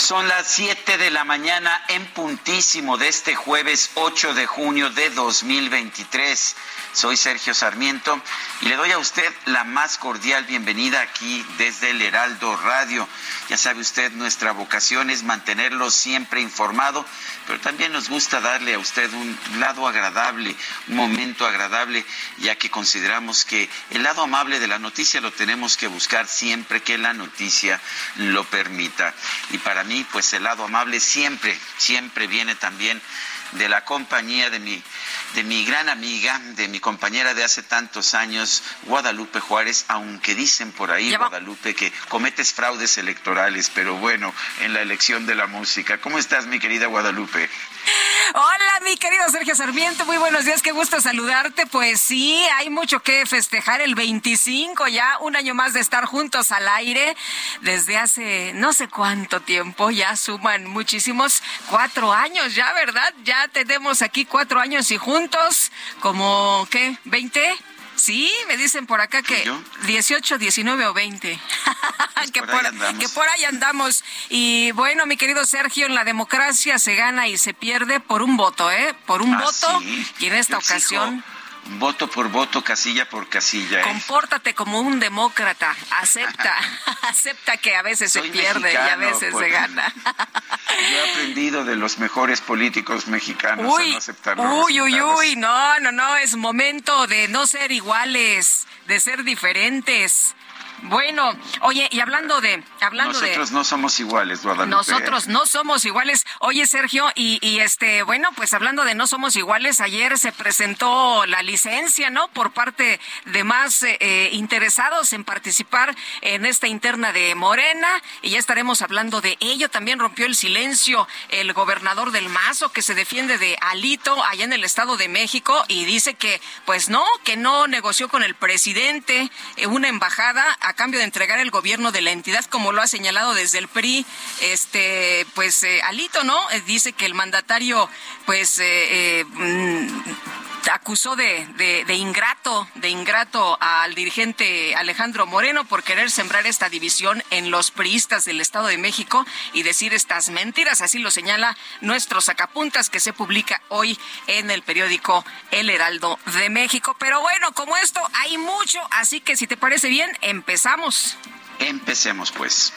Son las 7 de la mañana en puntísimo de este jueves 8 de junio de 2023. Soy Sergio Sarmiento y le doy a usted la más cordial bienvenida aquí desde el Heraldo Radio. Ya sabe usted, nuestra vocación es mantenerlo siempre informado, pero también nos gusta darle a usted un lado agradable, un momento agradable, ya que consideramos que el lado amable de la noticia lo tenemos que buscar siempre que la noticia lo permita. Y para pues el lado amable siempre, siempre viene también de la compañía de mi, de mi gran amiga, de mi compañera de hace tantos años, Guadalupe Juárez, aunque dicen por ahí, Guadalupe, que cometes fraudes electorales, pero bueno, en la elección de la música. ¿Cómo estás, mi querida Guadalupe? Hola, mi querido Sergio Sarmiento, muy buenos días, qué gusto saludarte. Pues sí, hay mucho que festejar el 25, ya un año más de estar juntos al aire desde hace no sé cuánto tiempo, ya suman muchísimos, cuatro años ya, ¿verdad? Ya tenemos aquí cuatro años y juntos, como, ¿qué? ¿20? Sí, me dicen por acá que 18, 19 o 20. Pues que, por ahí andamos. que por ahí andamos. Y bueno, mi querido Sergio, en la democracia se gana y se pierde por un voto, ¿eh? Por un Ah, voto. sí. Y en esta Yo exijo ocasión, Voto por voto, casilla por casilla. ¿eh? compórtate como un demócrata. Acepta, acepta que a veces Soy se pierde y a veces se gana. Yo he aprendido de los mejores políticos mexicanos a Uy, no aceptar los uy, uy, uy, no, no, no, es momento de no ser iguales, de ser diferentes. Bueno, oye, y hablando de, hablando de Nosotros no somos iguales, Guadalupe. nosotros no somos iguales. Oye, Sergio, y, y este, bueno, pues hablando de no somos iguales, ayer se presentó la licencia, ¿no? Por parte de más eh, eh, interesados en participar en esta interna de Morena, y ya estaremos hablando de ello. También rompió el silencio el gobernador del Mazo, que se defiende de Alito allá en el Estado de México, y dice que, pues no, que no negoció con el presidente eh, una embajada a cambio de entregar el gobierno de la entidad, como lo ha señalado desde el PRI, este, pues eh, Alito, ¿no? Eh, dice que el mandatario, pues, eh, eh, mm, acusó de, de, ingrato, de ingrato al dirigente Alejandro Moreno por querer sembrar esta división en los priistas del Estado de México y decir estas mentiras. Así lo señala nuestro sacapuntas que se publica hoy en el periódico El Heraldo de México. Pero bueno, como esto hay mucho, así que si te parece bien, empezamos. Empecemos, pues.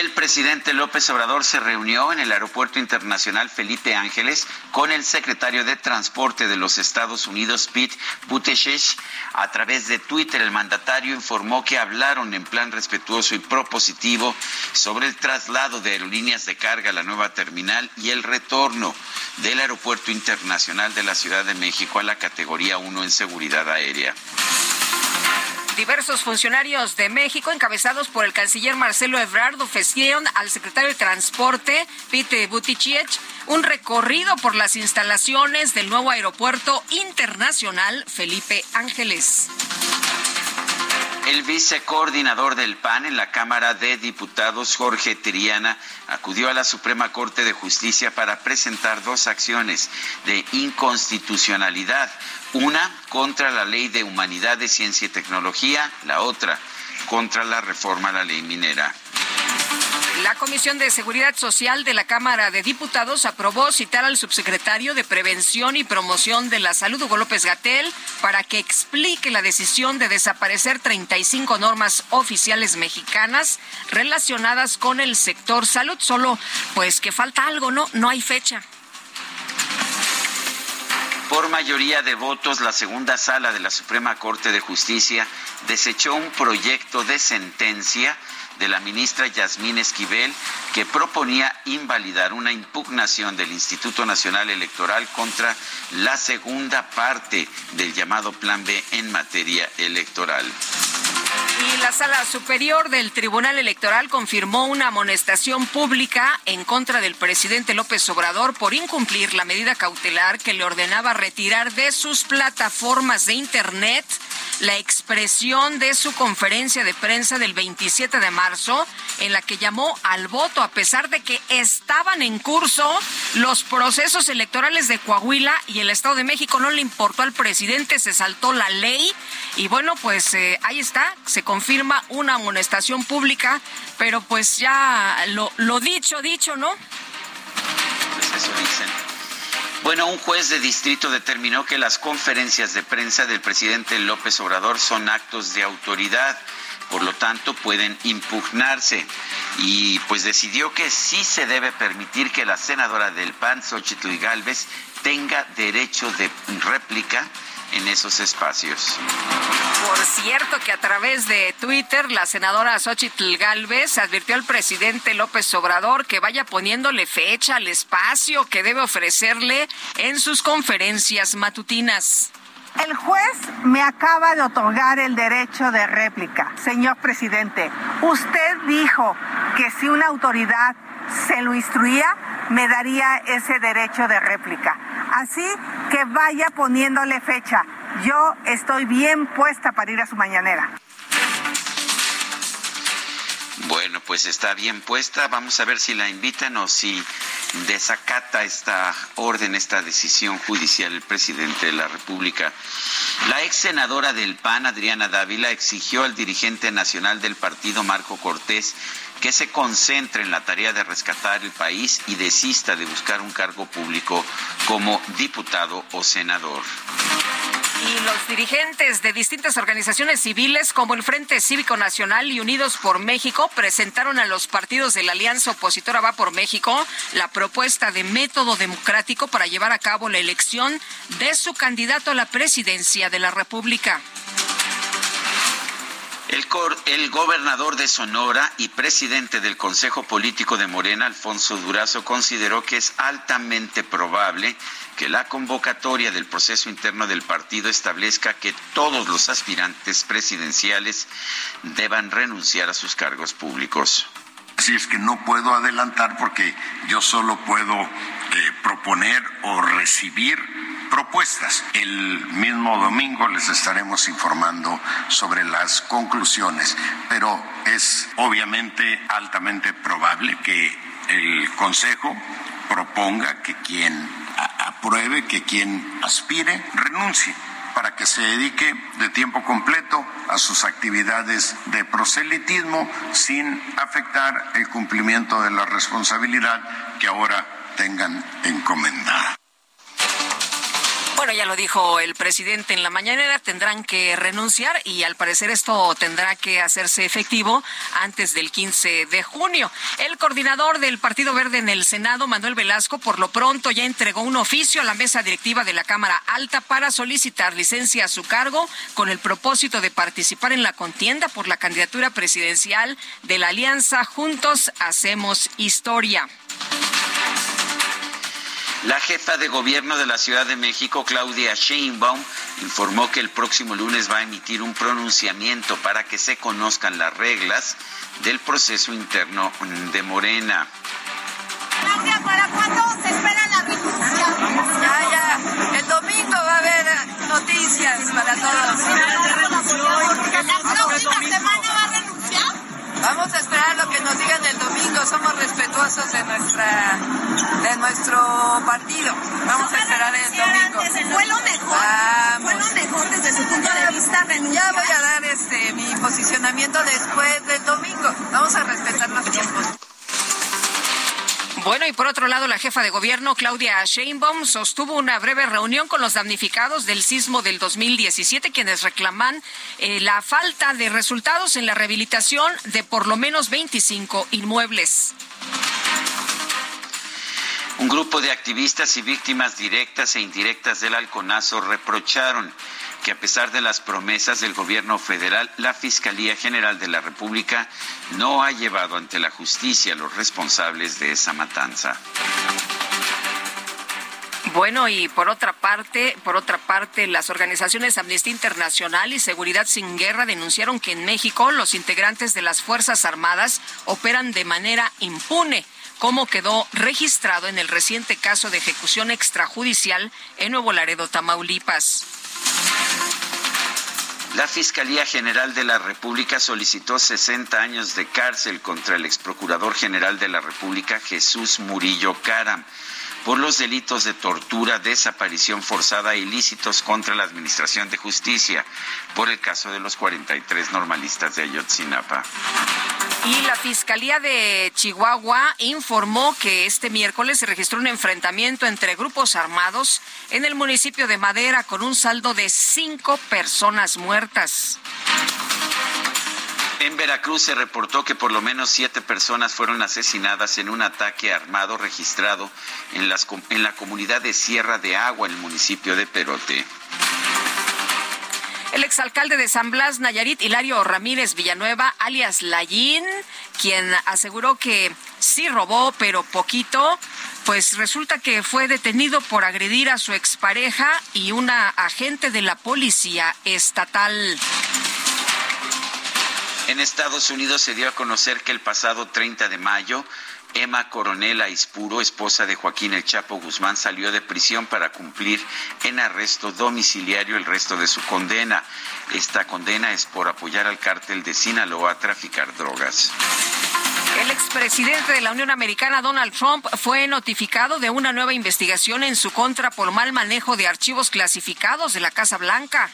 El presidente López Obrador se reunió en el Aeropuerto Internacional Felipe Ángeles con el secretario de Transporte de los Estados Unidos, Pete Buttigieg. A través de Twitter, el mandatario informó que hablaron en plan respetuoso y propositivo sobre el traslado de aerolíneas de carga a la nueva terminal y el retorno del Aeropuerto Internacional de la Ciudad de México a la categoría 1 en seguridad aérea. Diversos funcionarios de México, encabezados por el canciller Marcelo Ebrard, ofrecieron al secretario de Transporte, Pete Buttigieg, un recorrido por las instalaciones del nuevo aeropuerto internacional Felipe Ángeles. El vicecoordinador del PAN en la Cámara de Diputados, Jorge Triana, acudió a la Suprema Corte de Justicia para presentar dos acciones de inconstitucionalidad. Una contra la Ley de Humanidad de Ciencia y Tecnología, la otra contra la reforma a la ley minera. La Comisión de Seguridad Social de la Cámara de Diputados aprobó citar al subsecretario de Prevención y Promoción de la Salud, Hugo López Gatel, para que explique la decisión de desaparecer 35 normas oficiales mexicanas relacionadas con el sector salud. Solo, pues que falta algo, ¿no? No hay fecha. Por mayoría de votos, la segunda sala de la Suprema Corte de Justicia desechó un proyecto de sentencia de la ministra Yasmín Esquivel que proponía invalidar una impugnación del Instituto Nacional Electoral contra la segunda parte del llamado Plan B en materia electoral. Y la Sala Superior del Tribunal Electoral confirmó una amonestación pública en contra del presidente López Obrador por incumplir la medida cautelar que le ordenaba retirar de sus plataformas de Internet la expresión de su conferencia de prensa del 27 de marzo, en la que llamó al voto, a pesar de que estaban en curso los procesos electorales de Coahuila y el Estado de México. No le importó al presidente, se saltó la ley y bueno, pues eh, ahí está, se confirma una amonestación pública, pero pues ya lo, dicho, dicho, ¿no? Pues eso dicen. Bueno, un juez de distrito determinó que las conferencias de prensa del presidente López Obrador son actos de autoridad, por lo tanto pueden impugnarse. Y pues decidió que sí se debe permitir que la senadora del PAN, Xochitl Galvez, tenga derecho de réplica en esos espacios. Por cierto que a través de Twitter la senadora Xochitl Galvez advirtió al presidente López Obrador que vaya poniéndole fecha al espacio que debe ofrecerle en sus conferencias matutinas. El juez me acaba de otorgar el derecho de réplica. Señor presidente, usted dijo que si una autoridad se lo instruía, me daría ese derecho de réplica. Así que vaya poniéndole fecha. Yo estoy bien puesta para ir a su mañanera. Bueno, pues está bien puesta. Vamos a ver si la invitan o si desacata esta orden, esta decisión judicial el presidente de la República. La ex senadora del PAN, Adriana Dávila, exigió al dirigente nacional del partido, Marco Cortés, que se concentre en la tarea de rescatar el país y desista de buscar un cargo público como diputado o senador. Y los dirigentes de distintas organizaciones civiles como el Frente Cívico Nacional y Unidos por México presentaron a los partidos de la Alianza Opositora Va por México la propuesta de método democrático para llevar a cabo la elección de su candidato a la presidencia de la República. El, gobernador de Sonora y presidente del Consejo Político de Morena, Alfonso Durazo, consideró que es altamente probable que la convocatoria del proceso interno del partido establezca que todos los aspirantes presidenciales deban renunciar a sus cargos públicos. Así es que no puedo adelantar porque yo solo puedo eh, proponer o recibir propuestas. El mismo domingo les estaremos informando sobre las conclusiones, pero es obviamente altamente probable que el Consejo proponga que quien apruebe, que quien aspire renuncie para que se dedique de tiempo completo a sus actividades de proselitismo sin afectar el cumplimiento de la responsabilidad que ahora tengan encomendada. Bueno, ya lo dijo el presidente en la mañanera, tendrán que renunciar y al parecer esto tendrá que hacerse efectivo antes del 15 de junio. El coordinador del Partido Verde en el Senado, Manuel Velasco, por lo pronto ya entregó un oficio a la mesa directiva de la Cámara Alta para solicitar licencia a su cargo con el propósito de participar en la contienda por la candidatura presidencial de la Alianza Juntos Hacemos Historia. La jefa de gobierno de la Ciudad de México, Claudia Sheinbaum, informó que el próximo lunes va a emitir un pronunciamiento para que se conozcan las reglas del proceso interno de Morena. ¿para cuándo se espera la renuncia? Ya, ya. El domingo va a haber noticias para todos. ¿La próxima semana va a renunciar? Vamos a esperar lo que nos digan el domingo. Somos respetuosos de nuestra de nuestro partido. Vamos a esperar el domingo. Fue lo mejor. Vamos. Fue lo mejor desde su punto de vista renunciar. Ya voy a dar este mi posicionamiento después del domingo. Vamos a respetar los tiempos. Bueno, y por otro lado, la jefa de gobierno, Claudia Sheinbaum, sostuvo una breve reunión con los damnificados del sismo del 2017, quienes reclaman eh, la falta de resultados en la rehabilitación de por lo menos 25 inmuebles. Un grupo de activistas y víctimas directas e indirectas del halconazo reprocharon que a pesar de las promesas del gobierno federal, la Fiscalía General de la República no ha llevado ante la justicia a los responsables de esa matanza. Bueno, y por otra parte, por otra parte, las organizaciones Amnistía Internacional y Seguridad sin Guerra denunciaron que en México los integrantes de las Fuerzas Armadas operan de manera impune como quedó registrado en el reciente caso de ejecución extrajudicial en Nuevo Laredo, Tamaulipas. La Fiscalía General de la República solicitó 60 años de cárcel contra el exprocurador general de la República, Jesús Murillo Caram, por los delitos de tortura, desaparición forzada e ilícitos contra la Administración de Justicia, por el caso de los 43 normalistas de Ayotzinapa. Y la Fiscalía de Chihuahua informó que este miércoles se registró un enfrentamiento entre grupos armados en el municipio de Madera con un saldo de cinco personas muertas. En Veracruz se reportó que por lo menos siete personas fueron asesinadas en un ataque armado registrado en, la comunidad de Sierra de Agua, en el municipio de Perote. El exalcalde de San Blas, Nayarit, Hilario Ramírez Villanueva, alias Layín, quien aseguró que sí robó, pero poquito, pues resulta que fue detenido por agredir a su expareja y una agente de la policía estatal. En Estados Unidos se dio a conocer que el pasado 30 de mayo Emma Coronel Aispuro, esposa de Joaquín El Chapo Guzmán, salió de prisión para cumplir en arresto domiciliario el resto de su condena. Esta condena es por apoyar al cártel de Sinaloa a traficar drogas. El expresidente de la Unión Americana, Donald Trump, fue notificado de una nueva investigación en su contra por mal manejo de archivos clasificados de la Casa Blanca.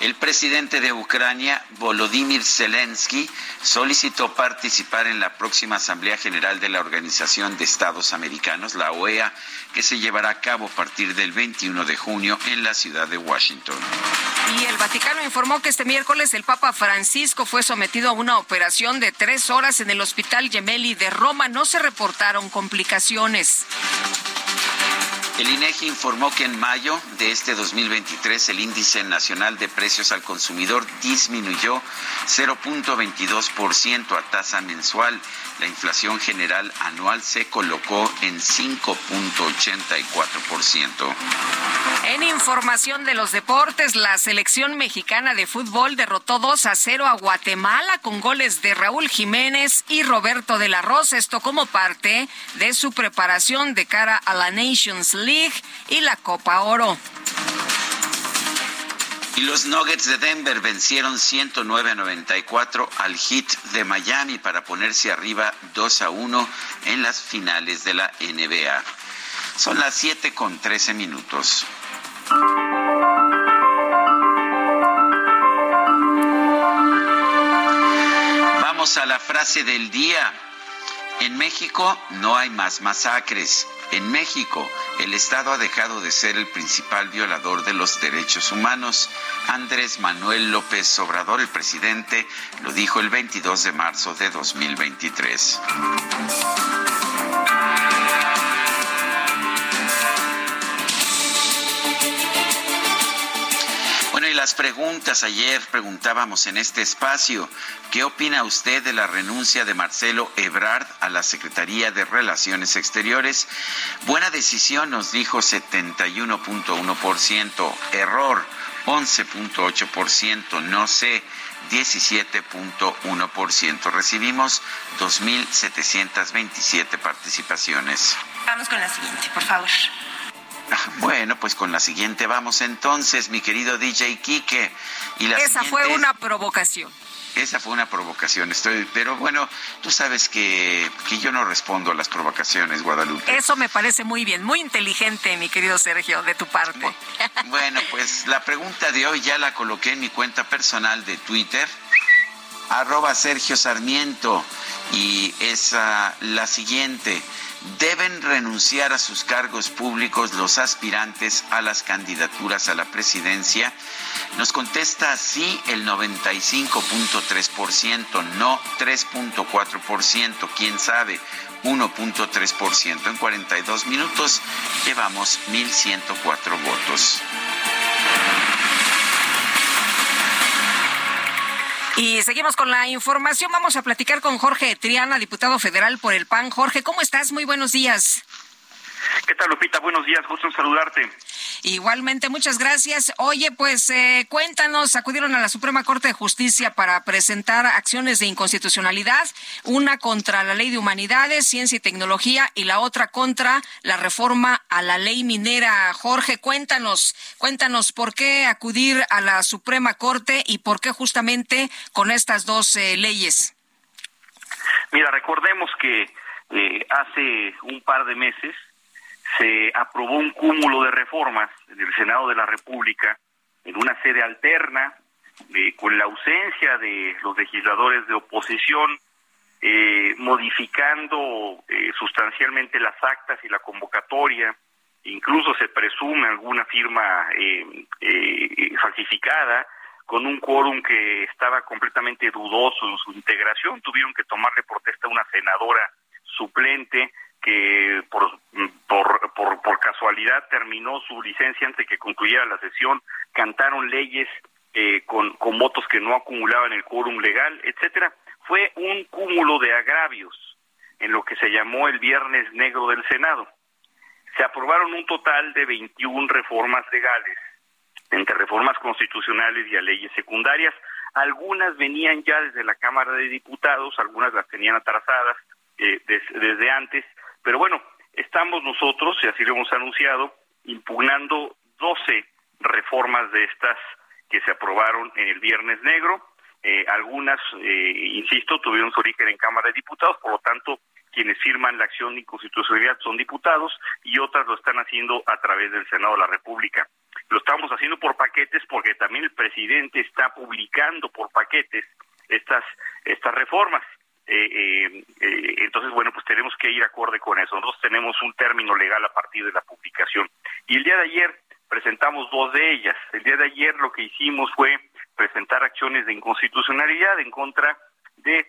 El presidente de Ucrania, Volodymyr Zelensky, solicitó participar en la próxima Asamblea General de la Organización de Estados Americanos, la OEA, que se llevará a cabo a partir del 21 de junio en la ciudad de Washington. Y el Vaticano informó que este miércoles el Papa Francisco fue sometido a una operación de tres horas en el Hospital Gemelli de Roma. No se reportaron complicaciones. El INEGI informó que en mayo de este 2023 el índice nacional de precios al consumidor disminuyó 0.22% a tasa mensual. La inflación general anual se colocó en 5.84%. En información de los deportes, la selección mexicana de fútbol derrotó 2 a 0 a Guatemala con goles de Raúl Jiménez y Roberto de la Rosa. Esto como parte de su preparación de cara a la Nations League y la Copa Oro. Y los Nuggets de Denver vencieron 109 a 94 al Heat de Miami para ponerse arriba 2 a 1 en las finales de la NBA. Son las 7 con 13 minutos. Vamos a la frase del día. En México no hay más masacres. En México, el Estado ha dejado de ser el principal violador de los derechos humanos. Andrés Manuel López Obrador, el presidente, lo dijo el 22 de marzo de 2023. Las preguntas, ayer preguntábamos en este espacio, ¿qué opina usted de la renuncia de Marcelo Ebrard a la Secretaría de Relaciones Exteriores? Buena decisión, nos dijo 71.1%, error 11.8%, no sé 17.1%. Recibimos 2.727 participaciones. Vamos con la siguiente, por favor. Bueno, pues con la siguiente vamos entonces, mi querido DJ Kike. Y la Esa fue una provocación. Esa fue una provocación, estoy, pero bueno, tú sabes que, que yo no respondo a las provocaciones, Guadalupe. Eso me parece muy bien, muy inteligente, mi querido Sergio, de tu parte. Bueno, pues la pregunta de hoy ya la coloqué en mi cuenta personal de Twitter, arroba Sergio Sarmiento, y es la siguiente deben renunciar a sus cargos públicos los aspirantes a las candidaturas a la presidencia? Nos contesta sí el 95.3%, no 3.4%, quién sabe, 1.3%. En 42 minutos llevamos 1.104 votos. Y seguimos con la información. Vamos a platicar con Jorge Triana, diputado federal por el PAN. Jorge, ¿cómo estás? Muy buenos días. ¿Qué tal, Lupita? Buenos días, gusto en saludarte. Igualmente, muchas gracias. Oye, pues eh, cuéntanos, acudieron a la Suprema Corte de Justicia para presentar acciones de inconstitucionalidad, una contra la Ley de Humanidades, Ciencia y Tecnología y la otra contra la reforma a la ley minera. Jorge, cuéntanos, cuéntanos por qué acudir a la Suprema Corte y por qué justamente con estas dos eh, leyes. Mira, recordemos que eh, hace un par de meses se aprobó un cúmulo de reformas en el Senado de la República en una sede alterna, con la ausencia de los legisladores de oposición, eh, modificando eh, sustancialmente las actas y la convocatoria, incluso se presume alguna firma eh, falsificada, con un quórum que estaba completamente dudoso en su integración, tuvieron que tomarle protesta a una senadora suplente, que por, por, por, casualidad terminó su licencia antes de que concluyera la sesión, cantaron leyes eh, con, con votos que no acumulaban el quórum legal, etcétera. Fue un cúmulo de agravios en lo que se llamó el Viernes Negro del Senado. Se aprobaron un total de 21 reformas legales, entre reformas constitucionales y a leyes secundarias. Algunas venían ya desde la Cámara de Diputados, algunas las tenían atrasadas eh, desde antes, pero bueno, estamos nosotros, y así lo hemos anunciado, impugnando 12 reformas de estas que se aprobaron en el Viernes Negro. Eh, algunas, eh, insisto, tuvieron su origen en Cámara de Diputados, por lo tanto, quienes firman la acción de inconstitucionalidad son diputados y otras lo están haciendo a través del Senado de la República. Lo estamos haciendo por paquetes porque también el presidente está publicando por paquetes estas, estas reformas. Eh, eh, eh, entonces, bueno, pues tenemos que ir acorde con eso. Nosotros tenemos un término legal a partir de la publicación. Y el día de ayer presentamos dos de ellas. El día de ayer lo que hicimos fue presentar acciones de inconstitucionalidad en contra de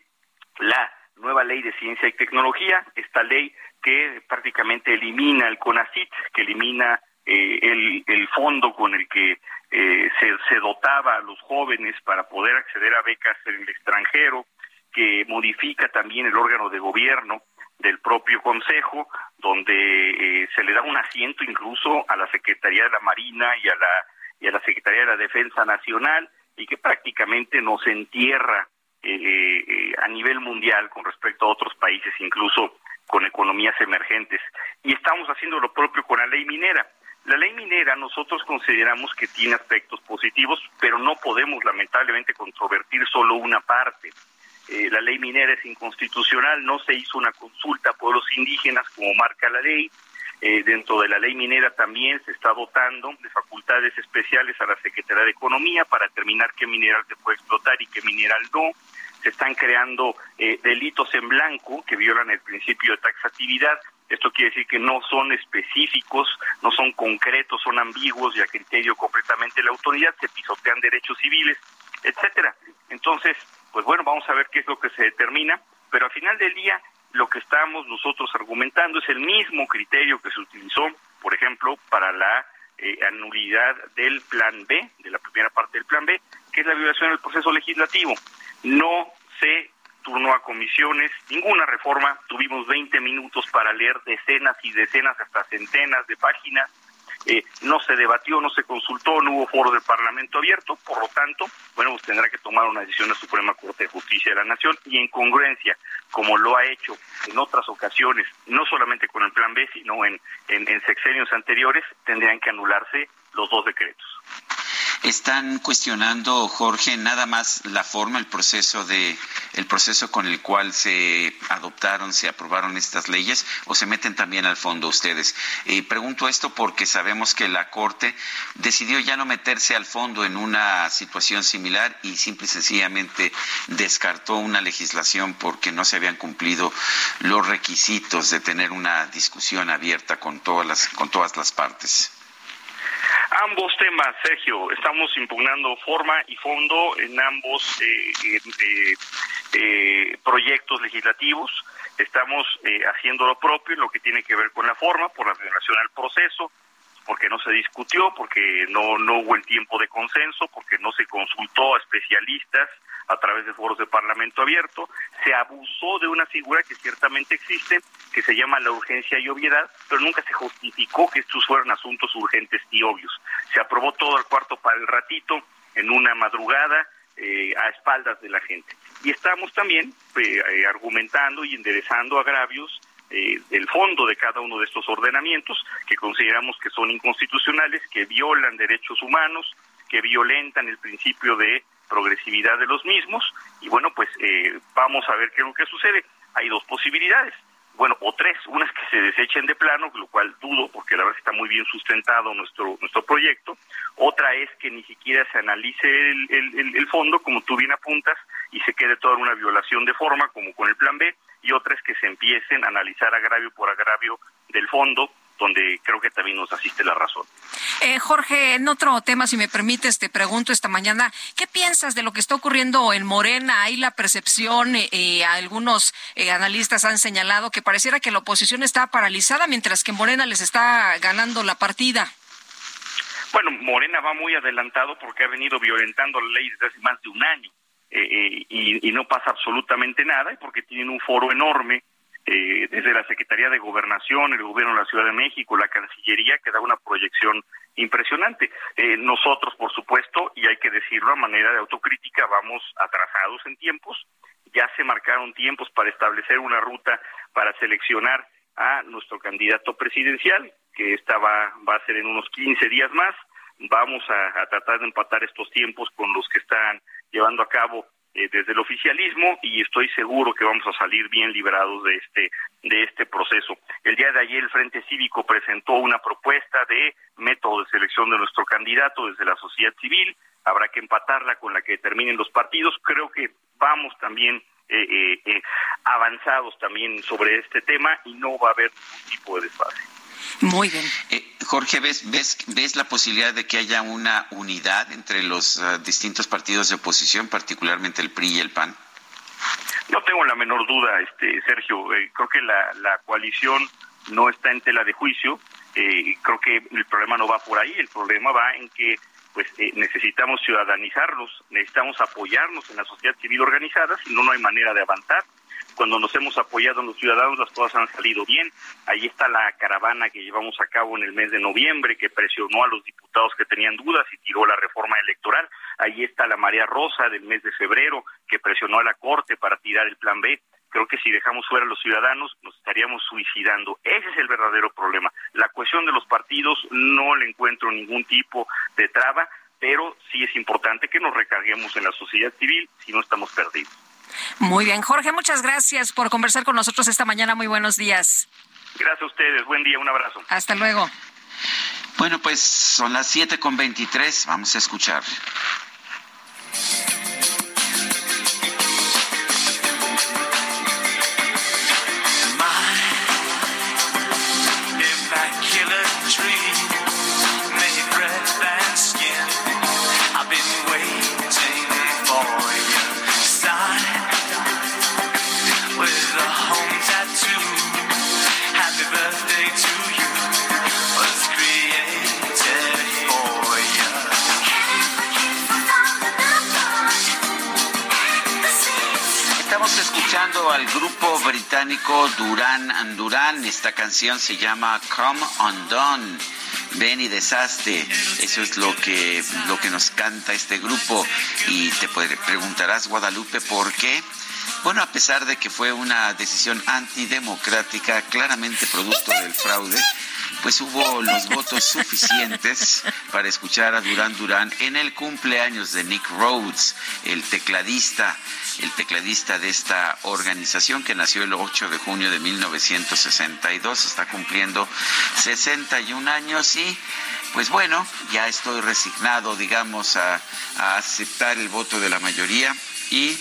la nueva ley de ciencia y tecnología, esta ley que prácticamente elimina el CONACIT, que elimina el, el, fondo con el que se, se dotaba a los jóvenes para poder acceder a becas en el extranjero, que modifica también el órgano de gobierno del propio Consejo, donde eh, se le da un asiento incluso a la Secretaría de la Marina y a la, y a la Secretaría de la Defensa Nacional, y que prácticamente nos entierra eh, eh, a nivel mundial con respecto a otros países, incluso con economías emergentes. Y estamos haciendo lo propio con la ley minera. La ley minera nosotros consideramos que tiene aspectos positivos, pero no podemos lamentablemente controvertir solo una parte. Eh, la ley minera es inconstitucional, no se hizo una consulta a pueblos indígenas como marca la ley. Eh, dentro de la ley minera también se está dotando de facultades especiales a la Secretaría de Economía para determinar qué mineral se puede explotar y qué mineral no. Se están creando eh, delitos en blanco que violan el principio de taxatividad. Esto quiere decir que no son específicos, no son concretos, son ambiguos y a criterio completamente de la autoridad, se pisotean derechos civiles, etcétera. Entonces, pues bueno, vamos a ver qué es lo que se determina, pero al final del día lo que estamos nosotros argumentando es el mismo criterio que se utilizó, por ejemplo, para la eh, anulidad del plan B, de la primera parte del plan B, que es la violación del proceso legislativo. No se turnó a comisiones, ninguna reforma, tuvimos 20 minutos para leer decenas y decenas, hasta centenas de páginas, eh, no se debatió, no se consultó, no hubo foro de Parlamento abierto, por lo tanto, bueno, pues tendrá que tomar una decisión la Suprema Corte de Justicia de la Nación y en congruencia, como lo ha hecho en otras ocasiones, no solamente con el Plan B, sino en, en sexenios anteriores, tendrían que anularse los dos decretos. Están cuestionando, Jorge, nada más la forma, el proceso de, el proceso con el cual se adoptaron, se aprobaron estas leyes, o se meten también al fondo ustedes. Y pregunto esto porque sabemos que la Corte decidió ya no meterse al fondo en una situación similar y simple y sencillamente descartó una legislación porque no se habían cumplido los requisitos de tener una discusión abierta con todas las, con todas las partes. Ambos temas, Sergio, estamos impugnando forma y fondo en ambos eh, eh, eh, proyectos legislativos. Estamos haciendo lo propio en lo que tiene que ver con la forma, por la violación al proceso, porque no se discutió, porque no, no hubo el tiempo de consenso, porque no se consultó a especialistas a través de foros de Parlamento abierto, se abusó de una figura que ciertamente existe, que se llama la urgencia y obviedad, pero nunca se justificó que estos fueran asuntos urgentes y obvios. Se aprobó todo al cuarto para el ratito, en una madrugada, eh, a espaldas de la gente. Y estamos también eh, eh, argumentando y enderezando agravios eh, del fondo de cada uno de estos ordenamientos que consideramos que son inconstitucionales, que violan derechos humanos, que violentan el principio de progresividad de los mismos y bueno pues eh, vamos a ver qué es lo que sucede hay dos posibilidades bueno, o tres, unas que se desechen de plano, lo cual dudo porque la verdad está muy bien sustentado nuestro nuestro proyecto. Otra es que ni siquiera se analice el, el, fondo, como tú bien apuntas, y se quede toda una violación de forma, como con el plan B. Y otra es que se empiecen a analizar agravio por agravio del fondo, donde creo que también nos asiste la razón. Eh, Jorge, en otro tema, si me permites, te pregunto esta mañana, ¿qué piensas de lo que está ocurriendo en Morena? Hay la percepción, eh, eh algunos eh, analistas han señalado que pareciera que la oposición está paralizada, mientras que Morena les está ganando la partida. Bueno, Morena va muy adelantado porque ha venido violentando la ley desde hace más de un año y, y no pasa absolutamente nada y porque tienen un foro enorme eh, desde la Secretaría de Gobernación, el Gobierno de la Ciudad de México, la Cancillería, que da una proyección impresionante. Eh, nosotros, por supuesto, y hay que decirlo a manera de autocrítica, vamos atrasados en tiempos. Ya se marcaron tiempos para establecer una ruta para seleccionar a nuestro candidato presidencial, que estaba, va a ser en unos 15 días más. Vamos a tratar de empatar estos tiempos con los que están llevando a cabo eh, desde el oficialismo y estoy seguro que vamos a salir bien librados de este de este proceso. El día de ayer el Frente Cívico presentó una propuesta de método de selección de nuestro candidato desde la sociedad civil. Habrá que empatarla con la que determinen los partidos. Creo que vamos también eh, eh, avanzados también sobre este tema y no va a haber ningún tipo de desfase. Muy bien. Eh, Jorge, ¿ves, ves, ¿ves la posibilidad de que haya una unidad entre los uh, distintos partidos de oposición, particularmente el PRI y el PAN? No tengo la menor duda, este Sergio. Eh, creo que la, la coalición no está en tela de juicio. Eh, creo que el problema no va por ahí. El problema va en que pues eh, necesitamos ciudadanizarnos, necesitamos apoyarnos en la sociedad civil organizada, si no, no hay manera de avanzar cuando nos hemos apoyado en los ciudadanos las cosas han salido bien. Ahí está la caravana que llevamos a cabo en el mes de noviembre que presionó a los diputados que tenían dudas y tiró la reforma electoral. Ahí está la María Rosa del mes de febrero que presionó a la Corte para tirar el plan B. Creo que si dejamos fuera a los ciudadanos nos estaríamos suicidando. Ese es el verdadero problema. La cuestión de los partidos no le encuentro ningún tipo de traba, pero sí es importante que nos recarguemos en la sociedad civil si no estamos perdidos. Muy bien, Jorge, muchas gracias por conversar con nosotros esta mañana. Muy buenos días. Gracias a ustedes. Buen día. Un abrazo. Hasta luego. Bueno, pues son las siete con veintitrés. Vamos a escuchar. Británico Duran Duran. Esta canción se llama Come Undone. Ven y desastre. Eso es lo que, lo que nos canta este grupo. Y te preguntarás, Guadalupe, ¿por qué? Bueno, a pesar de que fue una decisión antidemocrática, claramente producto del fraude, pues hubo los votos suficientes para escuchar a Durán Durán en el cumpleaños de Nick Rhodes, el tecladista, el tecladista de esta organización que nació el 8 de junio de 1962, está cumpliendo 61 años y pues bueno, ya estoy resignado, digamos, a, a aceptar el voto de la mayoría y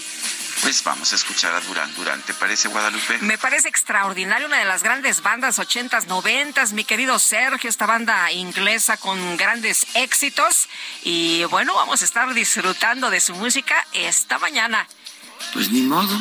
pues vamos a escuchar a Durán Durán. ¿Te parece, Guadalupe? Me parece extraordinario, una de las grandes bandas ochentas, noventas, mi querido Sergio, esta banda inglesa con grandes éxitos. Y bueno, vamos a estar disfrutando de su música esta mañana. Pues ni modo.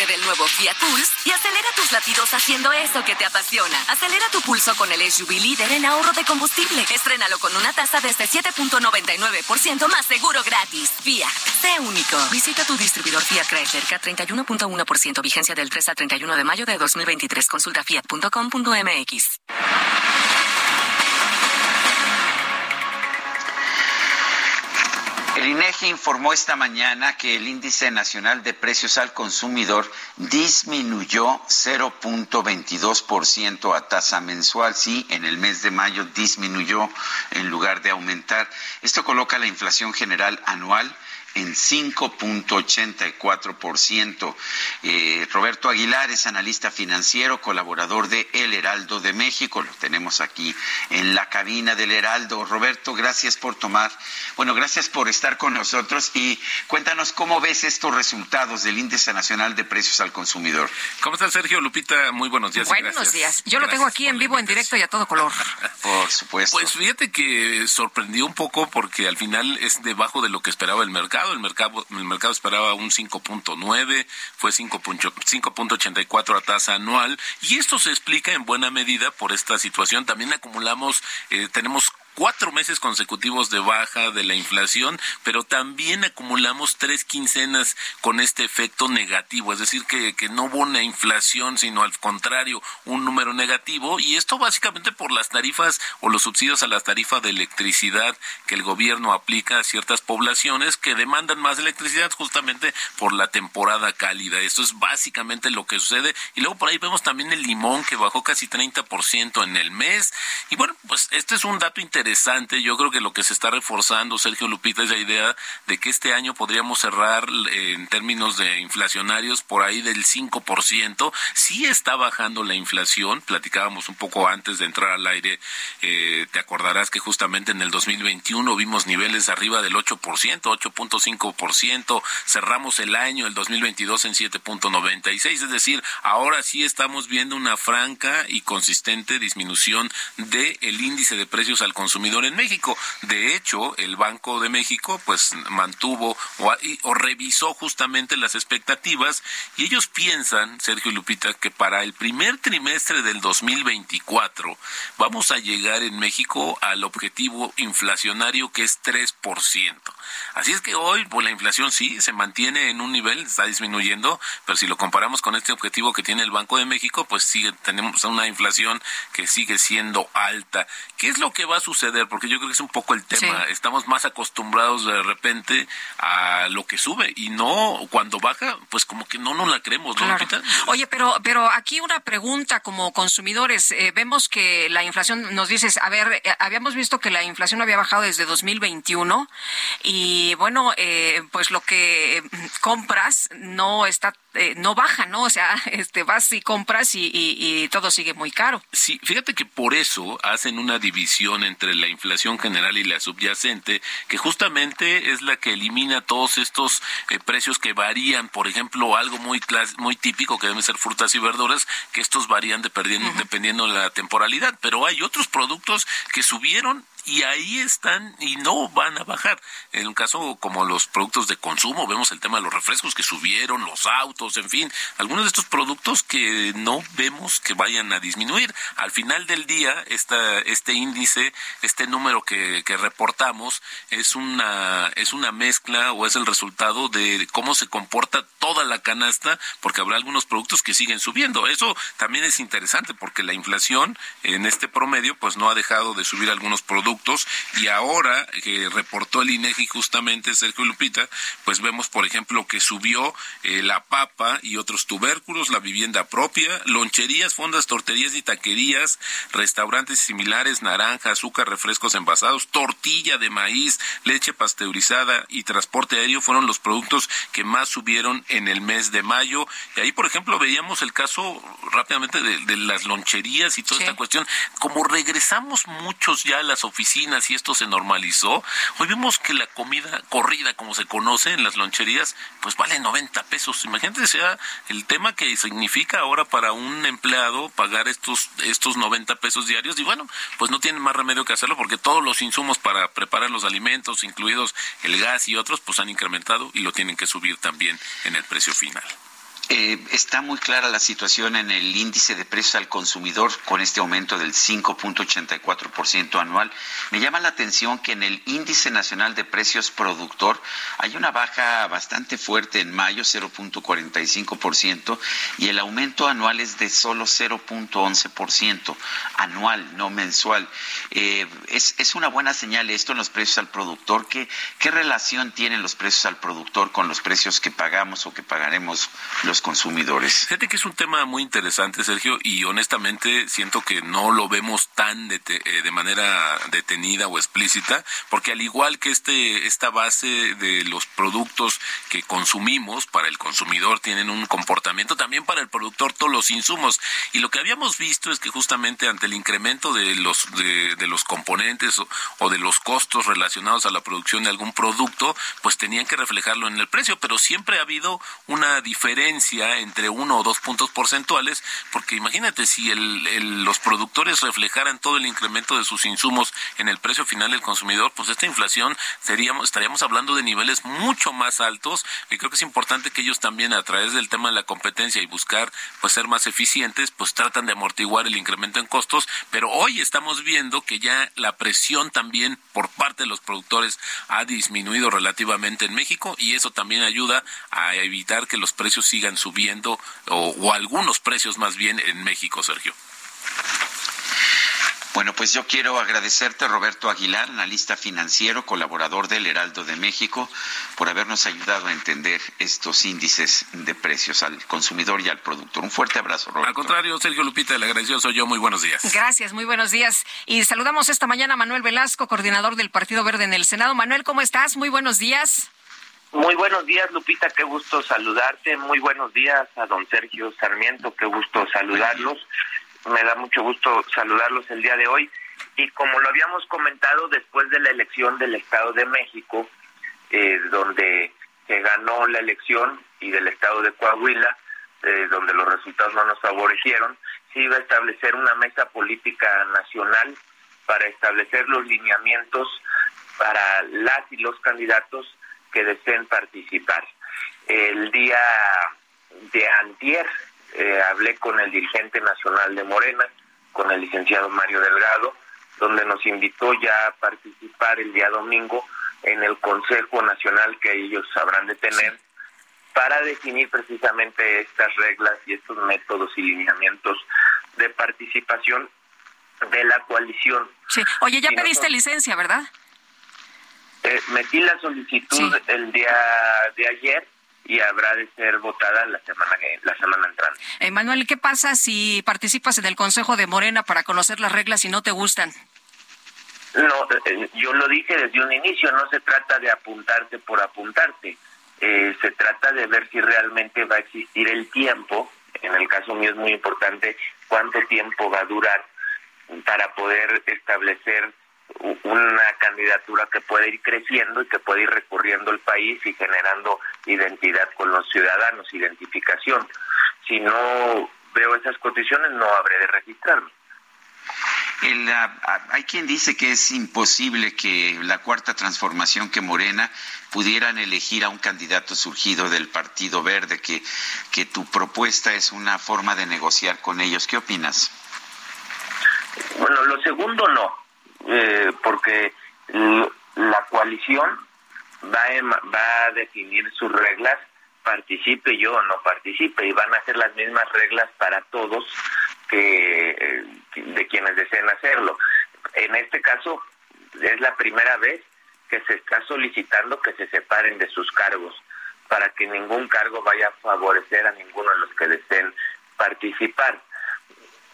Del nuevo Fiat Pulse y acelera tus latidos haciendo eso que te apasiona. Acelera tu pulso con el SUV líder en ahorro de combustible. Estrénalo con una tasa desde 7.99% más seguro gratis. Fiat, sé único. Visita tu distribuidor Fiat Chrysler K31.1% vigencia del 3 al 31 de mayo de 2023. Consulta fiat.com.mx. El INEGI informó esta mañana que el índice nacional de precios al consumidor disminuyó 0.22% a tasa mensual. Sí, en el mes de mayo disminuyó en lugar de aumentar. Esto coloca la inflación general anual en 5.84%. Eh, Roberto Aguilar es analista financiero, colaborador de El Heraldo de México. Lo tenemos aquí en la cabina del Heraldo. Roberto, gracias por tomar, bueno, gracias por estar con nosotros y cuéntanos cómo ves estos resultados del Índice Nacional de Precios al Consumidor. ¿Cómo estás, Sergio? Lupita, muy buenos días. Buenos días. Yo lo tengo aquí en vivo, en directo y a todo color. Por supuesto. Pues fíjate que sorprendió un poco porque al final es debajo de lo que esperaba el mercado el mercado, el mercado esperaba un 5.9, fue 5.84 a tasa anual, y esto se explica en buena medida por esta situación. También acumulamos, eh, tenemos cuatro meses consecutivos de baja de la inflación, pero también acumulamos tres quincenas con este efecto negativo, es decir, que, que no hubo una inflación, sino al contrario, un número negativo, y esto básicamente por las tarifas o los subsidios a las tarifas de electricidad que el gobierno aplica a ciertas poblaciones que demandan más electricidad justamente por la temporada cálida. Esto es básicamente lo que sucede. Y luego por ahí vemos también el limón que bajó casi 30% en el mes. Y bueno, pues este es un dato interesante interesante. Yo creo que lo que se está reforzando, Sergio Lupita, es la idea de que este año podríamos cerrar eh, en términos de inflacionarios por ahí del 5%. Sí está bajando la inflación. Platicábamos un poco antes de entrar al aire. Eh, te acordarás que justamente en el 2021 vimos niveles arriba del 8%, 8.5%. Cerramos el año, el 2022, en 7.96. Es decir, ahora sí estamos viendo una franca y consistente disminución del el índice de precios al consumidor consumidor en México. De hecho, el Banco de México pues mantuvo o, o revisó justamente las expectativas y ellos piensan, Sergio y Lupita, que para el primer trimestre del 2024 vamos a llegar en México al objetivo inflacionario que es 3%. Así es que hoy, pues la inflación sí se mantiene en un nivel, está disminuyendo, pero si lo comparamos con este objetivo que tiene el Banco de México, pues sigue, tenemos una inflación que sigue siendo alta. ¿Qué es lo que va a suceder? Suceder, porque yo creo que es un poco el tema. Estamos más acostumbrados de repente a lo que sube y no cuando baja, pues como que no nos la creemos, ¿no, Oye, pero pero aquí una pregunta como consumidores, eh, vemos que la inflación nos dices, a ver, eh, habíamos visto que la inflación había bajado desde 2021 y bueno, eh, pues lo que compras no está eh, no baja, ¿no? O sea, este vas y compras y, y, todo sigue muy caro. Sí, fíjate que por eso hacen una división entre la inflación general y la subyacente, que justamente es la que elimina todos estos eh, precios que varían. Por ejemplo, algo muy muy típico que deben ser frutas y verduras, que estos varían dependiendo, dependiendo de la temporalidad. Pero hay otros productos que subieron y ahí están y no van a bajar. En un caso como los productos de consumo, vemos el tema de los refrescos que subieron, los autos, en fin, algunos de estos productos que no vemos que vayan a disminuir. Al final del día, esta, este índice, este número que, que reportamos, es una, es una mezcla o es el resultado de cómo se comporta toda la canasta, porque habrá algunos productos que siguen subiendo. Eso también es interesante porque la inflación en este promedio pues no ha dejado de subir algunos productos y ahora que reportó el INEGI justamente Sergio Lupita, pues vemos por ejemplo que subió eh, la papa y otros tubérculos, la vivienda propia, loncherías, fondas, torterías y taquerías, restaurantes similares, naranja, azúcar, refrescos envasados, tortilla de maíz, leche pasteurizada y transporte aéreo fueron los productos que más subieron en el mes de mayo. Y ahí, por ejemplo, veíamos el caso rápidamente de, las loncherías y toda esta cuestión. Como regresamos muchos ya a las oficinas, y esto se normalizó, hoy vemos que la comida corrida, como se conoce en las loncherías, pues vale 90 pesos. Imagínate sea el tema que significa ahora para un empleado pagar estos, estos 90 pesos diarios y bueno, pues no tiene más remedio que hacerlo porque todos los insumos para preparar los alimentos, incluidos el gas y otros, pues han incrementado y lo tienen que subir también en el precio final. Eh, está muy clara la situación en el índice de precios al consumidor con este aumento del 5.84% anual. Me llama la atención que en el índice nacional de precios productor hay una baja bastante fuerte en mayo, 0.45%, y el aumento anual es de solo 0.11%, anual, no mensual. Eh, es, es, una buena señal esto en los precios al productor. ¿Qué, ¿Qué relación tienen los precios al productor con los precios que pagamos o que pagaremos los consumidores. Fíjate que es un tema muy interesante, Sergio, y honestamente siento que no lo vemos tan de, eh, de manera detenida o explícita, porque al igual que este esta base de los productos que consumimos para el consumidor tienen un comportamiento también para el productor todos los insumos y lo que habíamos visto es que justamente ante el incremento de los de, los componentes o, o de los costos relacionados a la producción de algún producto, pues tenían que reflejarlo en el precio, pero siempre ha habido una diferencia entre uno o dos puntos porcentuales, porque imagínate si los productores reflejaran todo el incremento de sus insumos en el precio final del consumidor, pues esta inflación seríamos, estaríamos hablando de niveles mucho más altos y creo que es importante que ellos también a través del tema de la competencia y buscar pues ser más eficientes, pues tratan de amortiguar el incremento en costos, pero hoy estamos viendo que ya la presión también por parte de los productores ha disminuido relativamente en México y eso también ayuda a evitar que los precios sigan subiendo o, algunos precios más bien en México, Sergio. Bueno, pues yo quiero agradecerte, Roberto Aguilar, analista financiero, colaborador del Heraldo de México, por habernos ayudado a entender estos índices de precios al consumidor y al productor. Un fuerte abrazo, Roberto. Al contrario, Sergio Lupita, el agradecido soy yo. Muy buenos días. Gracias, muy buenos días. Y saludamos esta mañana a Manuel Velasco, coordinador del Partido Verde en el Senado. Manuel, ¿cómo estás? Muy buenos días. Muy buenos días, Lupita, qué gusto saludarte. Muy buenos días a don Sergio Sarmiento, qué gusto saludarlos. Me da mucho gusto saludarlos el día de hoy. Y como lo habíamos comentado después de la elección del Estado de México, eh, donde se ganó la elección, y del Estado de Coahuila, eh, donde los resultados no nos favorecieron, se iba a establecer una mesa política nacional para establecer los lineamientos para las y los candidatos que deseen participar. El día de antier eh, hablé con el dirigente nacional de Morena, con el licenciado Mario Delgado, donde nos invitó ya a participar el día domingo en el Consejo Nacional que ellos sabrán de tener para definir precisamente estas reglas y estos métodos y lineamientos de participación de la coalición. Sí. Oye, ya pediste licencia, ¿verdad? Eh, metí la solicitud el día de ayer y habrá de ser votada la semana la semana entrante. Eh, Manuel, ¿qué pasa si participas en el Consejo de Morena para conocer las reglas y no te gustan? No, eh, yo lo dije desde un inicio, no se trata de apuntarte por apuntarte, eh, se trata de ver si realmente va a existir el tiempo, en el caso mío es muy importante cuánto tiempo va a durar para poder establecer una candidatura que puede ir creciendo y que puede ir recorriendo el país y generando identidad con los ciudadanos, identificación. Si no veo esas condiciones, no habré de registrarme. hay quien dice que es imposible que la cuarta transformación que Morena pudieran elegir a un candidato surgido del Partido Verde, que, que tu propuesta es una forma de negociar con ellos. ¿Qué opinas? Bueno, lo segundo no eh, porque la coalición va, va a definir sus reglas, participe yo o no participe, y van a ser las mismas reglas para todos que eh, de quienes deseen hacerlo. En este caso, es la primera vez que se está solicitando que se separen de sus cargos para que ningún cargo vaya a favorecer a ninguno de los que deseen participar.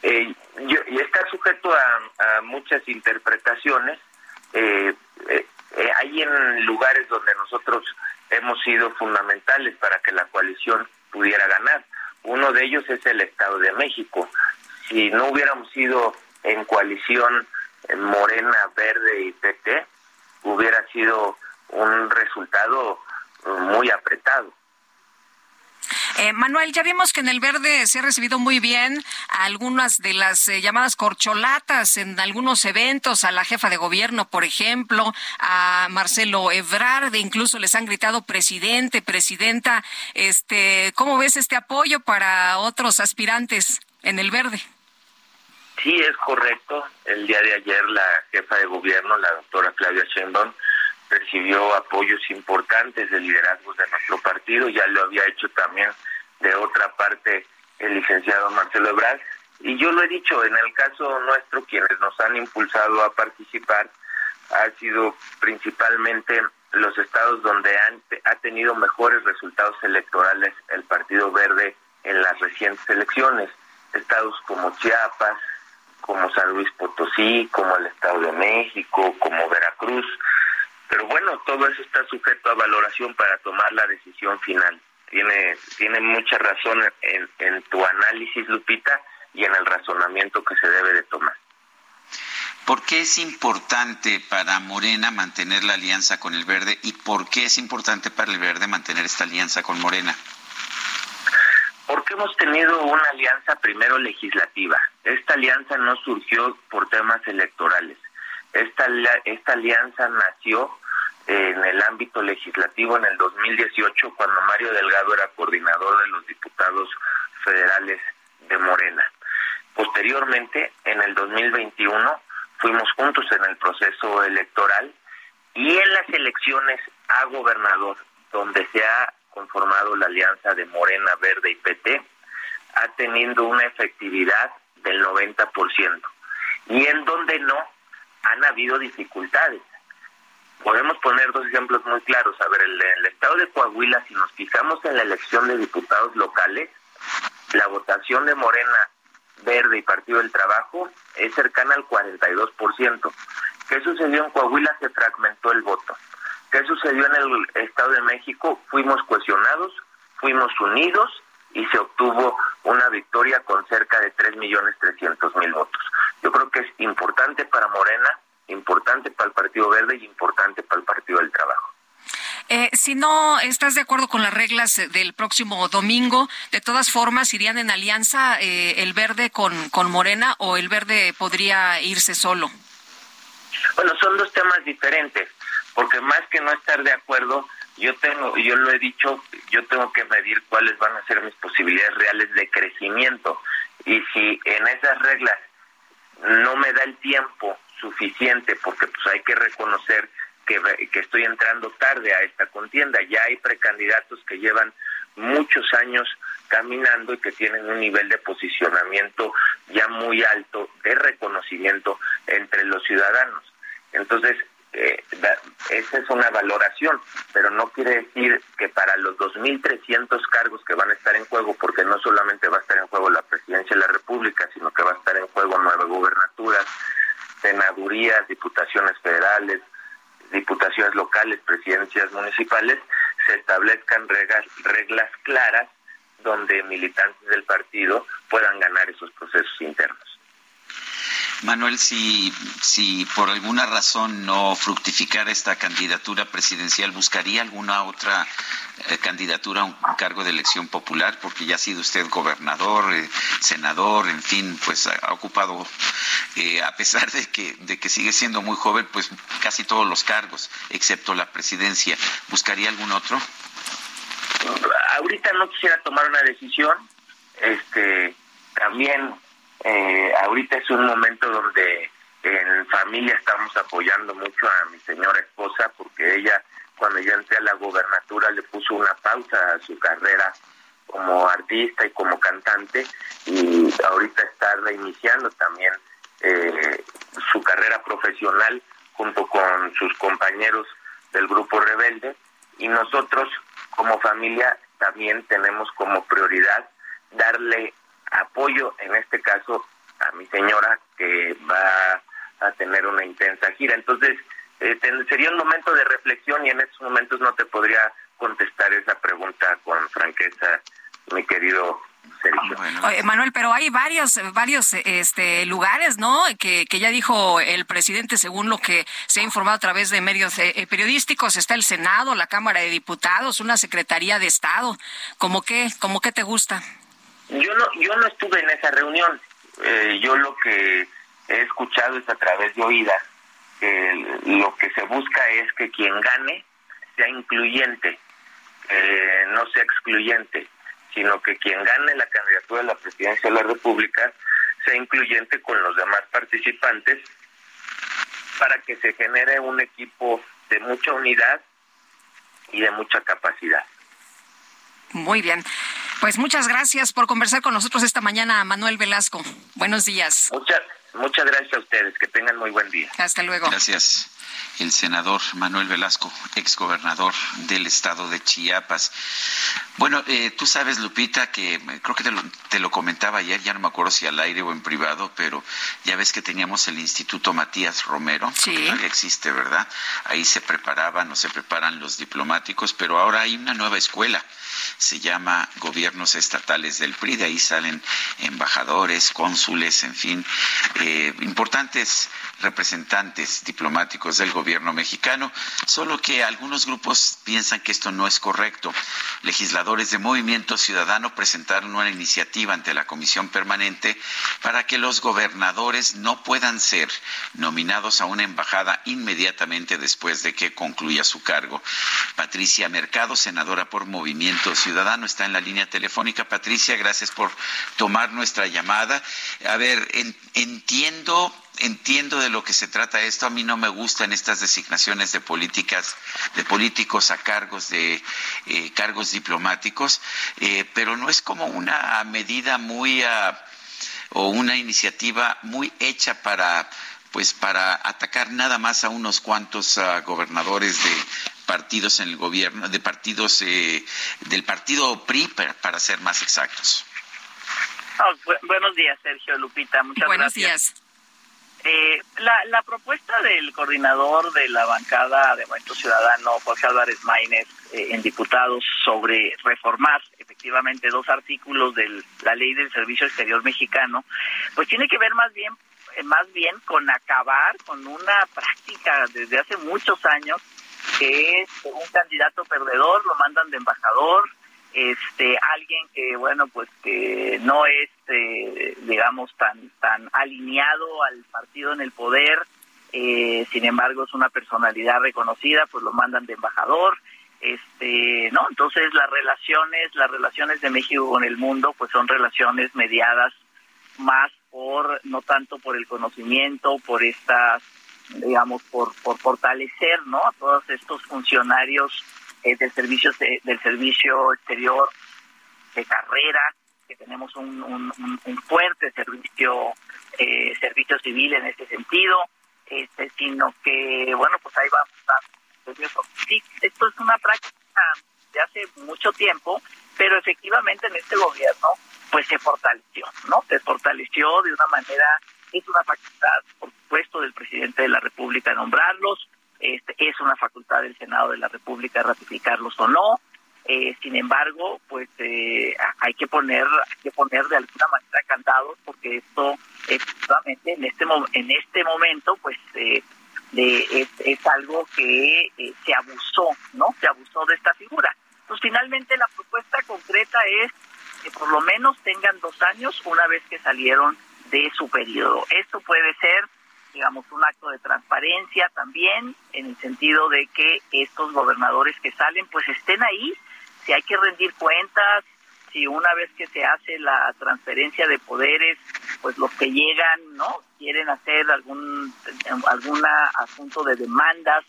Eh, y está sujeto a, muchas interpretaciones. Eh, eh, eh, hay en lugares donde nosotros hemos sido fundamentales para que la coalición pudiera ganar. Uno de ellos es el Estado de México. Si no hubiéramos sido en coalición Morena, Verde y PT, hubiera sido un resultado muy apretado. Eh, Manuel, ya vimos que en el verde se ha recibido muy bien a algunas de las eh, llamadas corcholatas en algunos eventos, a la jefa de gobierno, por ejemplo, a Marcelo Ebrard, incluso les han gritado presidente, presidenta. Este, ¿Cómo ves este apoyo para otros aspirantes en el verde? Sí, es correcto. El día de ayer la jefa de gobierno, la doctora Claudia Sheinbaum, recibió apoyos importantes de liderazgos de nuestro partido, ya lo había hecho también de otra parte el licenciado Marcelo Ebrard, y yo lo he dicho, en el caso nuestro, quienes nos han impulsado a participar ha sido principalmente los estados donde han, ha tenido mejores resultados electorales el Partido Verde en las recientes elecciones, estados como Chiapas, como San Luis Potosí, como el Estado de México, como Veracruz, pero bueno, todo eso está sujeto a valoración para tomar la decisión final. Tiene, tiene mucha razón en, en tu análisis, Lupita, y en el razonamiento que se debe de tomar. ¿Por qué es importante para Morena mantener la alianza con el Verde y por qué es importante para el Verde mantener esta alianza con Morena? Porque hemos tenido una alianza primero legislativa. Esta alianza no surgió por temas electorales. Esta, esta alianza nació en el ámbito legislativo en el 2018 cuando Mario Delgado era coordinador de los diputados federales de Morena. Posteriormente, en el 2021, fuimos juntos en el proceso electoral y en las elecciones a gobernador, donde se ha conformado la alianza de Morena, Verde y PT, ha tenido una efectividad del 90%. Y en donde no, han habido dificultades. Podemos poner dos ejemplos muy claros. A ver, el estado de Coahuila, si nos fijamos en la elección de diputados locales, la votación de Morena, Verde y Partido del Trabajo es cercana al 42%. ¿Qué sucedió en Coahuila? Se fragmentó el voto. ¿Qué sucedió en el Estado de México? Fuimos cuestionados, fuimos unidos y se obtuvo una victoria con cerca de 3.300.000 votos. Yo creo que es importante para Morena, importante para el Partido Verde y importante para el Partido del Trabajo. Eh, si no estás de acuerdo con las reglas del próximo domingo, de todas formas, ¿irían en alianza eh, el verde con, con Morena o el verde podría irse solo? Bueno, son dos temas diferentes, porque más que no estar de acuerdo, yo tengo, yo lo he dicho, yo tengo que medir cuáles van a ser mis posibilidades reales de crecimiento. Y si en esas reglas no me da el tiempo suficiente, porque pues hay que reconocer que, que estoy entrando tarde a esta contienda. Ya hay precandidatos que llevan muchos años caminando y que tienen un nivel de posicionamiento ya muy alto de reconocimiento entre los ciudadanos. Entonces, eh, esa es una valoración, pero no quiere decir que para los 2.300 cargos que van a estar en juego, porque no solamente va a estar en juego la presidencia de la República, sino que va a estar en juego nueve gubernaturas, senadurías, diputaciones federales, diputaciones locales, presidencias municipales, se establezcan reglas, reglas claras donde militantes del partido puedan ganar esos procesos internos. Manuel, si, si por alguna razón no fructificara esta candidatura presidencial, ¿buscaría alguna otra eh, candidatura a un cargo de elección popular? Porque ya ha sido usted gobernador, eh, senador, en fin, pues ha, ocupado, eh, a pesar de que, de que sigue siendo muy joven, pues casi todos los cargos, excepto la presidencia. ¿Buscaría algún otro? Ahorita no quisiera tomar una decisión. Este, también eh, ahorita es un momento donde en familia estamos apoyando mucho a mi señora esposa porque ella cuando yo entré a la gobernatura le puso una pausa a su carrera como artista y como cantante y ahorita está reiniciando también eh, su carrera profesional junto con sus compañeros del grupo rebelde. Y nosotros como familia también tenemos como prioridad darle apoyo, en este caso, a mi señora que va a tener una intensa gira. Entonces, eh, sería un momento de reflexión y en estos momentos no te podría contestar esa pregunta con franqueza, mi querido Sergio. Ah, Manuel, pero hay varios, varios este, lugares, ¿no? Que, que ya dijo el presidente, según lo que se ha informado a través de medios eh, eh, periodísticos, está el Senado, la Cámara de Diputados, una Secretaría de Estado. ¿Cómo qué, cómo qué te gusta? Yo no, yo no estuve en esa reunión. Eh, yo lo que he escuchado es a través de oídas que lo que se busca es que quien gane sea incluyente, eh, no sea excluyente, sino que quien gane la candidatura de la presidencia de la República sea incluyente con los demás participantes para que se genere un equipo de mucha unidad y de mucha capacidad. Muy bien. Pues muchas gracias por conversar con nosotros esta mañana, Manuel Velasco. Buenos días. Muchas, muchas gracias a ustedes. Que tengan muy buen día. Hasta luego. Gracias el senador Manuel Velasco, exgobernador del estado de Chiapas. Bueno, eh, tú sabes, Lupita, que eh, creo que te lo, comentaba ayer, ya no me acuerdo si al aire o en privado, pero ya ves que teníamos el Instituto Matías Romero, sí. que existe, ¿verdad? Ahí se preparaban o se preparan los diplomáticos, pero ahora hay una nueva escuela, se llama Gobiernos Estatales del PRI, de ahí salen embajadores, cónsules, en fin, eh, importantes representantes diplomáticos del gobierno mexicano, solo que algunos grupos piensan que esto no es correcto. Legisladores de Movimiento Ciudadano presentaron una iniciativa ante la Comisión Permanente para que los gobernadores no puedan ser nominados a una embajada inmediatamente después de que concluya su cargo. Patricia Mercado, senadora por Movimiento Ciudadano, está en la línea telefónica. Patricia, gracias por tomar nuestra llamada. A ver, entiendo entiendo de lo que se trata esto. A mí no me gustan estas designaciones de políticas, de políticos a cargos de eh, cargos diplomáticos, eh, pero no es como una medida muy ah, o una iniciativa muy hecha para pues para atacar nada más a unos cuantos ah, gobernadores de partidos en el gobierno, de partidos eh, del partido PRI, para, ser más exactos. Ah, buenos días, Sergio Lupita. Muchas Buenos gracias. días. Eh, la, la propuesta del coordinador de la bancada de Movimiento Ciudadano, José Álvarez Maínez, eh, en diputados sobre reformar efectivamente dos artículos de la ley del Servicio Exterior Mexicano, pues tiene que ver más bien eh, más bien con acabar con una práctica desde hace muchos años que es un candidato perdedor, lo mandan de embajador, este alguien que bueno pues que no es eh, digamos tan tan alineado al partido en el poder eh, sin embargo es una personalidad reconocida pues lo mandan de embajador este no entonces las relaciones las relaciones de México con el mundo pues son relaciones mediadas más por no tanto por el conocimiento por estas digamos por por fortalecer no a todos estos funcionarios eh, del servicio del servicio exterior de carrera, que tenemos un, un, fuerte servicio eh, servicio civil en este sentido, este, sino que bueno pues ahí vamos a sí, esto es una práctica de hace mucho tiempo, pero efectivamente en este gobierno pues se fortaleció, ¿no? Se fortaleció de una manera, es una facultad, por supuesto, del presidente de la República nombrarlos, este, es una facultad del Senado de la República ratificarlos o no. Eh, sin embargo, pues eh, hay que poner, hay que poner de alguna manera candados porque esto efectivamente en este en este momento, pues eh, de, es, algo que se abusó, ¿no? Se abusó de esta figura. Pues finalmente la propuesta concreta es que por lo menos tengan dos años una vez que salieron de su periodo. Esto puede ser digamos, un acto de transparencia también, en el sentido de que estos gobernadores que salen, pues estén ahí, si hay que rendir cuentas, si una vez que se hace la transferencia de poderes, pues los que llegan, ¿no? Quieren hacer algún alguna asunto de demandas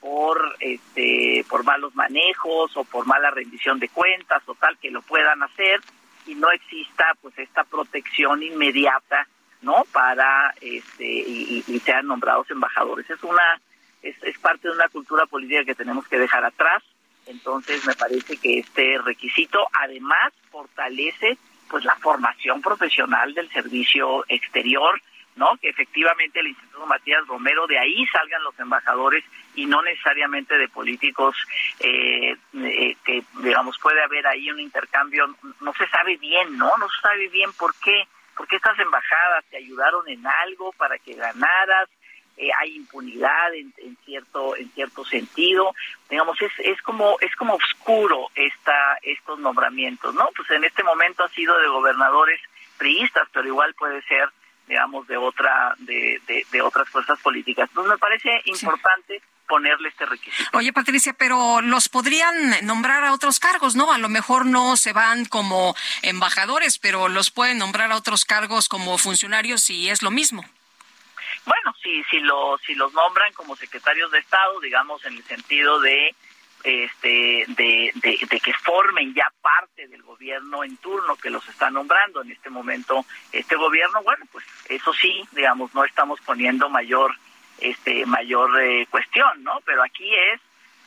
por este por malos manejos o por mala rendición de cuentas o tal que lo puedan hacer y no exista pues esta protección inmediata no para este y, sean nombrados embajadores. Es una es, es parte de una cultura política que tenemos que dejar atrás. Entonces me parece que este requisito además fortalece pues la formación profesional del servicio exterior no que efectivamente el Instituto Matías Romero de ahí salgan los embajadores y no necesariamente de políticos eh, eh, que digamos puede haber ahí un intercambio no se sabe bien no no se sabe bien por qué porque estas embajadas te ayudaron en algo para que ganaras, eh, hay impunidad en, cierto en cierto sentido digamos es es como es como oscuro esta estos nombramientos no pues en este momento ha sido de gobernadores priistas pero igual puede ser digamos de otra de, de, otras fuerzas políticas. Entonces me parece importante ponerle este requisito. Oye, Patricia, pero los podrían nombrar a otros cargos, ¿no? A lo mejor no se van como embajadores, pero los pueden nombrar a otros cargos como funcionarios y es lo mismo. Bueno, si, si, lo, si los nombran como secretarios de Estado, digamos, en el sentido de este de, de, que formen ya parte del gobierno en turno que los está nombrando en este momento este gobierno bueno pues eso sí digamos no estamos poniendo mayor este mayor eh, cuestión, ¿no? Pero aquí es,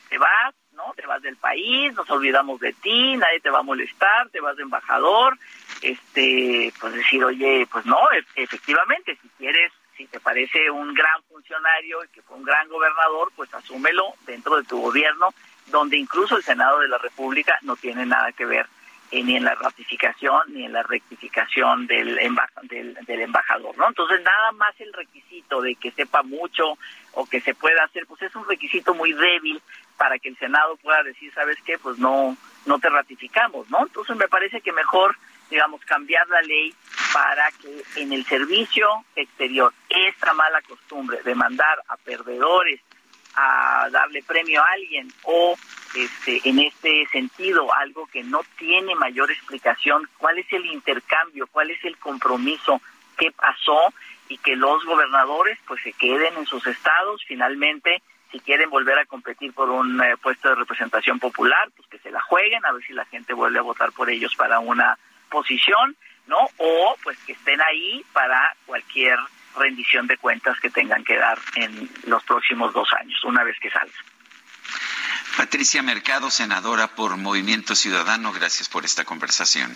te vas, ¿no? Te vas del país, nos olvidamos de ti, nadie te va a molestar, te vas de embajador, este, pues decir, oye, pues no, e, efectivamente, si quieres, si te parece un gran funcionario y que fue un gran gobernador, pues asúmelo dentro de tu gobierno, donde incluso el Senado de la República no tiene nada que ver eh, ni en la ratificación ni en la rectificación del, del, embajador, ¿no? Entonces nada más el requisito de que sepa mucho o que se pueda hacer, pues es un requisito muy débil para que el Senado pueda decir, ¿sabes qué? Pues no, no te ratificamos, ¿no? Entonces me parece que mejor, digamos, cambiar la ley para que en el servicio exterior esta mala costumbre de mandar a perdedores a darle premio a alguien o este, en este sentido algo que no tiene mayor explicación, cuál es el intercambio, cuál es el compromiso, qué pasó y que los gobernadores pues se queden en sus estados. Finalmente si quieren volver a competir por un eh, puesto de representación popular, pues que se la jueguen a ver si la gente vuelve a votar por ellos para una posición, ¿no? O pues que estén ahí para cualquier rendición de cuentas que tengan que dar en los próximos dos años, una vez que salgan. Patricia Mercado, senadora por Movimiento Ciudadano, gracias por esta conversación.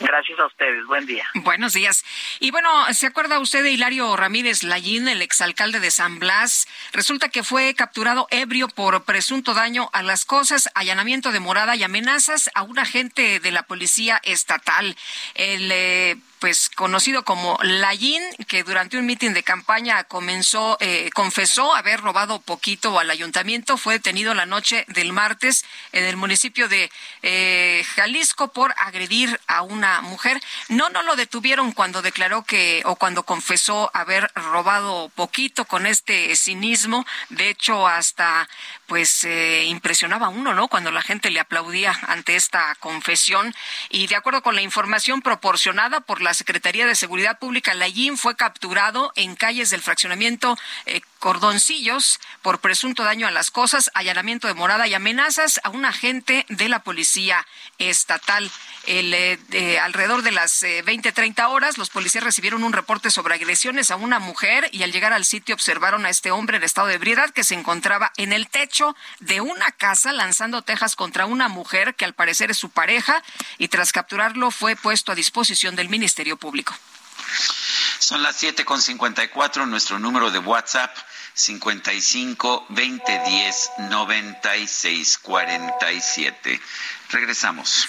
Gracias a ustedes. Buen día. Buenos días. Y bueno, ¿se acuerda usted de Hilario Ramírez Lallín, el exalcalde de San Blas? Resulta que fue capturado ebrio por presunto daño a las cosas, allanamiento de morada y amenazas a un agente de la policía estatal. El eh, pues conocido como Lallín, que durante un mitin de campaña comenzó, eh, confesó haber robado poquito al ayuntamiento, fue detenido la noche del martes en el municipio de eh, Jalisco por agredir a una mujer. No, no lo detuvieron cuando declaró que o cuando confesó haber robado poquito con este cinismo. De hecho, hasta pues eh, impresionaba a uno, ¿no? Cuando la gente le aplaudía ante esta confesión. Y de acuerdo con la información proporcionada por la la Secretaría de Seguridad Pública, la fue capturado en calles del fraccionamiento eh, Cordoncillos por presunto daño a las cosas, allanamiento de morada y amenazas a un agente de la policía estatal. Eh, alrededor de las eh, 20-30 horas, los policías recibieron un reporte sobre agresiones a una mujer y al llegar al sitio observaron a este hombre en estado de ebriedad que se encontraba en el techo de una casa lanzando tejas contra una mujer que al parecer es su pareja y tras capturarlo fue puesto a disposición del Ministerio Público. Son las siete con cincuenta y cuatro. Nuestro número de WhatsApp 55 20 10 96 47. Regresamos.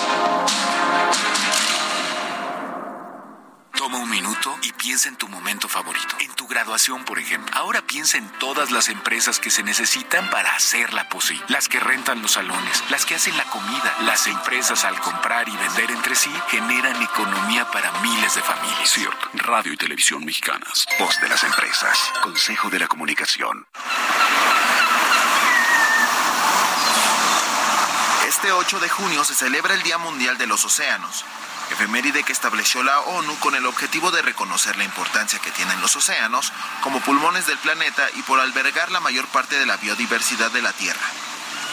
Toma un minuto y piensa en tu momento favorito, en tu graduación, por ejemplo. Ahora piensa en todas las empresas que se necesitan para hacerla posible. Las que rentan los salones, las que hacen la comida. Las empresas al comprar y vender entre sí generan economía para miles de familias. Cierto. Radio y Televisión Mexicanas. Voz de las empresas. Consejo de la Comunicación. Este 8 de junio se celebra el Día Mundial de los Océanos efeméride que estableció la ONU con el objetivo de reconocer la importancia que tienen los océanos como pulmones del planeta y por albergar la mayor parte de la biodiversidad de la Tierra.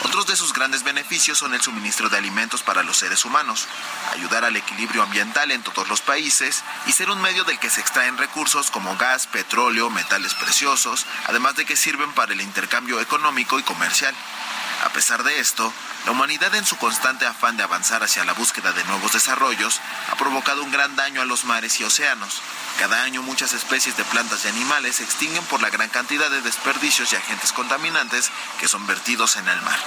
Otros de sus grandes beneficios son el suministro de alimentos para los seres humanos, ayudar al equilibrio ambiental en todos los países y ser un medio del que se extraen recursos como gas, petróleo, metales preciosos, además de que sirven para el intercambio económico y comercial. A pesar de esto, la humanidad en su constante afán de avanzar hacia la búsqueda de nuevos desarrollos ha provocado un gran daño a los mares y océanos. Cada año muchas especies de plantas y animales se extinguen por la gran cantidad de desperdicios y agentes contaminantes que son vertidos en el mar.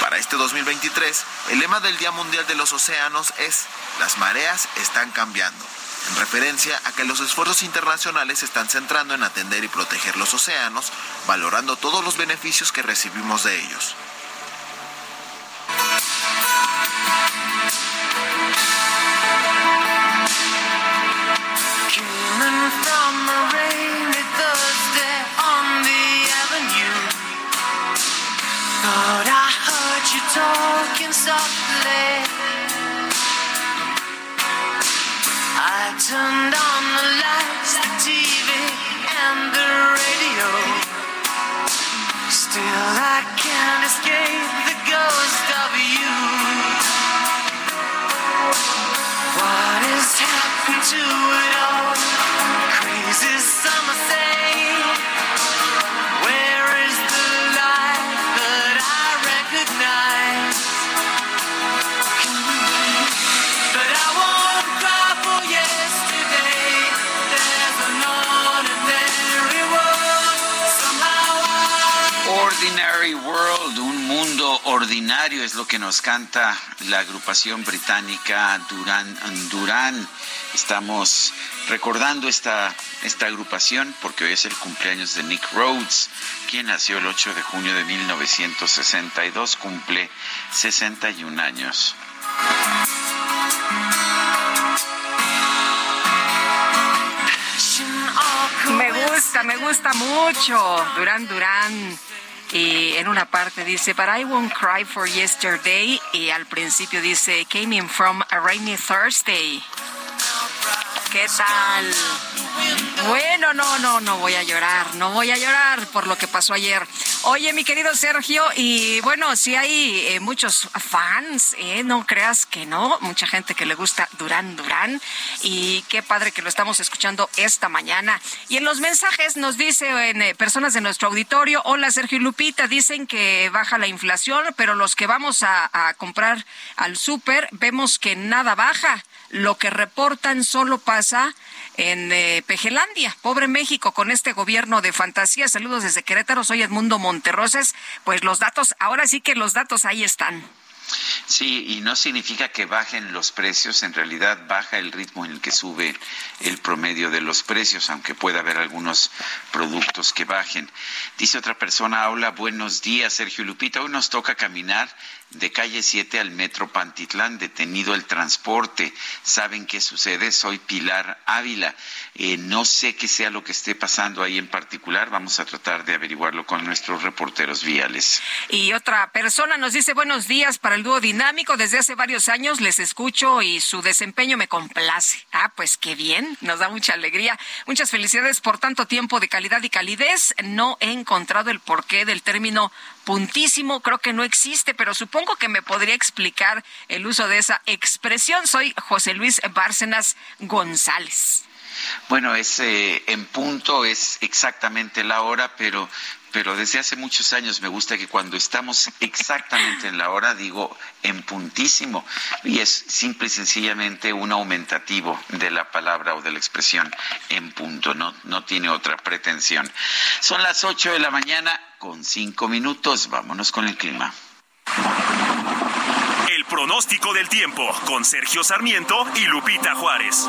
Para este 2023, el lema del Día Mundial de los Océanos es Las mareas están cambiando en referencia a que los esfuerzos internacionales se están centrando en atender y proteger los océanos, valorando todos los beneficios que recibimos de ellos. Softly. I turned on the lights, the TV, and the radio. Still, I can't escape the ghost of you. What has happened to es lo que nos canta la agrupación británica Duran Duran. Estamos recordando esta, esta agrupación porque hoy es el cumpleaños de Nick Rhodes, quien nació el 8 de junio de 1962, cumple 61 años. Me gusta, me gusta mucho. Duran Duran y en una parte dice, But I won't cry for yesterday. Y al principio dice, Came in from a rainy Thursday. ¿Qué tal? Bueno, no, no, no voy a llorar, no voy a llorar por lo que pasó ayer. Oye, mi querido Sergio, y bueno, si hay eh, muchos fans, eh, no creas que no, mucha gente que le gusta Durán Durán, y qué padre que lo estamos escuchando esta mañana. Y en los mensajes nos dice eh, personas de nuestro auditorio, hola Sergio y Lupita, dicen que baja la inflación, pero los que vamos a, a comprar al súper vemos que nada baja. Lo que reportan solo pasa en eh, Pejelandia. Pobre México con este gobierno de fantasía. Saludos desde Querétaro. Soy Edmundo Monterroses. Pues los datos, ahora sí que los datos ahí están. Sí, y no significa que bajen los precios, en realidad baja el ritmo en el que sube el promedio de los precios, aunque pueda haber algunos productos que bajen. Dice otra persona, hola, buenos días, Sergio Lupita, hoy nos toca caminar de calle 7 al metro Pantitlán, detenido el transporte. ¿Saben qué sucede? Soy Pilar Ávila. Eh, no sé qué sea lo que esté pasando ahí en particular. Vamos a tratar de averiguarlo con nuestros reporteros viales. Y otra persona nos dice buenos días para el dúo dinámico. Desde hace varios años les escucho y su desempeño me complace. Ah, pues qué bien. Nos da mucha alegría. Muchas felicidades por tanto tiempo de calidad y calidez. No he encontrado el porqué del término puntísimo. Creo que no existe, pero supongo que me podría explicar el uso de esa expresión. Soy José Luis Bárcenas González. Bueno, es eh, en punto, es exactamente la hora, pero pero desde hace muchos años me gusta que cuando estamos exactamente en la hora, digo en puntísimo, y es simple y sencillamente un aumentativo de la palabra o de la expresión en punto, no, no tiene otra pretensión. Son las ocho de la mañana con cinco minutos, vámonos con el clima. El pronóstico del tiempo con Sergio Sarmiento y Lupita Juárez.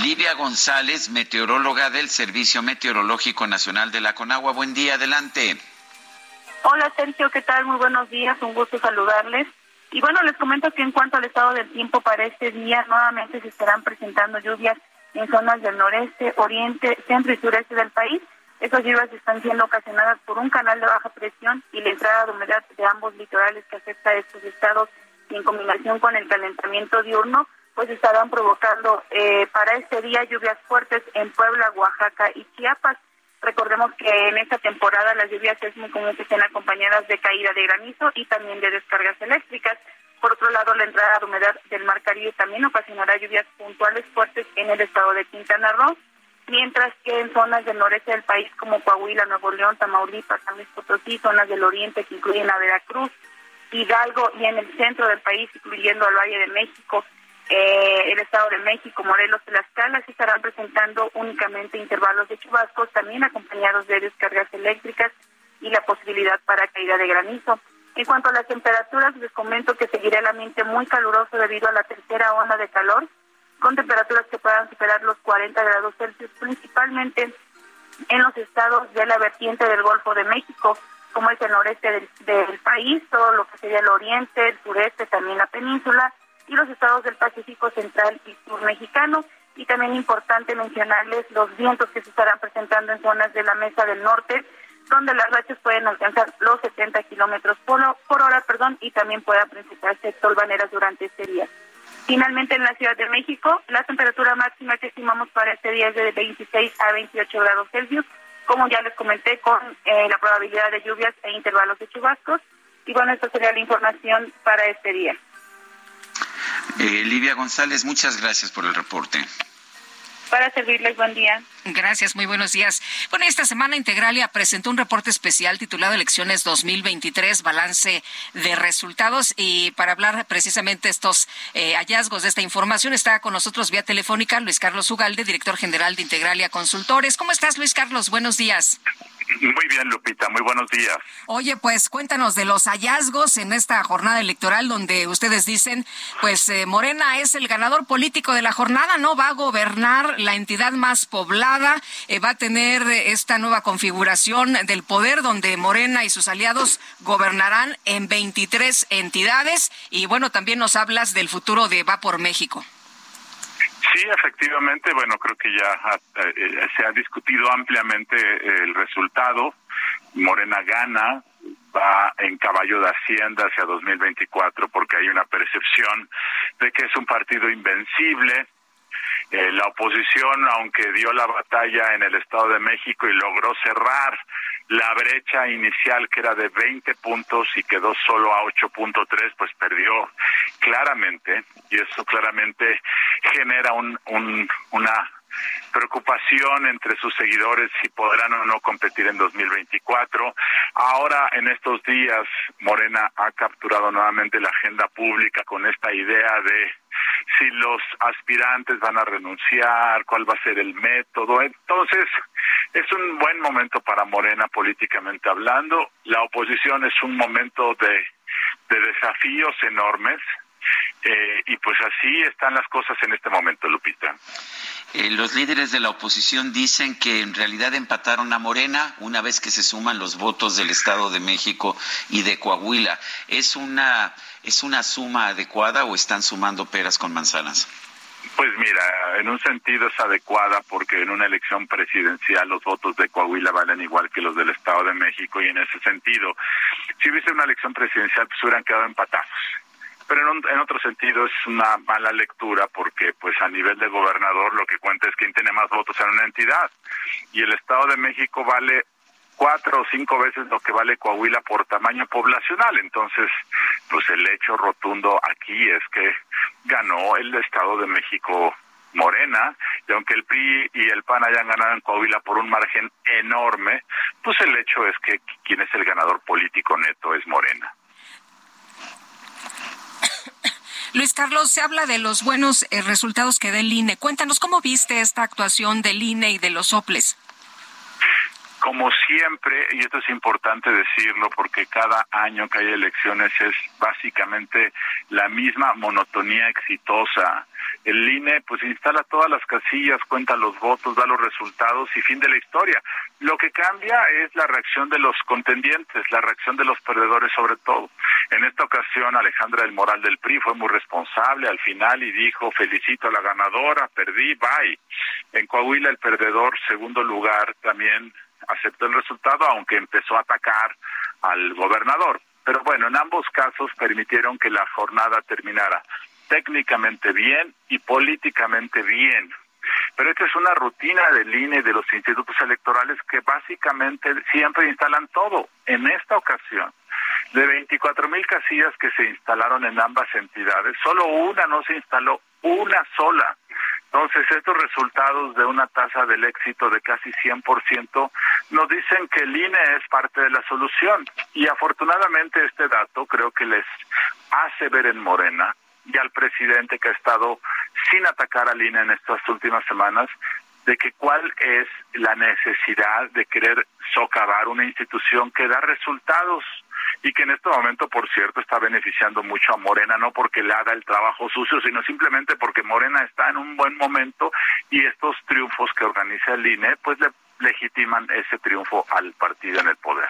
Livia González, meteoróloga del Servicio Meteorológico Nacional de la Conagua. Buen día, adelante. Hola Sergio, ¿qué tal? Muy buenos días, un gusto saludarles. Y bueno, les comento que en cuanto al estado del tiempo para este día, nuevamente se estarán presentando lluvias en zonas del noreste, oriente, centro y sureste del país. Esas lluvias están siendo ocasionadas por un canal de baja presión y la entrada de humedad de ambos litorales que afecta a estos estados y en combinación con el calentamiento diurno, pues estarán provocando eh, para este día lluvias fuertes en Puebla, Oaxaca y Chiapas. Recordemos que en esta temporada las lluvias es muy común que estén acompañadas de caída de granizo y también de descargas eléctricas. Por otro lado, la entrada de humedad del Mar Caribe también ocasionará lluvias puntuales fuertes en el estado de Quintana Roo, mientras que en zonas del noreste del país como Coahuila, Nuevo León, Tamaulipas, San Luis Potosí, zonas del oriente que incluyen a Veracruz, Hidalgo y en el centro del país, incluyendo al Valle de México, eh, el Estado de México, Morelos Tlaxcala, se estarán presentando únicamente intervalos de chubascos, también acompañados de descargas eléctricas y la posibilidad para caída de granizo. En cuanto a las temperaturas, les comento que seguirá el ambiente muy caluroso debido a la tercera onda de calor, con temperaturas que puedan superar los 40 grados Celsius, principalmente en los estados de la vertiente del Golfo de México, como es el noreste del, país, todo lo que sería el oriente, el sureste, también la península, y los estados del Pacífico Central y Sur mexicano. Y también importante mencionarles los vientos que se estarán presentando en zonas de la Mesa del Norte, donde las rachas pueden alcanzar los 70 kilómetros por, hora, perdón, y también puedan presentarse tolvaneras durante este día. Finalmente, en la Ciudad de México, la temperatura máxima que estimamos para este día es de 26 a 28 grados Celsius, como ya les comenté, con eh, la probabilidad de lluvias e intervalos de chubascos. Y bueno, esta sería la información para este día. Eh, Livia González, muchas gracias por el reporte. Para servirles, buen día. Gracias, muy buenos días. Bueno, esta semana Integralia presentó un reporte especial titulado Elecciones 2023, balance de resultados. Y para hablar precisamente estos eh, hallazgos de esta información, está con nosotros vía telefónica Luis Carlos Ugalde, director general de Integralia Consultores. ¿Cómo estás, Luis Carlos? Buenos días. Muy bien, Lupita, muy buenos días. Oye, pues cuéntanos de los hallazgos en esta jornada electoral donde ustedes dicen, pues eh, Morena es el ganador político de la jornada, ¿no? Va a gobernar la entidad más poblada, eh, va a tener esta nueva configuración del poder donde Morena y sus aliados gobernarán en 23 entidades y bueno, también nos hablas del futuro de Va por México. Sí, efectivamente, bueno, creo que ya eh, se ha discutido ampliamente el resultado. Morena gana, va en caballo de hacienda hacia 2024 porque hay una percepción de que es un partido invencible Eh, la oposición, aunque dio la batalla en el Estado de México y logró cerrar la brecha inicial que era de 20 puntos y quedó solo a 8.3, pues perdió claramente y eso claramente genera un, un, una preocupación entre sus seguidores si podrán o no competir en 2024. Ahora, en estos días, Morena ha capturado nuevamente la agenda pública con esta idea de si los aspirantes van a renunciar, cuál va a ser el método. Entonces, es un buen momento para Morena políticamente hablando. La oposición es un momento de, de desafíos enormes. Eh, y pues así están las cosas en este momento, Lupita. Eh, los líderes de la oposición dicen que en realidad empataron a Morena una vez que se suman los votos del Estado de México y de Coahuila. ¿Es una, es una suma adecuada o están sumando peras con manzanas? Pues mira, en un sentido es adecuada porque en una elección presidencial los votos de Coahuila valen igual que los del Estado de México y en ese sentido, si hubiese una elección presidencial pues hubieran quedado empatados pero en, otro sentido es una mala lectura porque pues a nivel de gobernador lo que cuenta es quién tiene más votos en una entidad y el Estado de México vale cuatro o cinco veces lo que vale Coahuila por tamaño poblacional. Entonces, pues el hecho rotundo aquí es que ganó el Estado de México Morena, y aunque el PRI y el PAN hayan ganado en Coahuila por un margen enorme, pues el hecho es que quien es el ganador político neto es Morena. Luis Carlos, se habla de los buenos eh, resultados que da el INE. Cuéntanos cómo viste esta actuación del INE y de los OPLES. Como siempre, y esto es importante decirlo porque cada año que hay elecciones es básicamente la misma monotonía exitosa el INE pues instala todas las casillas, cuenta los votos, da los resultados y fin de la historia. Lo que cambia es la reacción de los contendientes, la reacción de los perdedores sobre todo. En esta ocasión Alejandra del Moral del PRI fue muy responsable al final y dijo felicito a la ganadora, perdí, bye. En Coahuila el perdedor, segundo lugar, también aceptó el resultado, aunque empezó a atacar al gobernador. Pero bueno, en ambos casos permitieron que la jornada terminara técnicamente bien y políticamente bien. Pero esta es una rutina del INE de los institutos electorales que básicamente siempre instalan todo. En esta ocasión, de 24 mil casillas que se instalaron en ambas entidades, solo una no se instaló, una sola. Entonces, estos resultados de una tasa del éxito de casi 100% nos dicen que el INE es parte de la solución. Y afortunadamente este dato creo que les hace ver en Morena y al presidente que ha estado sin atacar a Lina en estas últimas semanas de que cuál es la necesidad de querer socavar una institución que da resultados y que en este momento, por cierto, está beneficiando mucho a Morena, no porque le haga el trabajo sucio, sino simplemente porque Morena está en un buen momento y estos triunfos que organiza el INE, pues le legitiman ese triunfo al partido en el poder.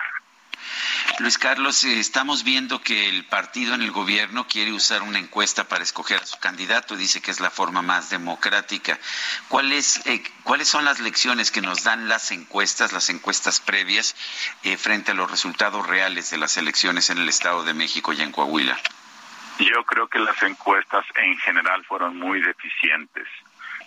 Luis Carlos, eh, estamos viendo que el partido en el gobierno quiere usar una encuesta para escoger a su candidato, dice que es la forma más democrática. ¿Cuáles, eh, ¿cuáles son las lecciones que nos dan las encuestas, las encuestas previas, eh, frente a los resultados reales de las elecciones en el Estado de México y en Coahuila? Yo creo que las encuestas en general fueron muy deficientes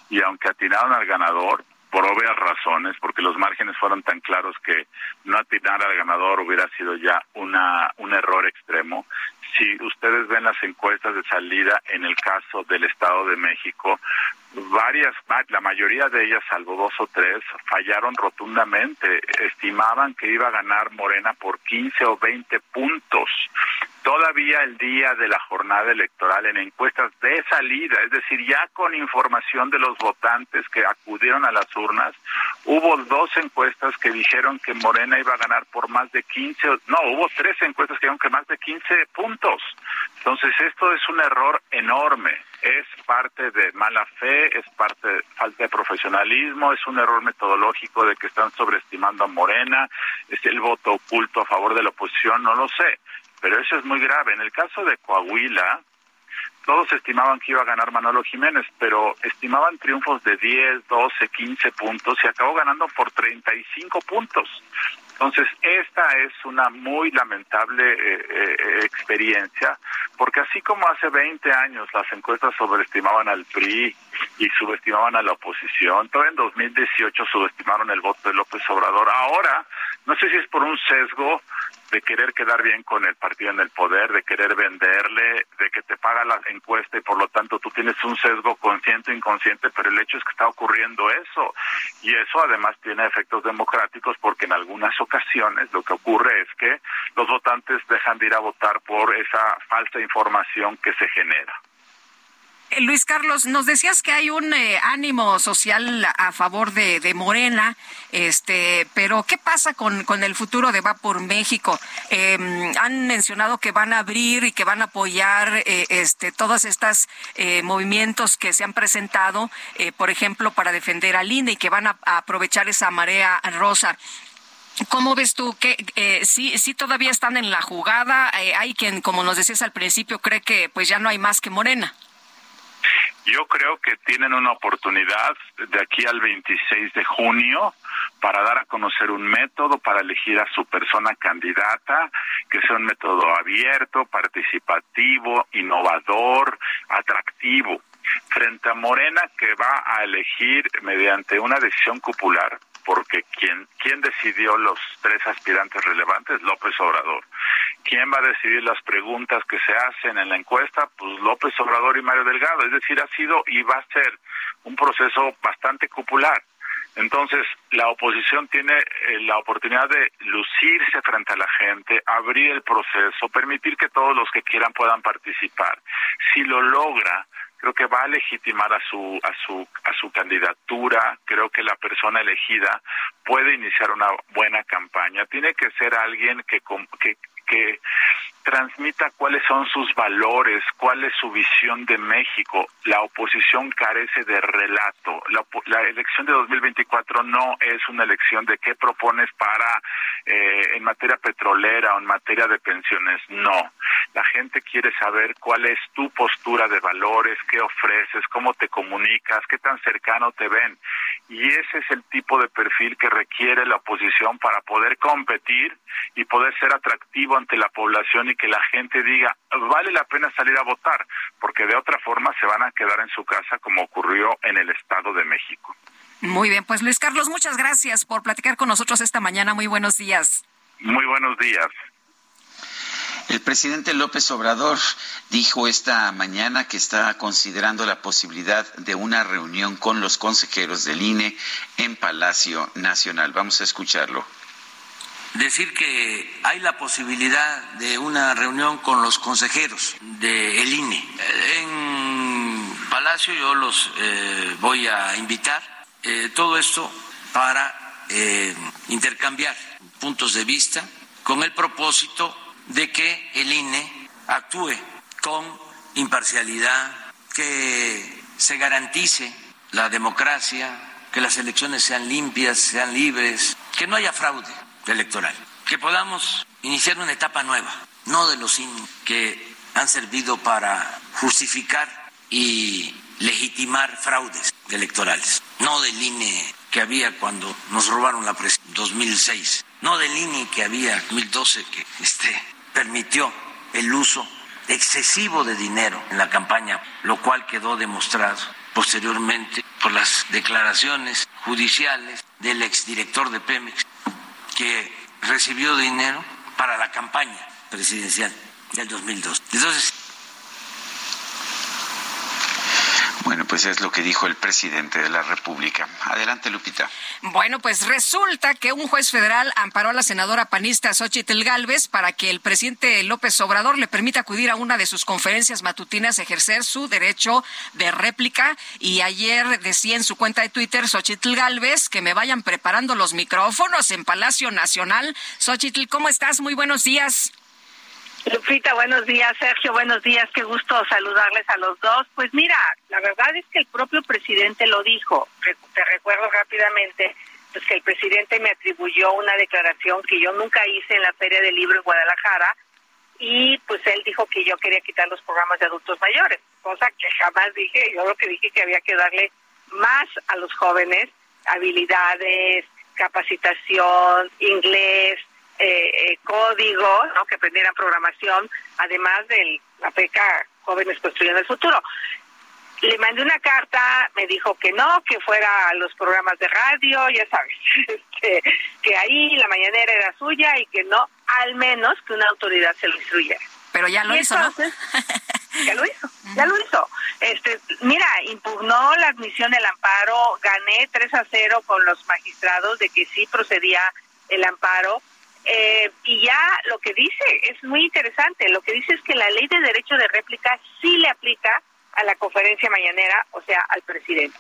y aunque atinaron al ganador, por obvias razones, porque los márgenes fueron tan claros que no atinar al ganador hubiera sido ya una, un error extremo. Si ustedes ven las encuestas de salida en el caso del Estado de México, varias, la mayoría de ellas, salvo dos o tres, fallaron rotundamente. Estimaban que iba a ganar Morena por 15 o 20 puntos todavía el día de la jornada electoral en encuestas de salida, es decir, ya con información de los votantes que acudieron a las urnas, hubo dos encuestas que dijeron que Morena iba a ganar por más de 15, no, hubo tres encuestas que dijeron que más de 15 puntos. Entonces, esto es un error enorme, es parte de mala fe, es parte de falta de profesionalismo, es un error metodológico de que están sobreestimando a Morena, es el voto oculto a favor de la oposición, no lo sé pero eso es muy grave. En el caso de Coahuila, todos estimaban que iba a ganar Manolo Jiménez, pero estimaban triunfos de 10, 12, 15 puntos y acabó ganando por 35 puntos. Entonces, esta es una muy lamentable eh, eh, experiencia, porque así como hace 20 años las encuestas sobreestimaban al PRI y subestimaban a la oposición. Todavía en 2018 subestimaron el voto de López Obrador. Ahora, no sé si es por un sesgo de querer quedar bien con el partido en el poder, de querer venderle, de que te paga la encuesta y por lo tanto tú tienes un sesgo consciente o inconsciente, pero el hecho es que está ocurriendo eso. Y eso además tiene efectos democráticos porque en algunas ocasiones lo que ocurre es que los votantes dejan de ir a votar por esa falsa información que se genera. Eh, Luis Carlos, nos decías que hay un eh, ánimo social a favor de, Morena, este, pero ¿qué pasa con, con el futuro de Va por México? Em, han mencionado que van a abrir y que van a apoyar eh, este, todos estos movimientos que se han presentado, por ejemplo, para defender al INE y que van a, aprovechar esa marea rosa. ¿Cómo ves tú que sí, sí todavía están en la jugada? hay quien, como nos decías al principio, cree que pues ya no hay más que Morena. Yo creo que tienen una oportunidad de aquí al 26 de junio para dar a conocer un método para elegir a su persona candidata, que sea un método abierto, participativo, innovador, atractivo. Frente a Morena, que va a elegir mediante una decisión popular, porque quien, quien decidió los tres aspirantes relevantes, López Obrador. ¿Quién va a decidir las preguntas que se hacen en la encuesta? Pues López Obrador y Mario Delgado. Es decir, ha sido y va a ser un proceso bastante popular. Entonces, la oposición tiene eh, la oportunidad de lucirse frente a la gente, abrir el proceso, permitir que todos los que quieran puedan participar. Si lo logra, creo que va a legitimar a su a su a su candidatura creo que la persona elegida puede iniciar una buena campaña tiene que ser alguien que que que transmita cuáles son sus valores, cuál es su visión de México. La oposición carece de relato. La, elección de 2024 no es una elección de qué propones para eh, en materia petrolera o en materia de pensiones. No. La gente quiere saber cuál es tu postura de valores, qué ofreces, cómo te comunicas, qué tan cercano te ven. Y ese es el tipo de perfil que requiere la oposición para poder competir y poder ser atractivo ante la población y que la gente diga, vale la pena salir a votar, porque de otra forma se van a quedar en su casa como ocurrió en el Estado de México. Muy bien, pues Luis Carlos, muchas gracias por platicar con nosotros esta mañana. Muy buenos días. Muy buenos días. El presidente López Obrador dijo esta mañana que está considerando la posibilidad de una reunión con los consejeros del INE en Palacio Nacional. Vamos a escucharlo decir que hay la posibilidad de una reunión con los consejeros del INE. En Palacio yo los eh, voy a invitar. Eh, todo esto para eh, intercambiar puntos de vista con el propósito de que el INE actúe con imparcialidad, que se garantice la democracia, que las elecciones sean limpias, sean libres, que no haya fraude electoral, que podamos iniciar una etapa nueva, no de los que han servido para justificar y legitimar fraudes electorales, no del INE que había cuando nos robaron la presidencia 2006, no del INE que había 2012 que este, permitió el uso excesivo de dinero en la campaña, lo cual quedó demostrado posteriormente por las declaraciones judiciales del exdirector de Pemex que recibió dinero para la campaña presidencial del 2002. Entonces, Bueno, pues es lo que dijo el presidente de la República. Adelante, Lupita. Bueno, pues resulta que un juez federal amparó a la senadora panista Xochitl Galvez para que el presidente López Obrador le permita acudir a una de sus conferencias matutinas, ejercer su derecho de réplica. Y ayer decía en su cuenta de Twitter Xochitl Galvez que me vayan preparando los micrófonos en Palacio Nacional. Xochitl, ¿cómo estás? Muy buenos días. Lupita, buenos días. Sergio, buenos días. Qué gusto saludarles a los dos. Pues mira, la verdad es que el propio presidente lo dijo. Te recuerdo rápidamente pues que el presidente me atribuyó una declaración que yo nunca hice en la Feria del Libro en Guadalajara y pues él dijo que yo quería quitar los programas de adultos mayores, cosa que jamás dije. Yo lo que dije que había que darle más a los jóvenes habilidades, capacitación, inglés, eh, eh, código, ¿no? que aprendieran programación, además de la beca Jóvenes Construyendo el Futuro. le mandé una carta, me dijo que no, que fuera a los programas de radio, ya sabes, este, que ahí la mañanera era suya y que no, al menos que una autoridad se lo instruyera. Pero ya lo hizo, ¿no? ya lo hizo, ya lo hizo. Este, mira, impugnó la admisión del amparo, gané 3 a 0 con los magistrados de que sí procedía el amparo. Eh, y ya lo que dice es muy interesante. Lo que dice es que la ley de derecho de réplica sí le aplica a la conferencia mañanera, o sea, al presidente.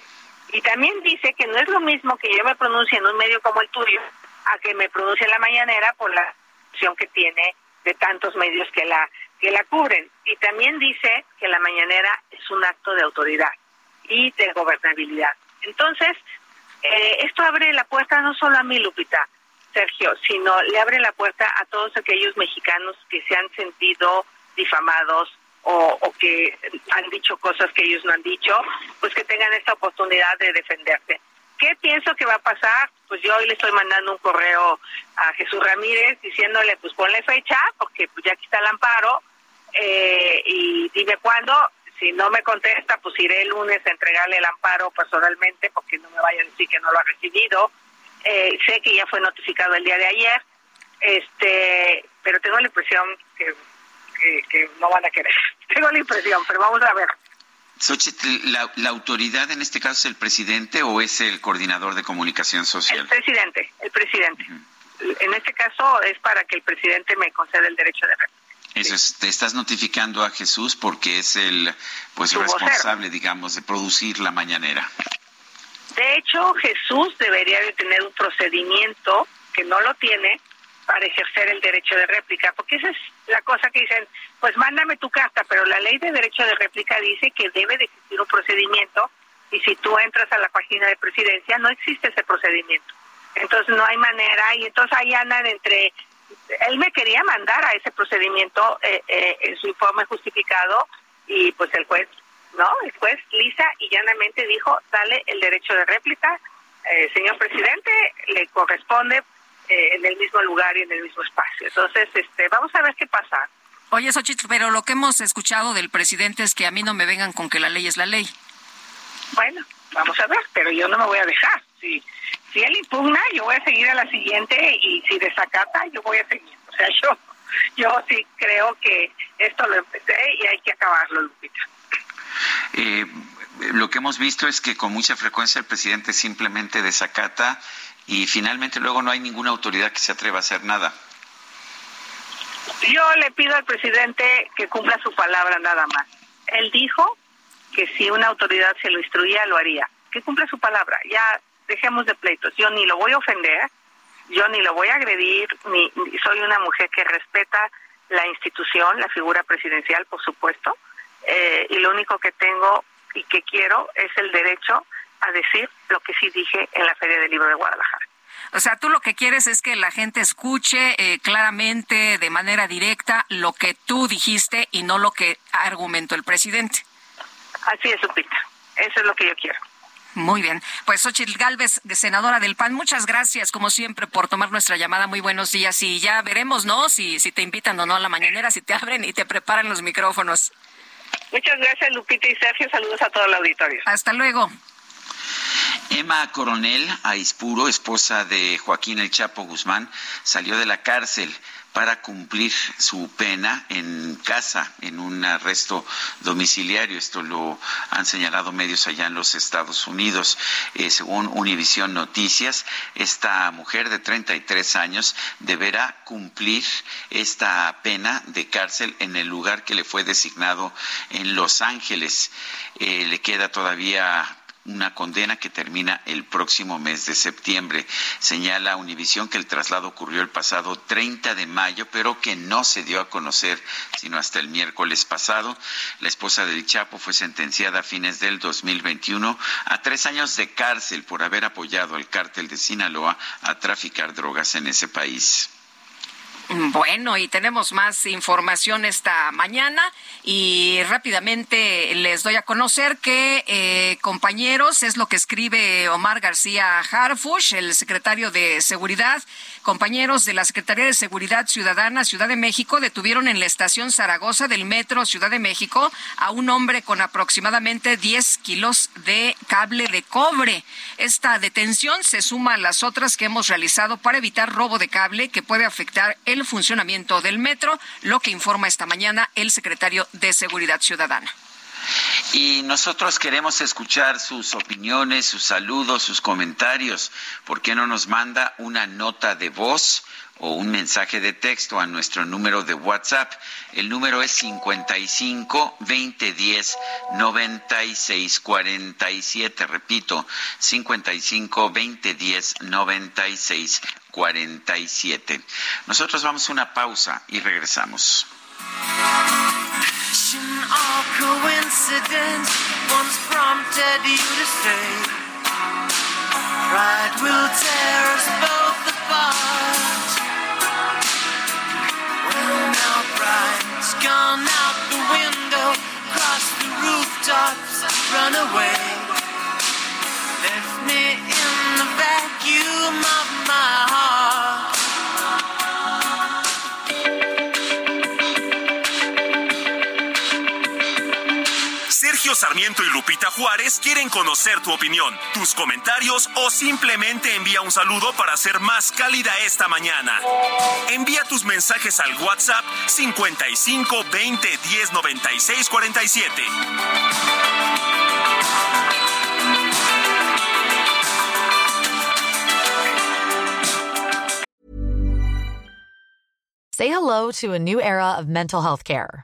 Y también dice que no es lo mismo que yo me pronuncie en un medio como el tuyo a que me pronuncie en la mañanera por la opción que tiene de tantos medios que la que la cubren. Y también dice que la mañanera es un acto de autoridad y de gobernabilidad. Entonces, eh, esto abre la puerta no solo a mí, Lupita, Sergio, sino le abre la puerta a todos aquellos mexicanos que se han sentido difamados, o, que han dicho cosas que ellos no han dicho, pues que tengan esta oportunidad de defenderse. ¿Qué pienso que va a pasar? Pues yo hoy le estoy mandando un correo a Jesús Ramírez diciéndole, pues ponle fecha, porque pues ya aquí está el amparo, eh, y dime cuándo. Si no me contesta, pues iré el lunes a entregarle el amparo personalmente, porque no me vaya a decir que no lo ha recibido. Eh, sé que ya fue notificado el día de ayer, este, pero tengo la impresión que que, no van a querer. Tengo la impresión, pero vamos a ver. la, autoridad en este caso es el presidente o es el coordinador de comunicación social? El presidente, el presidente. En este caso es para que el presidente me conceda el derecho de réplica. Eso es, te estás notificando a Jesús porque es el pues responsable, digamos, de producir la mañanera. De hecho, Jesús debería de tener un procedimiento que no lo tiene para ejercer el derecho de réplica, porque esa es la cosa que dicen, pues mándame tu carta, pero la ley de derecho de réplica dice que debe de existir un procedimiento y si tú entras a la página de presidencia no existe ese procedimiento. Entonces no hay manera y entonces ahí andan entre, él me quería mandar a ese procedimiento eh, eh, en su informe justificado y pues el juez, no, el juez lisa y llanamente dijo, dale el derecho de réplica, eh, señor presidente, le corresponde eh, en el mismo lugar y en el mismo espacio. Entonces, este, vamos a ver qué pasa. Oye, Xochitl, pero lo que hemos escuchado del presidente es que a mí no me vengan con que la ley es la ley. Bueno, vamos a ver, pero yo no me voy a dejar. Si, si él impugna, yo voy a seguir a la siguiente y si desacata, yo voy a seguir. O sea, yo, yo sí creo que esto lo empecé y hay que acabarlo, Lupita. Eh, lo que hemos visto es que con mucha frecuencia el presidente simplemente desacata y finalmente luego no hay ninguna autoridad que se atreva a hacer nada. Yo le pido al presidente que cumpla su palabra nada más. Él dijo que si una autoridad se lo instruía, lo haría. Que cumpla su palabra. Ya dejemos de pleitos. Yo ni lo voy a ofender, yo ni lo voy a agredir, ni, soy una mujer que respeta la institución, la figura presidencial, por supuesto, eh, y lo único que tengo y que quiero es el derecho a decir lo que sí dije en la Feria del Libro de Guadalajara. O sea, tú lo que quieres es que la gente escuche eh, claramente, de manera directa, lo que tú dijiste y no lo que argumentó el presidente. Así es, Lupita. Eso es lo que yo quiero. Muy bien. Pues Xochitl Galvez, senadora del PAN, muchas gracias, como siempre, por tomar nuestra llamada. Muy buenos días. Y ya veremos, ¿no? Si, si te invitan o no a la mañanera, si te abren y te preparan los micrófonos. Muchas gracias, Lupita y Sergio. Saludos a todo el auditorio. Hasta luego. Emma Coronel Aispuro, esposa de Joaquín El Chapo Guzmán, salió de la cárcel para cumplir su pena en casa, en un arresto domiciliario. Esto lo han señalado medios allá en los Estados Unidos. Eh, según Univisión Noticias, esta mujer de 33 años deberá cumplir esta pena de cárcel en el lugar que le fue designado en Los Ángeles. Eh, le queda todavía una condena que termina el próximo mes de septiembre. Señala Univisión que el traslado ocurrió el pasado 30 de mayo, pero que no se dio a conocer sino hasta el miércoles pasado. La esposa del Chapo fue sentenciada a fines del 2021 a tres años de cárcel por haber apoyado al cártel de Sinaloa a traficar drogas en ese país. Bueno, y tenemos más información esta mañana y rápidamente les doy a conocer que, eh, compañeros, es lo que escribe Omar García Harfush, el secretario de Seguridad. Compañeros de la Secretaría de Seguridad Ciudadana Ciudad de México detuvieron en la estación Zaragoza del Metro Ciudad de México a un hombre con aproximadamente 10 kilos de cable de cobre. Esta detención se suma a las otras que hemos realizado para evitar robo de cable que puede afectar el funcionamiento del metro, lo que informa esta mañana el secretario de Seguridad Ciudadana. Y nosotros queremos escuchar sus opiniones, sus saludos, sus comentarios. ¿Por qué no nos manda una nota de voz o un mensaje de texto a nuestro número de WhatsApp? El número es 55 2010 96 47. Repito, 55 2010 96 47. Nosotros vamos a una pausa y regresamos. Pride will tear us both apart. Pride's gone out the window, cross the rooftops, run away. Left me in the vacuum of my heart. Sarmiento y Lupita Juárez quieren conocer tu opinión, tus comentarios o simplemente envía un saludo para hacer más cálida esta mañana. Envía tus mensajes al WhatsApp 55 20 10 96 47. Say hello to a new era of mental health care.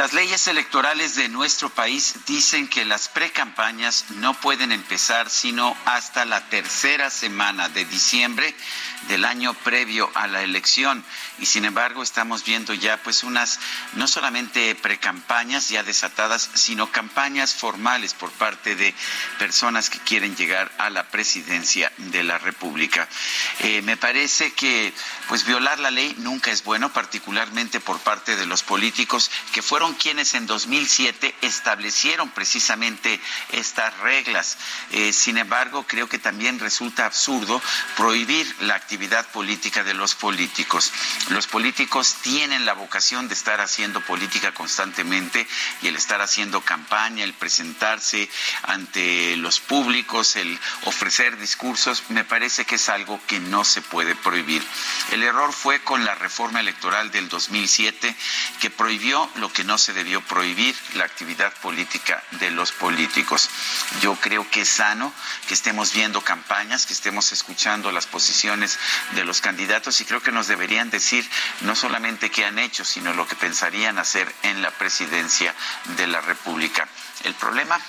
Las leyes electorales de nuestro país dicen que las precampañas no pueden empezar sino hasta la tercera semana de diciembre del año previo a la elección y sin embargo estamos viendo ya pues unas no solamente precampañas ya desatadas sino campañas formales por parte de personas que quieren llegar a la presidencia de la República. Eh, me parece que pues violar la ley nunca es bueno particularmente por parte de los políticos que fueron quienes en 2007 establecieron precisamente estas reglas. Eh, sin embargo creo que también resulta absurdo prohibir la actividad política de los políticos. Los políticos tienen la vocación de estar haciendo política constantemente y el estar haciendo campaña, el presentarse ante los públicos, el ofrecer discursos, me parece que es algo que no se puede prohibir. El error fue con la reforma electoral del 2007 que prohibió lo que no se debió prohibir, la actividad política de los políticos. Yo creo que es sano que estemos viendo campañas, que estemos escuchando las posiciones de los candidatos y creo que nos deberían decir no solamente qué han hecho, sino lo que pensarían hacer en la presidencia de la República. El problema,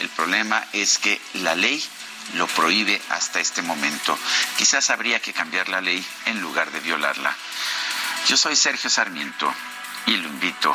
el problema es que la ley lo prohíbe hasta este momento. Quizás habría que cambiar la ley en lugar de violarla. Yo soy Sergio Sarmiento y lo invito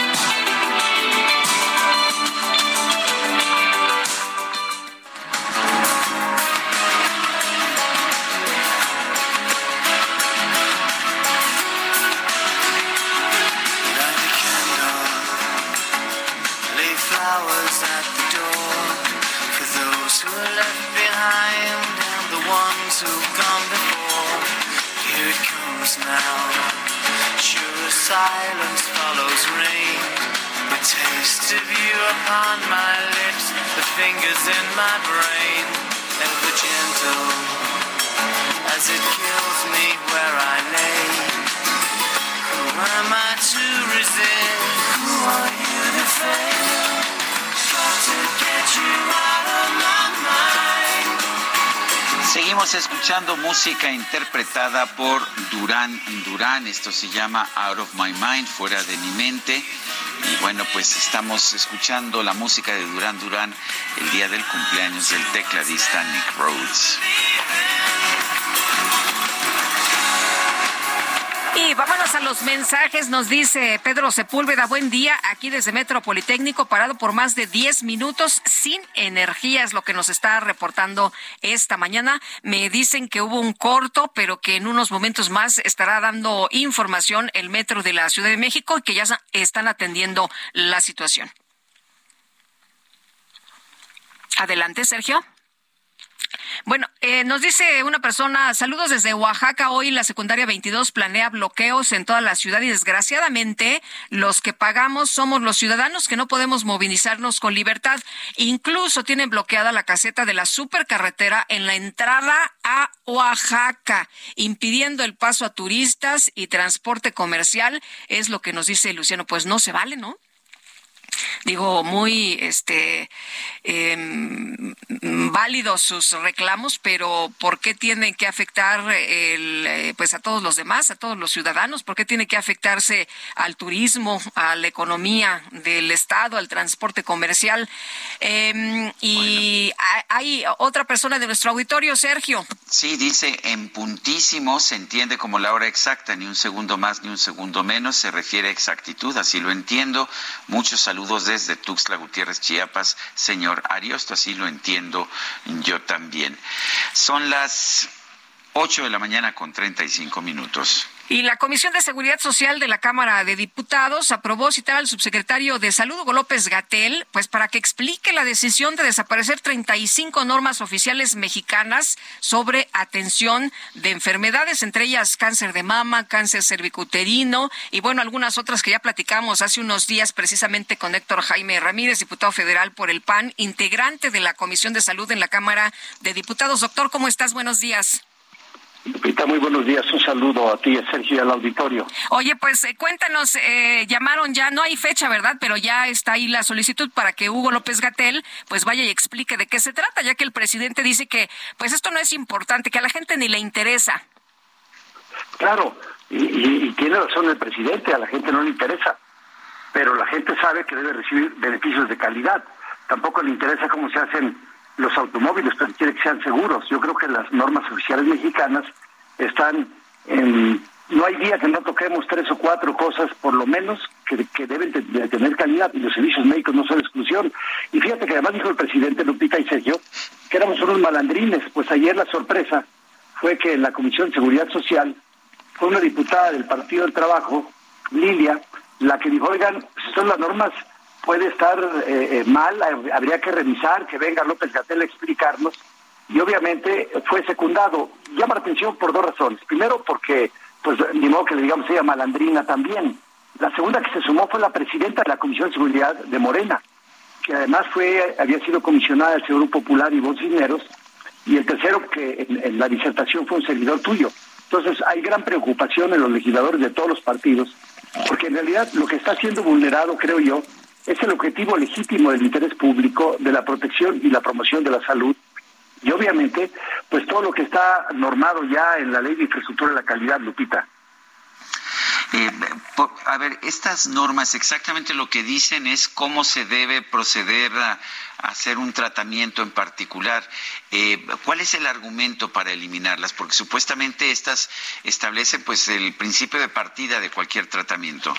Who've gone before. Here it comes now. Sure silence follows rain. The taste of you upon my lips, the fingers in my brain, ever gentle as it kills me where I lay. Who am I to resist? Who are you to fail? Got to get you out of my. Seguimos escuchando música interpretada por Durán Durán. Esto se llama Out of My Mind, fuera de mi mente. Y bueno, pues estamos escuchando la música de Durán Durán el día del cumpleaños del tecladista Nick Rhodes. Y vámonos a los mensajes. Nos dice Pedro Sepúlveda, buen día, aquí desde Metro Politécnico, parado por más de 10 minutos sin energía, es lo que nos está reportando esta mañana. Me dicen que hubo un corto, pero que en unos momentos más estará dando información el Metro de la Ciudad de México y que ya están atendiendo la situación. Adelante, Sergio. Bueno, eh, nos dice una persona, saludos desde Oaxaca. Hoy la secundaria 22 planea bloqueos en toda la ciudad y desgraciadamente los que pagamos somos los ciudadanos que no podemos movilizarnos con libertad. Incluso tienen bloqueada la caseta de la supercarretera en la entrada a Oaxaca, impidiendo el paso a turistas y transporte comercial. Es lo que nos dice Luciano. Pues no se vale, ¿no? Digo, muy este eh, válidos sus reclamos, pero ¿por qué tienen que afectar el, eh, pues a todos los demás, a todos los ciudadanos? ¿Por qué tiene que afectarse al turismo, a la economía del Estado, al transporte comercial? Eh, y hay otra persona de nuestro auditorio, Sergio. Sí, dice, en puntísimo se entiende como la hora exacta, ni un segundo más ni un segundo menos, se refiere a exactitud, así lo entiendo. Muchos saludos desde Tuxtla Gutiérrez, Chiapas, señor Ariosto, así lo entiendo yo también. Son las 8 de la mañana con 35 minutos. Y la Comisión de Seguridad Social de la Cámara de Diputados aprobó citar al subsecretario de Salud, Hugo López Gatel, pues para que explique la decisión de desaparecer 35 normas oficiales mexicanas sobre atención de enfermedades, entre ellas cáncer de mama, cáncer cervicuterino y bueno, algunas otras que ya platicamos hace unos días precisamente con Héctor Jaime Ramírez, diputado federal por el PAN, integrante de la Comisión de Salud en la Cámara de Diputados. Doctor, ¿cómo estás? Buenos días. Lupita, muy buenos días. Un saludo a ti, a Sergio y al auditorio. Oye, pues eh, cuéntanos, eh, llamaron ya, no hay fecha, ¿verdad? Pero ya está ahí la solicitud para que Hugo López Gatel pues vaya y explique de qué se trata, ya que el presidente dice que pues esto no es importante, que a la gente ni le interesa. Claro, y, y tiene razón el presidente, a la gente no le interesa, pero la gente sabe que debe recibir beneficios de calidad. Tampoco le interesa cómo se hacen los automóviles, pero quiere que sean seguros. Yo creo que las normas oficiales mexicanas están en... No hay día que no toquemos tres o cuatro cosas, por lo menos, que, deben de, tener calidad y los servicios médicos no son exclusión. Y fíjate que además dijo el presidente Lupita y Sergio que éramos unos malandrines, pues ayer la sorpresa fue que en la Comisión de Seguridad Social fue una diputada del Partido del Trabajo, Lilia, la que dijo, oigan, son las normas puede estar eh, eh, mal, habría que revisar, que venga López Gatel a explicarnos, y obviamente fue secundado. Llama la atención por dos razones. Primero, porque, pues, ni modo que le digamos ella malandrina también. La segunda que se sumó fue la presidenta de la Comisión de Seguridad de Morena, que además fue había sido comisionada del Seguro Popular y Voz Dineros, y el tercero que en, en la disertación fue un servidor tuyo. Entonces hay gran preocupación en los legisladores de todos los partidos, porque en realidad lo que está siendo vulnerado, creo yo, es el objetivo legítimo del interés público de la protección y la promoción de la salud Y obviamente, pues todo lo que está normado ya en la ley de infraestructura de la calidad, Lupita. Eh, a ver, estas normas exactamente lo que dicen es cómo se debe proceder a, hacer un tratamiento en particular. Eh, ¿Cuál es el argumento para eliminarlas? Porque supuestamente estas establecen pues el principio de partida de cualquier tratamiento.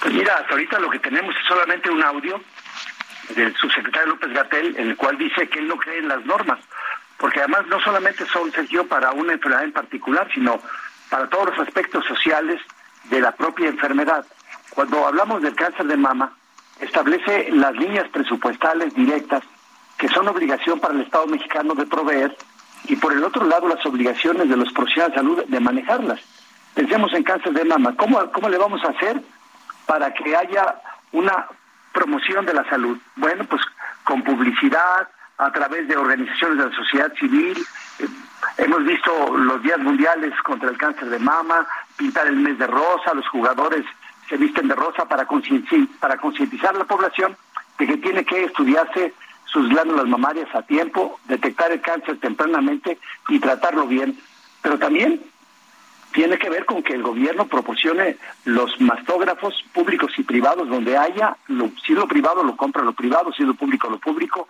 Pues mira, hasta ahorita lo que tenemos es solamente un audio del subsecretario López Gatel, en el cual dice que él no cree en las normas, porque además no solamente son, Sergio, para una enfermedad en particular, sino para todos los aspectos sociales de la propia enfermedad. Cuando hablamos del cáncer de mama, establece las líneas presupuestales directas que son obligación para el Estado mexicano de proveer y por el otro lado las obligaciones de los profesionales de salud de manejarlas. Pensemos en cáncer de mama. ¿Cómo, cómo le vamos a hacer para que haya una promoción de la salud? Bueno, pues con publicidad, a través de organizaciones de la sociedad civil. Eh, hemos visto los días mundiales contra el cáncer de mama, pintar el mes de rosa, los jugadores se visten de rosa para concientizar a la población de que tiene que estudiarse sus glándulas mamarias a tiempo, detectar el cáncer tempranamente y tratarlo bien. Pero también tiene que ver con que el gobierno proporcione los mastógrafos públicos y privados donde haya, si lo privado lo compra lo privado, si lo público lo público,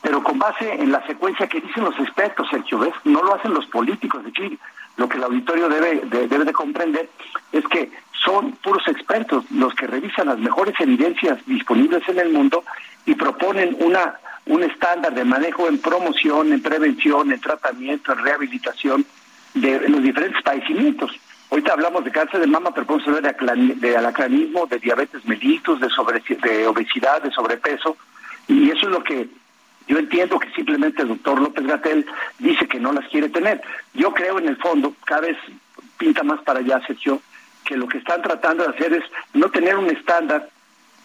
pero con base en la secuencia que dicen los expertos, Sergio, ¿ves? No lo hacen los políticos. De aquí lo que el auditorio debe de, debe de comprender es que son puros expertos los que revisan las mejores evidencias disponibles en el mundo y proponen una un estándar de manejo en promoción, en prevención, en tratamiento, en rehabilitación de los diferentes padecimientos. Ahorita hablamos de cáncer de mama, pero podemos hablar de, de alacranismo, de diabetes mellitus, de, sobre, de obesidad, de sobrepeso, y eso es lo que yo entiendo que simplemente el doctor López Gatel dice que no las quiere tener. Yo creo en el fondo, cada vez pinta más para allá, Sergio, que lo que están tratando de hacer es no tener un estándar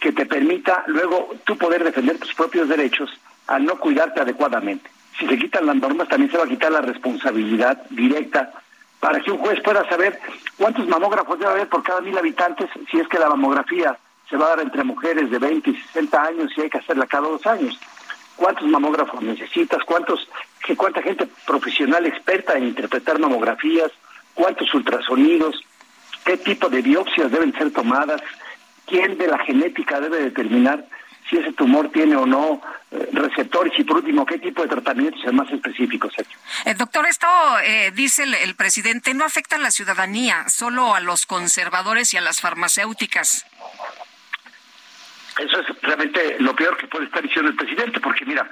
que te permita luego tú poder defender tus propios derechos al no cuidarte adecuadamente. Si se quitan las normas, también se va a quitar la responsabilidad directa para que un juez pueda saber cuántos mamógrafos debe haber por cada mil habitantes si es que la mamografía se va a dar entre mujeres de 20 y 60 años y hay que hacerla cada dos años. Cuántos mamógrafos necesitas, cuántos, cuánta gente profesional experta en interpretar mamografías, cuántos ultrasonidos, qué tipo de biopsias deben ser tomadas, quién de la genética debe determinar si ese tumor tiene o no eh, receptores y por último qué tipo de tratamientos es más específicos. El doctor, esto eh, dice el, el, presidente, no afecta a la ciudadanía, solo a los conservadores y a las farmacéuticas. Eso es realmente lo peor que puede estar diciendo el presidente, porque mira,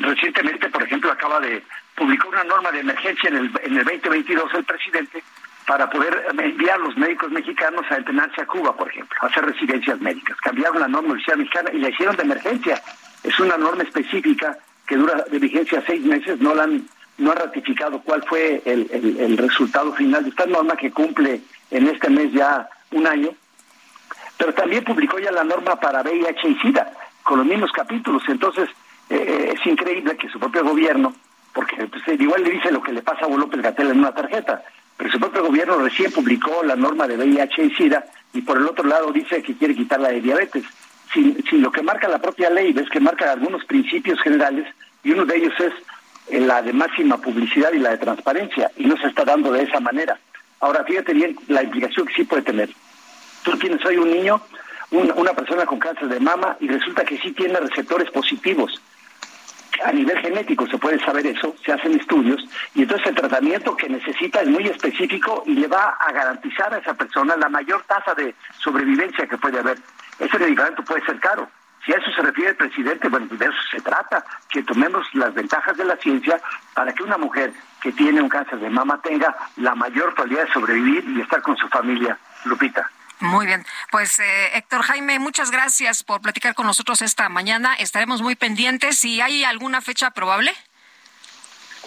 recientemente, por ejemplo, acaba de publicar una norma de emergencia en el, en el 2022 el presidente para poder enviar a los médicos mexicanos a entrenarse a Cuba, por ejemplo, a hacer residencias médicas. Cambiaron la norma oficial mexicana y la hicieron de emergencia. Es una norma específica que dura de vigencia seis meses, no la han, no ha ratificado cuál fue el, el resultado final de esta norma que cumple en este mes ya un año pero también publicó ya la norma para VIH y SIDA, con los mismos capítulos. Entonces, eh, eh, es increíble que su propio gobierno, porque pues, igual le dice lo que le pasa a López Gatel en una tarjeta, pero su propio gobierno recién publicó la norma de VIH y SIDA y por el otro lado dice que quiere quitar la de diabetes. Si, si lo que marca la propia ley es que marca algunos principios generales y uno de ellos es eh, la de máxima publicidad y la de transparencia y no se está dando de esa manera. Ahora, fíjate bien la implicación que sí puede tener. Tú tienes hoy un niño, una persona con cáncer de mama, y resulta que sí tiene receptores positivos. A nivel genético se puede saber eso, se hacen estudios, y entonces el tratamiento que necesita es muy específico y le va a garantizar a esa persona la mayor tasa de sobrevivencia que puede haber. Ese medicamento puede ser caro. Si a eso se refiere el presidente, bueno, de eso se trata, que tomemos las ventajas de la ciencia para que una mujer que tiene un cáncer de mama tenga la mayor probabilidad de sobrevivir y estar con su familia. Lupita. Muy bien. Pues eh, Héctor Jaime, muchas gracias por platicar con nosotros esta mañana. Estaremos muy pendientes. ¿Y hay alguna fecha probable?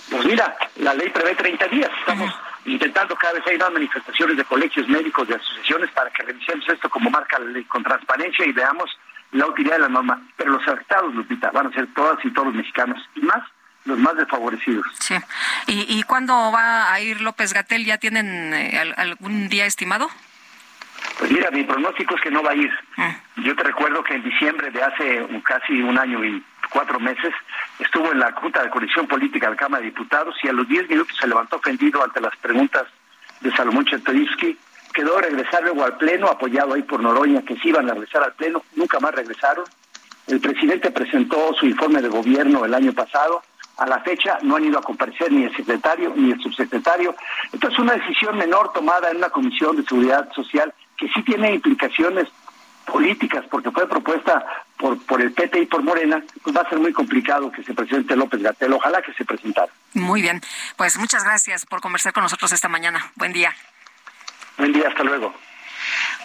Pues mira, la ley prevé 30 días. Estamos intentando cada vez hay más manifestaciones de colegios médicos, de asociaciones, para que revisemos esto como marca la ley con transparencia y veamos la utilidad de la norma. Pero los afectados, Lupita, van a ser todas y todos los mexicanos. Y más los más desfavorecidos. Sí. ¿Y, y cuándo va a ir López Gatel? ¿Ya tienen eh, algún día estimado? Pues mira, mi pronóstico es que no va a ir. Ah. Yo te recuerdo que en diciembre de hace casi un año y cuatro meses, estuvo en la Junta de Coalición Política de la Cámara de Diputados y a los diez minutos se levantó ofendido ante las preguntas de Salomón Chertorivsky, quedó regresar luego al Pleno, apoyado ahí por Noroña, que sí iban a regresar al Pleno, nunca más regresaron. El presidente presentó su informe de gobierno el año pasado, a la fecha no han ido a comparecer ni el secretario ni el subsecretario. Entonces, una decisión menor tomada en una comisión de seguridad social que sí tiene implicaciones políticas, porque fue propuesta por, por el PT y por Morena, pues va a ser muy complicado que se presente López Gatel. Ojalá que se presentara. Muy bien. Pues muchas gracias por conversar con nosotros esta mañana. Buen día. Buen día, hasta luego.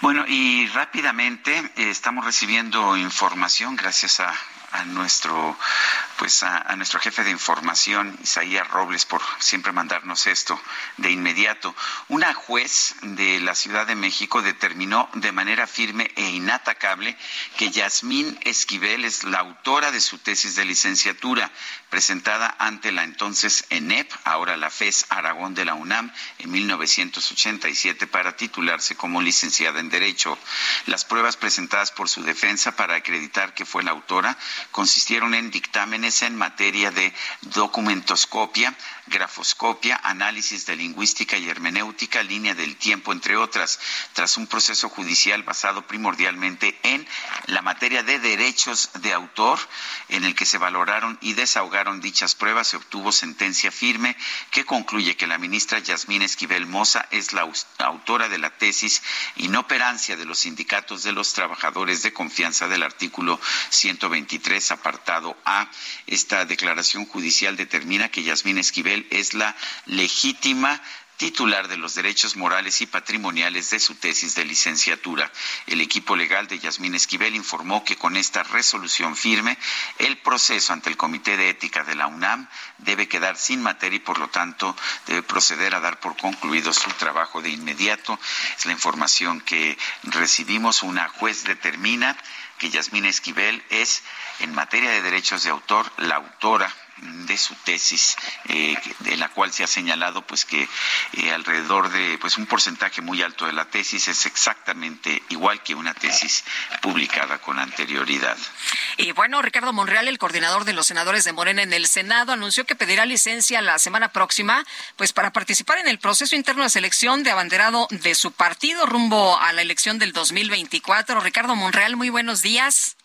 Bueno, y rápidamente eh, estamos recibiendo información gracias a a nuestro pues a, nuestro jefe de información Isaías Robles por siempre mandarnos esto de inmediato. Una juez de la Ciudad de México determinó de manera firme e inatacable que Yasmín Esquivel es la autora de su tesis de licenciatura presentada ante la entonces ENEP, ahora la FES Aragón de la UNAM, en 1987 para titularse como licenciada en Derecho. Las pruebas presentadas por su defensa para acreditar que fue la autora consistieron en dictámenes en materia de documentoscopia, grafoscopia, análisis de lingüística y hermenéutica, línea del tiempo, entre otras, tras un proceso judicial basado primordialmente en la materia de derechos de autor, en el que se valoraron y desahogaron dichas pruebas, se obtuvo sentencia firme que concluye que la ministra Yasmín Esquivel Moza es la autora de la tesis inoperancia de los sindicatos de los trabajadores de confianza del artículo 123, apartado A. Esta declaración judicial determina que Yasmín Esquivel es la legítima titular de los derechos morales y patrimoniales de su tesis de licenciatura. El equipo legal de Yasmín Esquivel informó que con esta resolución firme, el proceso ante el Comité de Ética de la UNAM debe quedar sin materia y por lo tanto debe proceder a dar por concluido su trabajo de inmediato. Es la información que recibimos. Una juez determina que Yasmín Esquivel es, en materia de derechos de autor, la autora de su tesis, eh, de la cual se ha señalado pues que eh, alrededor de pues un porcentaje muy alto de la tesis es exactamente igual que una tesis publicada con anterioridad. Y bueno, Ricardo Monreal, el coordinador de los senadores de Morena en el Senado, anunció que pedirá licencia la semana próxima pues para participar en el proceso interno de selección de abanderado de su partido rumbo a la elección del 2024. Ricardo Monreal, muy buenos días.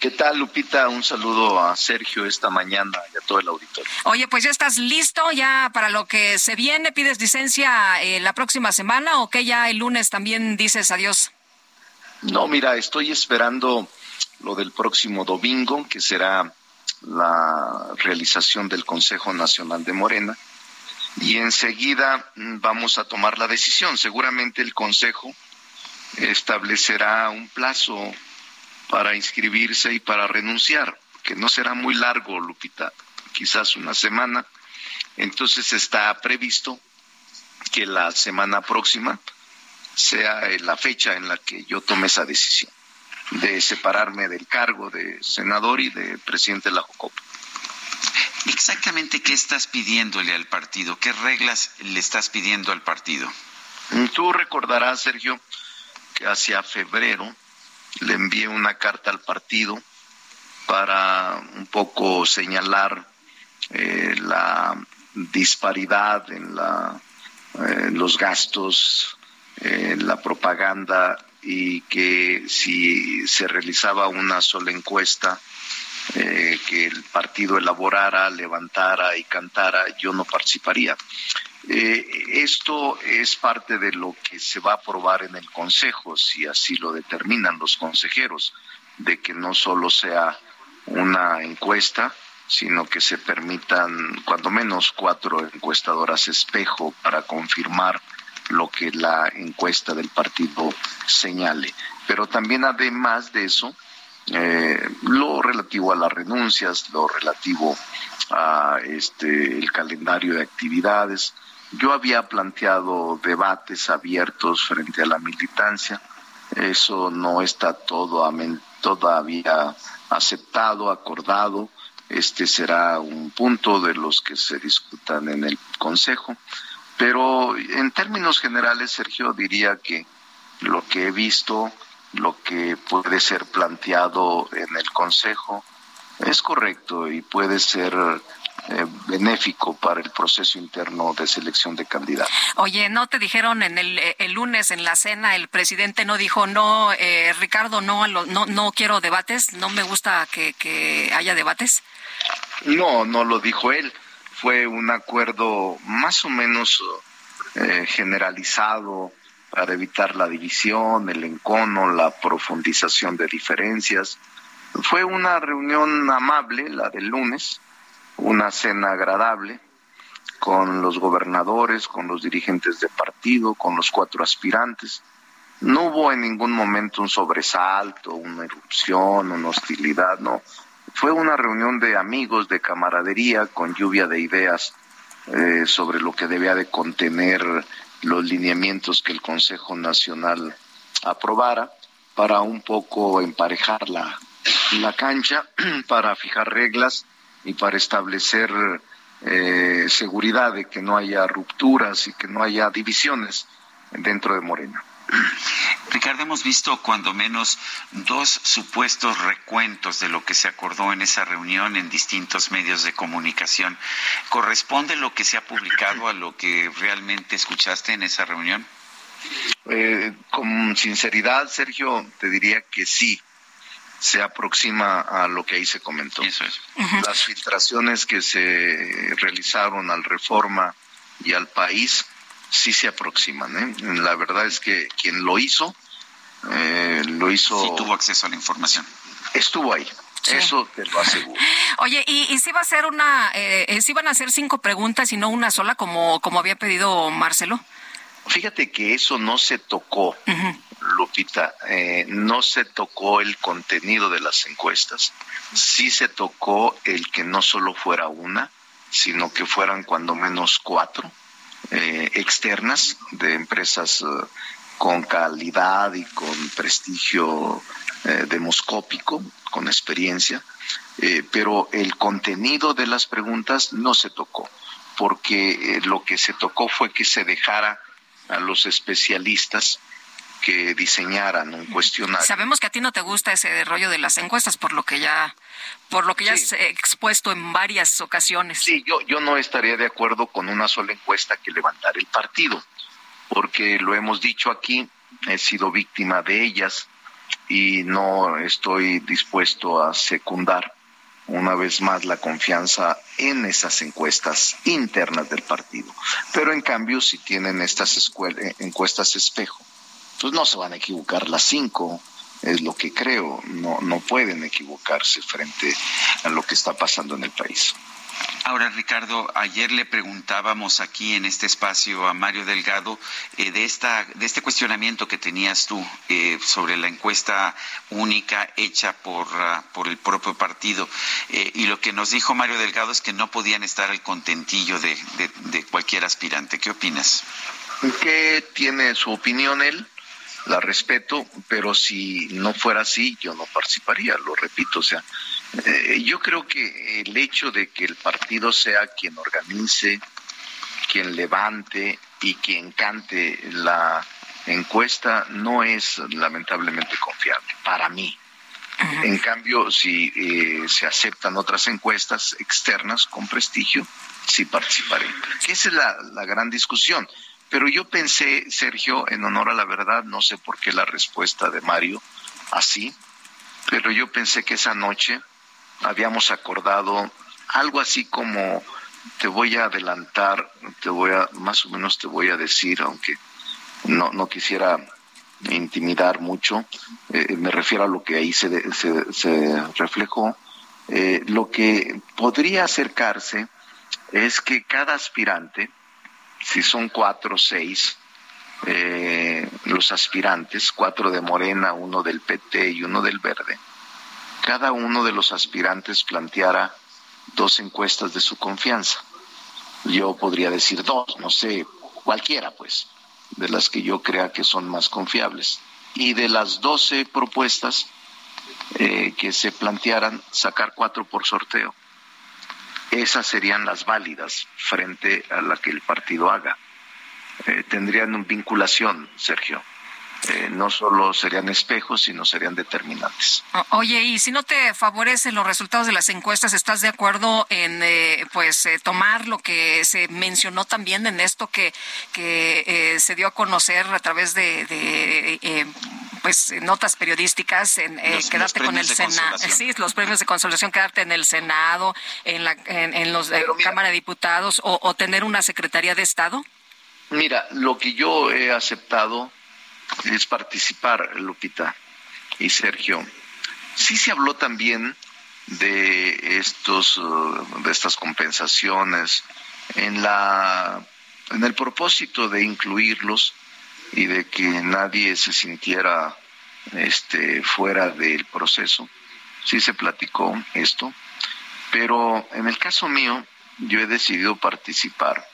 ¿Qué tal, Lupita? Un saludo a Sergio esta mañana y a todo el auditorio. Oye, pues ya estás listo ya para lo que se viene. ¿Pides licencia eh, la próxima semana o que ya el lunes también dices adiós? No, mira, estoy esperando lo del próximo domingo, que será la realización del Consejo Nacional de Morena. Y enseguida mm, vamos a tomar la decisión. Seguramente el Consejo establecerá un plazo para inscribirse y para renunciar, que no será muy largo, Lupita, quizás una semana. Entonces está previsto que la semana próxima sea la fecha en la que yo tome esa decisión de separarme del cargo de senador y de presidente de la Jocopa. Exactamente qué estás pidiéndole al partido, qué reglas le estás pidiendo al partido. Tú recordarás, Sergio, que hacia febrero le envié una carta al partido para un poco señalar eh, la disparidad en, la, eh, los gastos, en la propaganda y que si se realizaba una sola encuesta eh, que el partido elaborara, levantara y cantara, yo no participaría. Eh, esto es parte de lo que se va a aprobar en el Consejo, si así lo determinan los consejeros, de que no solo sea una encuesta, sino que se permitan cuando menos cuatro encuestadoras espejo para confirmar lo que la encuesta del partido señale. Pero también además de eso, eh, lo relativo a las renuncias, lo relativo a este el calendario de actividades, yo había planteado debates abiertos frente a la militancia. Eso no está todo todavía aceptado, acordado. Este será un punto de los que se discutan en el Consejo. Pero en términos generales, Sergio, diría que lo que he visto, lo que puede ser planteado en el Consejo, Es correcto y puede ser eh, benéfico para el proceso interno de selección de candidatos. Oye, ¿no te dijeron en el, eh, el lunes en la cena, el presidente no dijo, no, eh, Ricardo, no, no, no quiero debates, no me gusta que, que haya debates? No, no lo dijo él. Fue un acuerdo más o menos generalizado para evitar la división, el encono, la profundización de diferencias. Fue una reunión amable, la del lunes, una cena agradable con los gobernadores, con los dirigentes de partido, con los cuatro aspirantes. No hubo en ningún momento un sobresalto, una erupción, una hostilidad, no. Fue una reunión de amigos, de camaradería, con lluvia de ideas eh, sobre lo que debía de contener los lineamientos que el Consejo Nacional aprobara para un poco emparejar la, la cancha, para fijar reglas y para establecer eh, seguridad de que no haya rupturas y que no haya divisiones dentro de Morena. Ricardo, hemos visto cuando menos dos supuestos recuentos de lo que se acordó en esa reunión en distintos medios de comunicación. ¿Corresponde lo que se ha publicado a lo que realmente escuchaste en esa reunión? Eh, con sinceridad, Sergio, te diría que sí se aproxima a lo que ahí se comentó. Las filtraciones que se realizaron al Reforma y al país sí se aproximan. ¿eh? La verdad es que quien lo hizo, eh, lo hizo... Sí tuvo acceso a la información. Estuvo ahí. Eso te lo aseguro. Oye, ¿y, si va a ser una, eh, si van a hacer cinco preguntas y no una sola como, como había pedido Marcelo? Fíjate que eso no se tocó. Lupita, eh, no se tocó el contenido de las encuestas, sí se tocó el que no solo fuera una, sino que fueran cuando menos cuatro eh, externas de empresas eh, con calidad y con prestigio demoscópico, con experiencia, pero el contenido de las preguntas no se tocó, porque lo que se tocó fue que se dejara a los especialistas que diseñaran un cuestionario. Sabemos que a ti no te gusta ese rollo de las encuestas, por lo que ya, por lo que ya has expuesto en varias ocasiones. Sí, yo, yo no estaría de acuerdo con una sola encuesta que levantar el partido, porque lo hemos dicho aquí, he sido víctima de ellas y no estoy dispuesto a secundar una vez más la confianza en esas encuestas internas del partido. Pero en cambio, si tienen estas encuestas espejo, pues no se van a equivocar las cinco, es lo que creo, no, no pueden equivocarse frente a lo que está pasando en el país. Ahora, Ricardo, ayer le preguntábamos aquí en este espacio a Mario Delgado eh, de, esta, de este cuestionamiento que tenías tú eh, sobre la encuesta única hecha por, ah, por el propio partido. Eh, y lo que nos dijo Mario Delgado es que no podían estar al contentillo de, de, de cualquier aspirante. ¿Qué opinas? ¿Qué tiene su opinión él? La respeto, pero si no fuera así, yo no participaría, lo repito. O sea, eh, yo creo que el hecho de que el partido sea quien organice, quien levante y quien cante la encuesta no es lamentablemente confiable para mí. En cambio, si eh, se aceptan otras encuestas externas con prestigio, sí participaré. esa es la, la gran discusión. Pero yo pensé, Sergio, en honor a la verdad, no sé por qué la respuesta de Mario así, pero yo pensé que esa noche habíamos acordado algo así como te voy a adelantar, te voy a, más o menos te voy a decir, aunque no, no quisiera intimidar mucho, eh, me refiero a lo que ahí se, se, se reflejó, eh, lo que podría acercarse es que cada aspirante, si son cuatro o seis eh, los aspirantes, cuatro de Morena, uno del PT y uno del Verde, cada uno de los aspirantes planteara dos encuestas de su confianza. Yo podría decir dos, no sé, cualquiera pues, de las que yo crea que son más confiables. Y de las doce propuestas eh, que se plantearan, sacar cuatro por sorteo esas serían las válidas frente a la que el partido haga. Eh, tendrían vinculación, Sergio. eh, no solo serían espejos, sino serían determinantes. Oye, y si no te favorecen los resultados de las encuestas, ¿estás de acuerdo en eh, pues eh, tomar lo que se mencionó también en esto que, que se dio a conocer a través de, pues notas periodísticas en quedarte con el Senado, sí, los premios de consolación, quedarte en el Senado, en la en, los Cámara de Diputados o, o tener una Secretaría de Estado? Mira, lo que yo he aceptado es participar, Lupita y Sergio. Sí se habló también de estos uh, de estas compensaciones en la en el propósito de incluirlos y de que nadie se sintiera este fuera del proceso. Sí se platicó esto, pero en el caso mío yo he decidido participar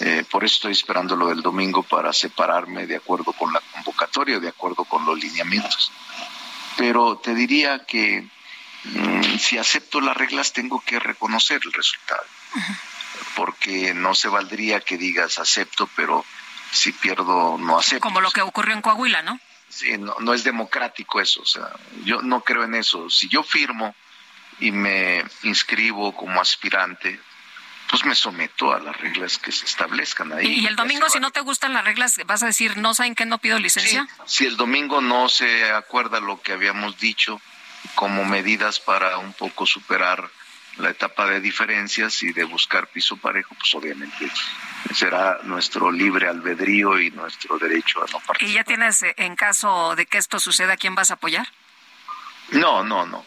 eh, por eso estoy esperando lo del domingo para separarme de acuerdo con la convocatoria, de acuerdo con los lineamientos. Pero te diría que mm, si acepto las reglas tengo que reconocer el resultado. Porque no se valdría que digas acepto, pero si pierdo no acepto. Como lo que ocurrió en Coahuila, ¿no? Sí, no, no es democrático eso. O sea, yo no creo en eso. Si yo firmo y me inscribo como aspirante, pues me someto a las reglas que se establezcan ahí. ¿Y el domingo, si no te gustan las reglas, vas a decir, no saben que no pido licencia? si el domingo no se acuerda lo que habíamos dicho como medidas para un poco superar la etapa de diferencias y de buscar piso parejo, pues obviamente será nuestro libre albedrío y nuestro derecho a no participar. ¿Y ya tienes, eh, en caso de que esto suceda, quién vas a apoyar? No, no, no.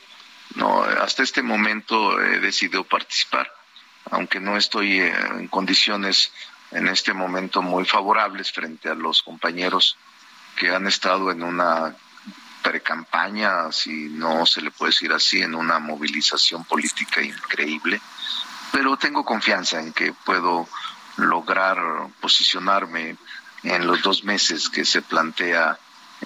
No, hasta este momento he decidido participar aunque no estoy eh, en condiciones en este momento muy favorables frente a los compañeros que han estado en una precampaña, si no se le puede decir así, en una movilización política increíble, pero tengo confianza en que puedo lograr posicionarme en los dos meses que se plantea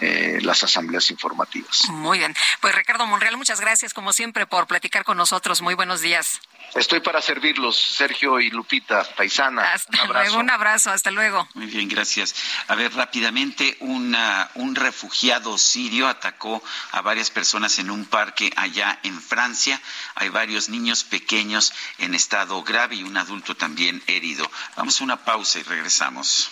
eh, las asambleas informativas. Muy bien. Pues Ricardo Monreal, muchas gracias como siempre por platicar con nosotros. Muy buenos días. Estoy para servirlos, Sergio y Lupita, paisana. Hasta un luego, un abrazo, hasta luego. Muy bien, gracias. A ver, rápidamente, una, un refugiado sirio atacó a varias personas en un parque allá en Francia. Hay varios niños pequeños en estado grave y un adulto también herido. Vamos a una pausa y regresamos.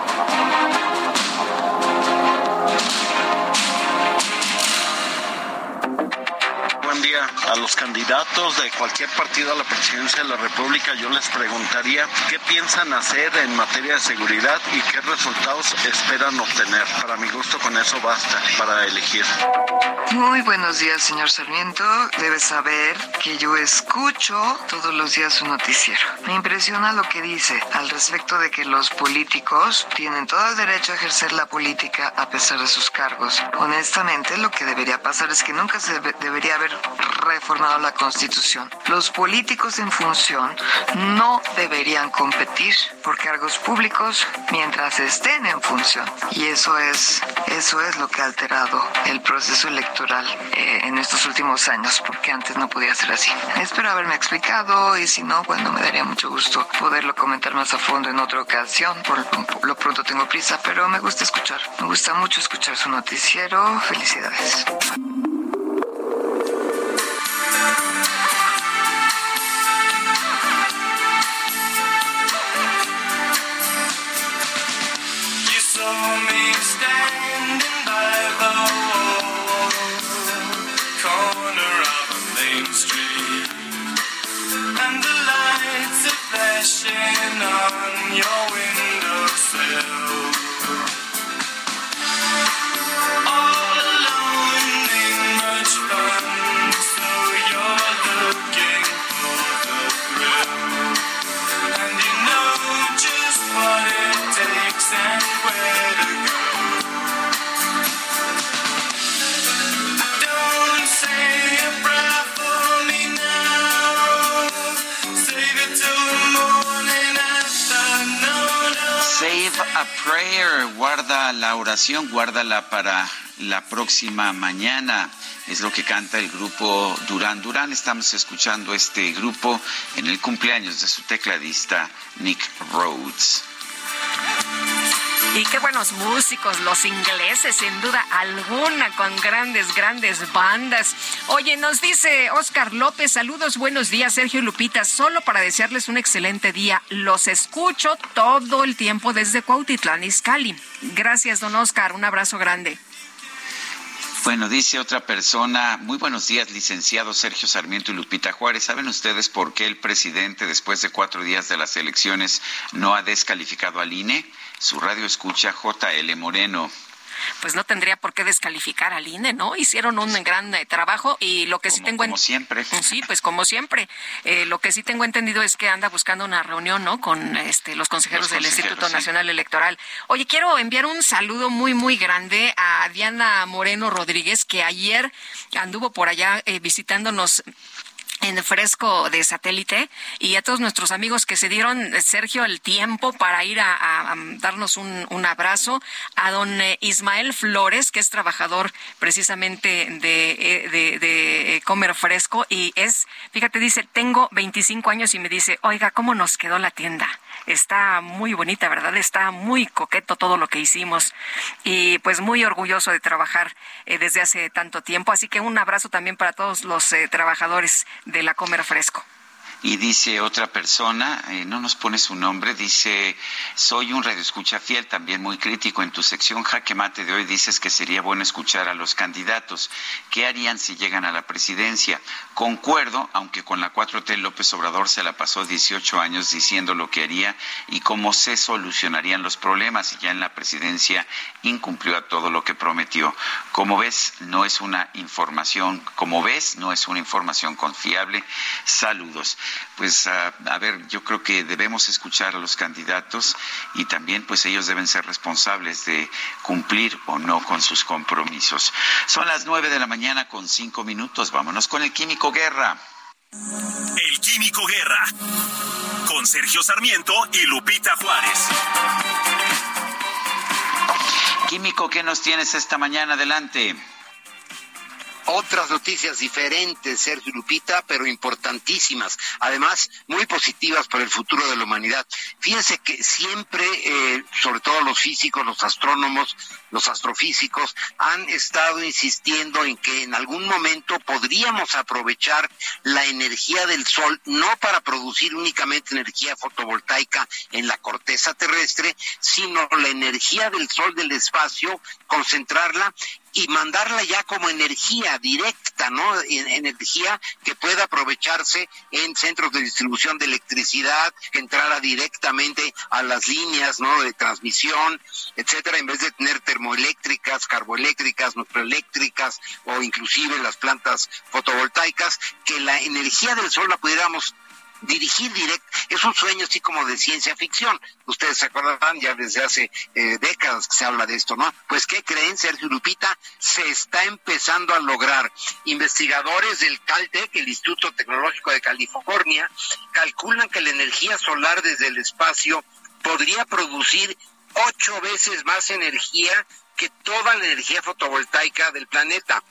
Buen día a los candidatos de cualquier partido a la presidencia de la República. Yo les preguntaría qué piensan hacer en materia de seguridad y qué resultados esperan obtener. Para mi gusto, con eso basta para elegir. Muy buenos días, señor Sarmiento. Debe saber que yo escucho todos los días su noticiero. Me impresiona lo que dice al respecto de que los políticos tienen todo el derecho a ejercer la política a pesar de sus cargos. Honestamente, lo que debería pasar es que nunca se debería haber reformado la Constitución. Los políticos en función no deberían competir por cargos públicos mientras estén en función. Y eso es, eso es lo que ha alterado el proceso electoral eh, en estos últimos años, porque antes no podía ser así. Espero haberme explicado y si no, bueno, me daría mucho gusto poderlo comentar más a fondo en otra ocasión. Por lo pronto tengo prisa, pero me gusta escuchar. Me gusta mucho escuchar su noticiero. Felicidades. you always prayer, guarda la oración, guárdala para la próxima mañana. Es lo que canta el grupo Durán Durán. Estamos escuchando este grupo en el cumpleaños de su tecladista Nick Rhodes. Y qué buenos músicos, los ingleses, sin duda alguna, con grandes, grandes bandas. Oye, nos dice Oscar López, saludos, buenos días, Sergio Lupita, solo para desearles un excelente día. Los escucho todo el tiempo desde Cuautitlán, Izcalli. Gracias, don Oscar, un abrazo grande. Bueno, dice otra persona, muy buenos días, licenciado Sergio Sarmiento y Lupita Juárez. ¿Saben ustedes por qué el presidente, después de cuatro días de las elecciones, no ha descalificado al INE? Su radio escucha JL Moreno pues no tendría por qué descalificar al INE, ¿no? Hicieron un gran eh, trabajo y lo que sí tengo... Como siempre. Sí, pues como siempre. Eh, lo que sí tengo entendido es que anda buscando una reunión, ¿no? Con este, los consejeros del Instituto Nacional Electoral. Oye, quiero enviar un saludo muy, muy grande a Diana Moreno Rodríguez, que ayer anduvo por allá eh, visitándonos en fresco de satélite y a todos nuestros amigos que se dieron, eh, Sergio, el tiempo para ir a, darnos un, un, abrazo, a don eh, Ismael Flores, que es trabajador precisamente de, eh, de, de, Comer Fresco y es, fíjate, dice, tengo 25 años y me dice, oiga, ¿cómo nos quedó la tienda? Está muy bonita, ¿verdad? Está muy coqueto todo lo que hicimos y pues muy orgulloso de trabajar desde hace tanto tiempo. Así que un abrazo también para todos los trabajadores de la Comer Fresco. Y dice otra persona, eh, no nos pone su nombre, dice, soy un radioescucha fiel, también muy crítico. En tu sección Jaque Mate de hoy dices que sería bueno escuchar a los candidatos. ¿Qué harían si llegan a la presidencia? Concuerdo, aunque con la 4T López Obrador se la pasó 18 años diciendo lo que haría y cómo se solucionarían los problemas y ya en la presidencia incumplió a todo lo que prometió. Como ves, no es una información, como ves, no es una información confiable. Saludos pues a, ver, yo creo que debemos escuchar a los candidatos y también pues ellos deben ser responsables de cumplir o no con sus compromisos. Son las nueve de la mañana con cinco minutos. Vámonos con el Químico Guerra. El Químico Guerra con Sergio Sarmiento y Lupita Juárez. Químico, ¿qué nos tienes esta mañana? Adelante otras noticias diferentes, Sergio Lupita, pero importantísimas, además muy positivas para el futuro de la humanidad. Fíjense que siempre, eh, sobre todo los físicos, los astrónomos, los astrofísicos, han estado insistiendo en que en algún momento podríamos aprovechar la energía del Sol, no para producir únicamente energía fotovoltaica en la corteza terrestre, sino la energía del Sol del espacio, concentrarla y mandarla ya como energía directa, ¿no? energía que pueda aprovecharse en centros de distribución de electricidad, que entrara directamente a las líneas, ¿no? De transmisión, etcétera, en vez de tener termoeléctricas, carboeléctricas, nucleoeléctricas o inclusive las plantas fotovoltaicas, que la energía del sol la pudiéramos dirigir directo, es un sueño así como de ciencia ficción. Ustedes se acordarán ya desde hace eh, décadas que se habla de esto, ¿no? Pues ¿qué creen, Sergio Lupita? Se está empezando a lograr. Investigadores del Caltech, el Instituto Tecnológico de California, calculan que la energía solar desde el espacio podría producir ocho veces más energía que toda la energía fotovoltaica del planeta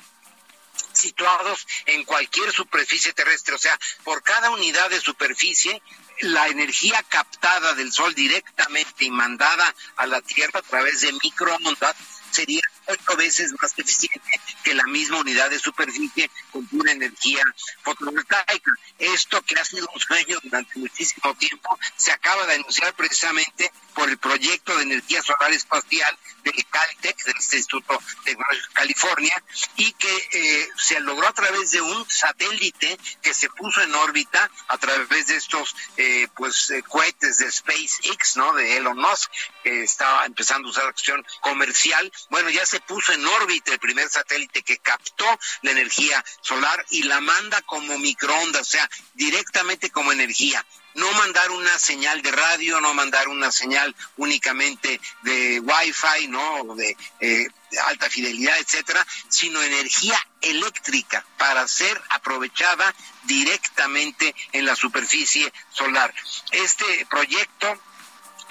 situados en cualquier superficie terrestre. O sea, por cada unidad de superficie, la energía captada del Sol directamente y mandada a la Tierra a través de microondas sería ocho veces más eficiente que la misma unidad de superficie con pura energía fotovoltaica. Esto que ha sido un sueño durante muchísimo tiempo se acaba de anunciar precisamente por el proyecto de energía solar espacial del Caltech, del Instituto de California, y que eh, se logró a través de un satélite que se puso en órbita a través de estos eh, pues eh, cohetes de SpaceX, ¿no? De Elon Musk, que estaba empezando a usar acción comercial. Bueno, ya se puso en órbita el primer satélite que captó la energía solar y la manda como microondas, o sea, directamente como energía no mandar una señal de radio, no mandar una señal únicamente de Wi-Fi, no, de eh, alta fidelidad, etcétera, sino energía eléctrica para ser aprovechada directamente en la superficie solar. Este proyecto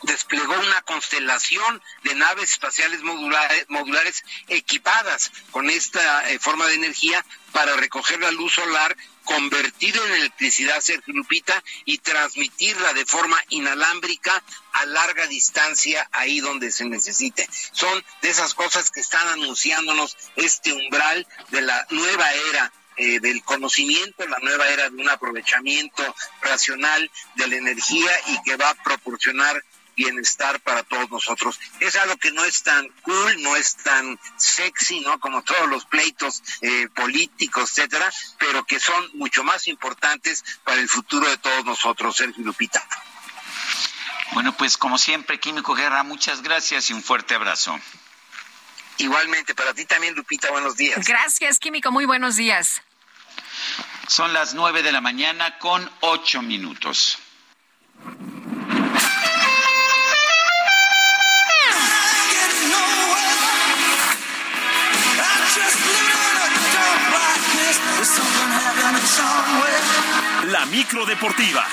desplegó una constelación de naves espaciales modulares, modulares equipadas con esta eh, forma de energía para recoger la luz solar convertirla en electricidad, Sergio Lupita, y transmitirla de forma inalámbrica a larga distancia ahí donde se necesite. Son de esas cosas que están anunciándonos este umbral de la nueva era eh, del conocimiento, la nueva era de un aprovechamiento racional de la energía y que va a proporcionar bienestar para todos nosotros. Es algo que no es tan cool, no es tan sexy, ¿no? Como todos los pleitos eh, políticos, etcétera, pero que son mucho más importantes para el futuro de todos nosotros, Sergio Lupita. Bueno, pues como siempre, Químico Guerra, muchas gracias y un fuerte abrazo. Igualmente, para ti también, Lupita, buenos días. Gracias, Químico, muy buenos días. Son las nueve de la mañana con ocho minutos. La micro deportiva.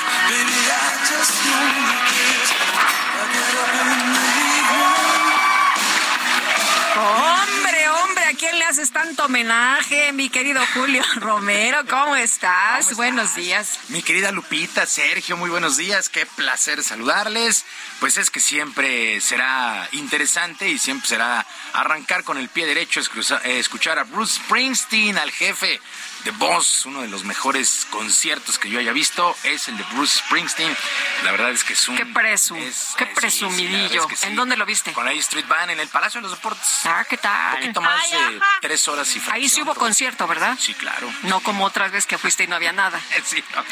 Hombre, hombre, ¿a quién le haces tanto homenaje, mi querido Julio Romero? ¿Cómo estás? Buenos días. Mi querida Lupita, Sergio, muy buenos días. Qué placer saludarles. Pues es que siempre será interesante y siempre será arrancar con el pie derecho, escuchar a Bruce Springsteen, al jefe The Boss, uno de los mejores conciertos que yo haya visto, es el de Bruce Springsteen. La verdad es que es un... Qué presum, qué presumidillo. ¿En dónde lo viste? Con la Street Band en el Palacio de los Deportes. Ah, ¿qué tal? Un poquito más de tres horas y Ahí sí hubo concierto, ¿verdad? Sí, claro. No como otras veces que fuiste y no había nada. sí, no,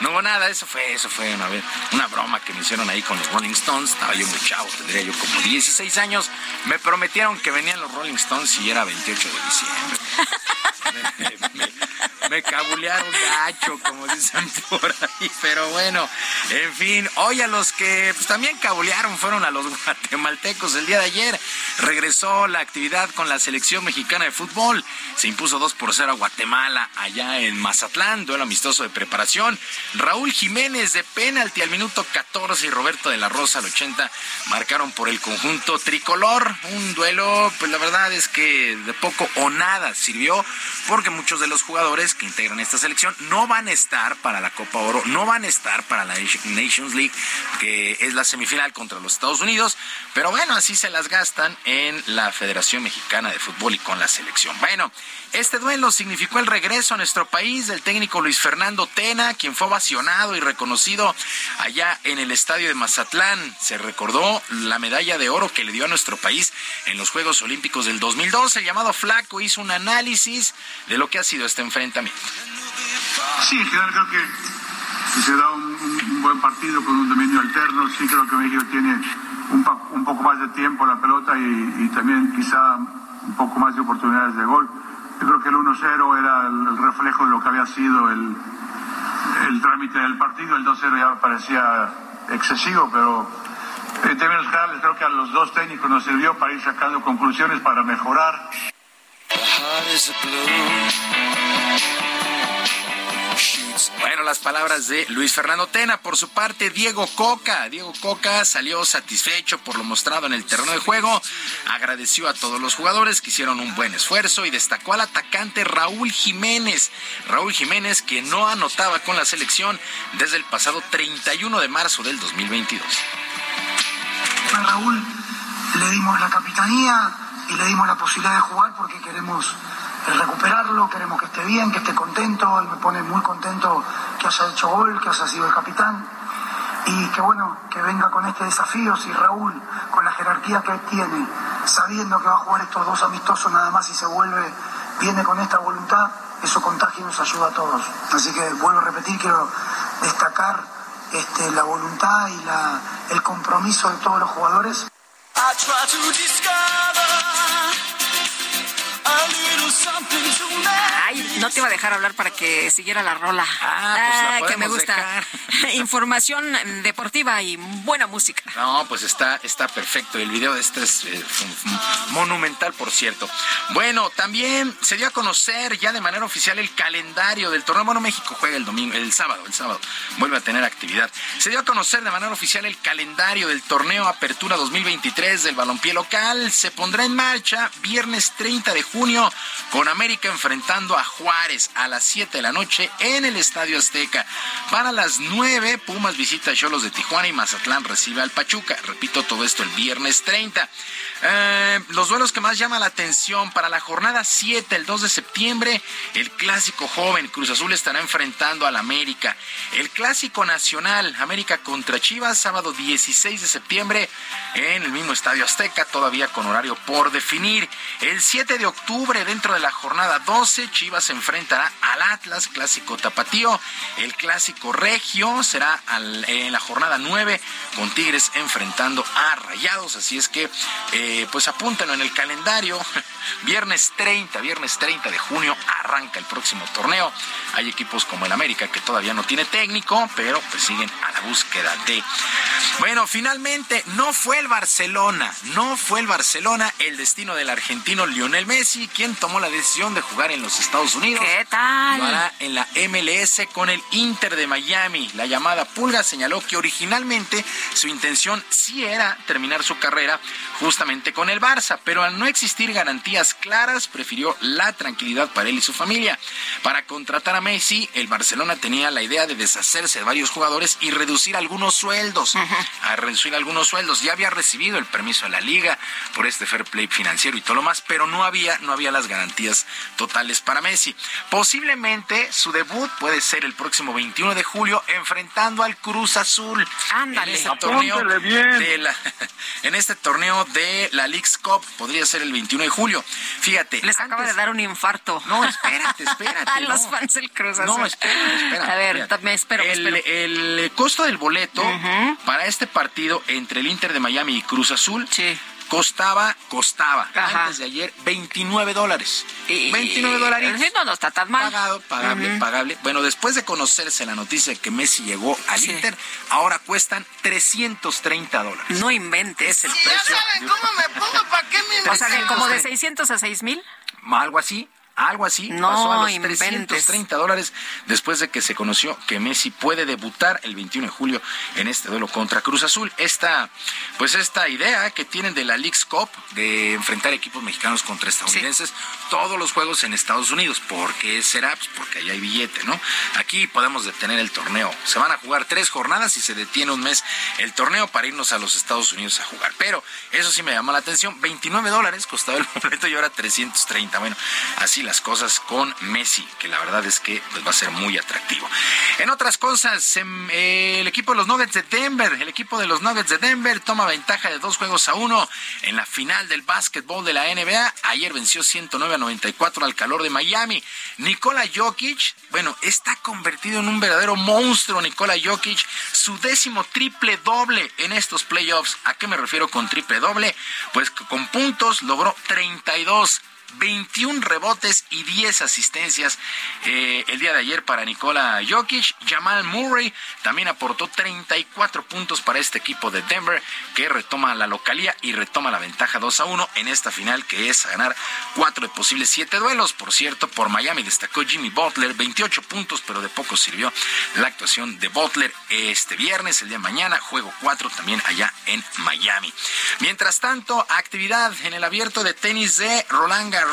no hubo nada. Eso fue, eso fue una, una broma que me hicieron ahí con los Rolling Stones. Estaba yo muy chavo, tendría yo como 16 años. Me prometieron que venían los Rolling Stones y era 28 de diciembre. me cabulearon gacho, como dicen por ahí. Pero bueno, en fin, hoy a los que pues, también cabulearon fueron a los guatemaltecos el día de ayer. Regresó la actividad con la selección mexicana de fútbol. Se impuso 2 por 0 a Guatemala allá en Mazatlán, duelo amistoso de preparación. Raúl Jiménez de penalti al minuto 14 y Roberto de la Rosa al 80 marcaron por el conjunto tricolor. Un duelo, pues la verdad es que de poco o nada sirvió porque muchos de los jugadores que integran esta selección no van a estar para la Copa Oro, no van a estar para la Nations League, que es la semifinal contra los Estados Unidos, pero bueno, así se las gastan en la Federación Mexicana de Fútbol y con la selección. Bueno, este duelo significó el regreso a nuestro país del técnico Luis Fernando Tena, quien fue ovacionado y reconocido allá en el estadio de Mazatlán. Se recordó la medalla de oro que le dio a nuestro país en los Juegos Olímpicos del 2012. El llamado Flaco hizo un análisis de lo que ha sido este enfrentamiento. Sí, en general creo que se da un, buen partido con un dominio alterno, sí creo que México tiene un, poco más de tiempo la pelota y, también quizá un poco más de oportunidades de gol. Yo creo que el 1-0 era el, reflejo de lo que había sido el, el trámite del partido, el 2-0 ya parecía excesivo, pero en términos generales creo que a los dos técnicos nos sirvió para ir sacando conclusiones para mejorar. Bueno, las palabras de Luis Fernando Tena. Por su parte, Diego Coca. Diego Coca salió satisfecho por lo mostrado en el terreno de juego. Agradeció a todos los jugadores que hicieron un buen esfuerzo y destacó al atacante Raúl Jiménez. Raúl Jiménez que no anotaba con la selección desde el pasado 31 de marzo del 2022. A Raúl le dimos la capitanía y le dimos la posibilidad de jugar porque queremos recuperarlo, queremos que esté bien, que esté contento, y me pone muy contento que haya hecho gol, que haya sido el capitán, y que bueno, que venga con este desafío, si Raúl, con la jerarquía que tiene, sabiendo que va a jugar estos dos amistosos nada más y se vuelve, viene con esta voluntad, eso contagia y nos ayuda a todos. Así que vuelvo a repetir, quiero destacar este, la voluntad y la, el compromiso de todos los jugadores. Ay, no te iba a dejar hablar para que siguiera la rola. Ah, pues que me gusta. Información deportiva y buena música. No, pues está, está perfecto. El video de este es eh, monumental, por cierto. Bueno, también se dio a conocer ya de manera oficial el calendario del torneo. Bueno, México juega el domingo, el sábado, el sábado vuelve a tener actividad. Se dio a conocer de manera oficial el calendario del torneo Apertura 2023 del balompié local. Se pondrá en marcha viernes 30 de junio con América enfrentando a Juárez a las 7 de la noche en el Estadio Azteca. Para las 9, Pumas visita a Cholos de Tijuana y Mazatlán recibe al Pachuca. Repito todo esto el viernes 30. Eh, los duelos que más llama la atención para la jornada 7, el 2 de septiembre, el clásico joven Cruz Azul estará enfrentando al América. El clásico nacional América contra Chivas, sábado 16 de septiembre en el mismo Estadio Azteca, todavía con horario por definir. El 7 de octubre, dentro de la jornada 12, Chivas se enfrentará al Atlas, clásico tapatío. El clásico regio será en la jornada 9, con Tigres enfrentando a Rayados. Así es que, eh, pues apúntenlo en el calendario. Viernes 30, viernes 30 de junio arranca el próximo torneo. Hay equipos como el América que todavía no tiene técnico, pero pues siguen a la búsqueda de. Bueno, finalmente no fue el Barcelona, no fue el Barcelona el destino del argentino Lionel Messi, quien tomó la decisión de jugar en los Estados Unidos. ¿Qué tal? Lo hará en la MLS con el Inter de Miami. La llamada Pulga señaló que originalmente su intención sí era terminar su carrera justamente con el Barça, pero al no existir garantías claras, prefirió la tranquilidad para él y su familia. Para contratar a Messi, el Barcelona tenía la idea de deshacerse de varios jugadores y reducir algunos sueldos. A reducir algunos sueldos. Ya había recibido el permiso de la liga por este fair play financiero y todo lo más, pero no había, no había las garantías totales para Messi. Posiblemente su debut puede ser el próximo 21 de julio enfrentando al Cruz Azul. Ándale. En este torneo de la, en este torneo de la League's Cup podría ser el 21 de julio. Fíjate. Les acaba de dar un infarto. No, espérate, espérate. a los fans del Cruz Azul. No, espérate, espérate. A ver, me espero, el, me espero. El costo del boleto para este partido entre el Inter de Miami y Cruz Azul costaba, costaba antes de ayer 29 dólares. 29 dólares. No, no está tan mal. Pagado, pagable, pagable. Bueno, después de conocerse la noticia de que Messi llegó al Inter, ahora cuestan 330 dólares. No inventes. Es el si precio. ya saben cómo me pongo, ¿para qué me O sea, como de 600 a 6 mil. Algo así. Algo así, No pasó a los inventes. 330 dólares después de que se conoció que Messi puede debutar el 21 de julio en este duelo contra Cruz Azul. Esta, pues esta idea que tienen de la League's Cup de enfrentar equipos mexicanos contra estadounidenses, todos los juegos en Estados Unidos. ¿Por qué será? Pues porque ahí hay billete, ¿no? Aquí podemos detener el torneo. Se van a jugar tres jornadas y se detiene un mes el torneo para irnos a los Estados Unidos a jugar. Pero eso sí me llama la atención. 29 dólares costaba el boleto y ahora 330. Bueno, así las cosas con Messi, que la verdad es que pues, va a ser muy atractivo. En otras cosas, em, el equipo de los Nuggets de Denver, el equipo de los Nuggets de Denver toma ventaja de dos juegos a uno en la final del básquetbol de la NBA. Ayer venció 109 a 94 al calor de Miami. Nikola Jokic, bueno, está convertido en un verdadero monstruo Nikola Jokic, su décimo triple doble en estos playoffs. ¿A qué me refiero con triple doble? Pues con puntos logró 32 21 rebotes y 10 asistencias eh, el día de ayer para Nikola Jokic. Jamal Murray también aportó 34 puntos para este equipo de Denver que retoma la localía y retoma la ventaja 2 a 1 en esta final que es a ganar 4 de posibles 7 duelos. Por cierto, por Miami destacó Jimmy Butler, 28 puntos, pero de poco sirvió la actuación de Butler este viernes, el día de mañana, juego 4 también allá en Miami. Mientras tanto, actividad en el abierto de tenis de Roland Garros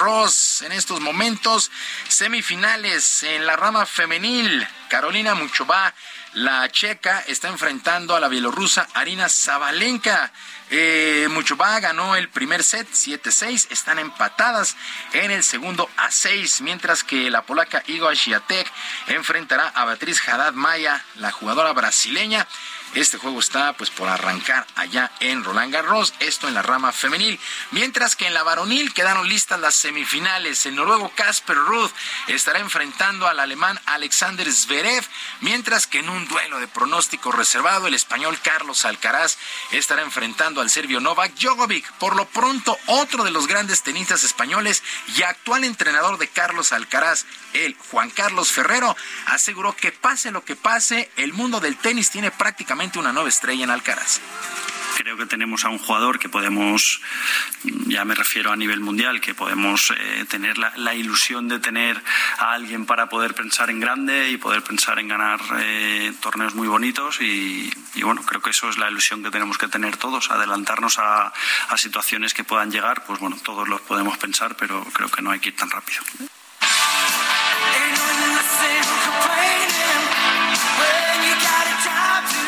en estos momentos, semifinales en la rama femenil. Carolina Muchova, la checa, está enfrentando a la bielorrusa Arina Zabalenka. Eh, Muchova ganó el primer set 7-6, están empatadas en el segundo a 6, mientras que la polaca Igor Swiatek enfrentará a Beatriz Haddad Maya, la jugadora brasileña. Este juego está pues por arrancar allá en Roland Garros, esto en la rama femenil. Mientras que en la varonil quedaron listas las semifinales. El noruego Casper Ruth estará enfrentando al alemán Alexander Zverev, mientras que en un duelo de pronóstico reservado el español Carlos Alcaraz estará enfrentando al serbio Novak Djokovic. Por lo pronto, otro de los grandes tenistas españoles y actual entrenador de Carlos Alcaraz, el Juan Carlos Ferrero, aseguró que pase lo que pase, el mundo del tenis tiene prácticamente una nueva estrella en Alcaraz. Creo que tenemos a un jugador que podemos, ya me refiero a nivel mundial, que podemos eh, tener la, ilusión de tener a alguien para poder pensar en grande y poder pensar en ganar eh, torneos muy bonitos. Y, bueno, creo que eso es la ilusión que tenemos que tener todos, adelantarnos a, a situaciones que puedan llegar, pues bueno, todos los podemos pensar, pero creo que no hay que ir tan rápido.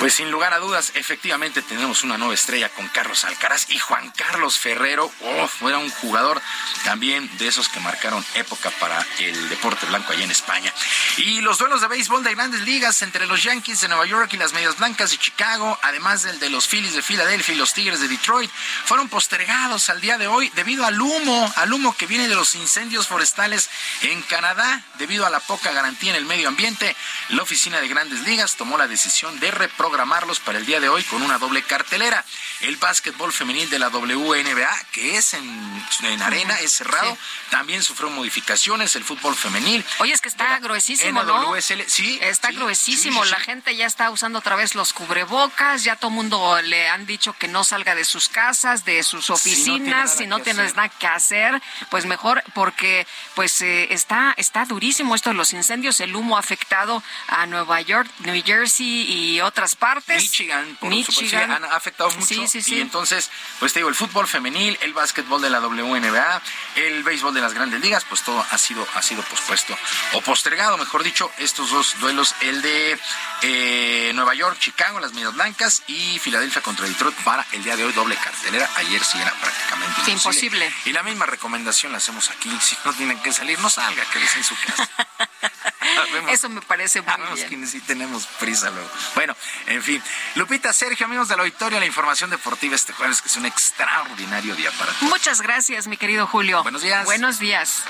Pues sin lugar a dudas, efectivamente tenemos una nueva estrella con Carlos Alcaraz y Juan Carlos Ferrero. Oh, era un jugador también de esos que marcaron época para el deporte blanco allá en España. Y los duelos de béisbol de grandes ligas entre los Yankees de Nueva York y las Medias Blancas de Chicago, además del de los Phillies de Filadelfia y los Tigres de Detroit, fueron postergados al día de hoy debido al humo, al humo que viene de los incendios forestales en Canadá, debido a la poca garantía en el medio ambiente. La oficina de grandes ligas tomó la decisión de reprogramar programarlos para el día de hoy con una doble cartelera. El básquetbol femenil de la WNBA, que es en, arena, es cerrado, también sufrió modificaciones. El fútbol femenil. Oye, es que está gruesísimo, ¿no? sí. Está gruesísimo. la gente ya está usando otra vez los cubrebocas. Ya todo mundo le han dicho que no salga de sus casas, de sus oficinas. Si no, tienes nada que hacer, pues mejor, porque pues eh, está, está durísimo esto de los incendios. El humo ha afectado a Nueva York, New Jersey y otras partes. Michigan, por Michigan. han afectado mucho. Y entonces, pues te digo, el fútbol femenil, el básquetbol de la WNBA, el béisbol de las grandes ligas, pues todo ha sido, ha sido pospuesto o postergado, mejor dicho, estos dos duelos, el de eh, Nueva York, Chicago, las Medias Blancas y Filadelfia contra Detroit para el día de hoy, doble cartelera. Ayer sí era prácticamente imposible. Y la misma recomendación la hacemos aquí. Si no tienen que salir, no salga, quédese en su casa. Eso me parece muy bien. que sí tenemos prisa luego. Bueno, en fin. Lupita, Sergio, amigos del auditorio, la información deportiva este jueves, que es un extraordinario día para ti. Muchas gracias, mi querido Julio. Buenos días. Buenos días.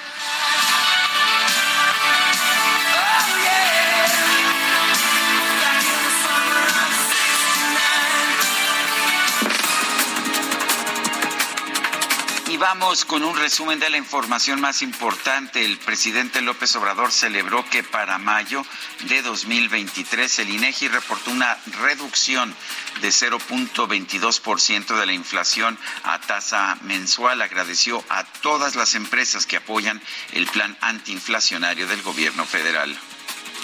Y vamos con un resumen de la información más importante. El presidente López Obrador celebró que para mayo de 2023 el INEGI reportó una reducción de 0.22% de la inflación a tasa mensual. Agradeció a todas las empresas que apoyan el plan antiinflacionario del gobierno federal.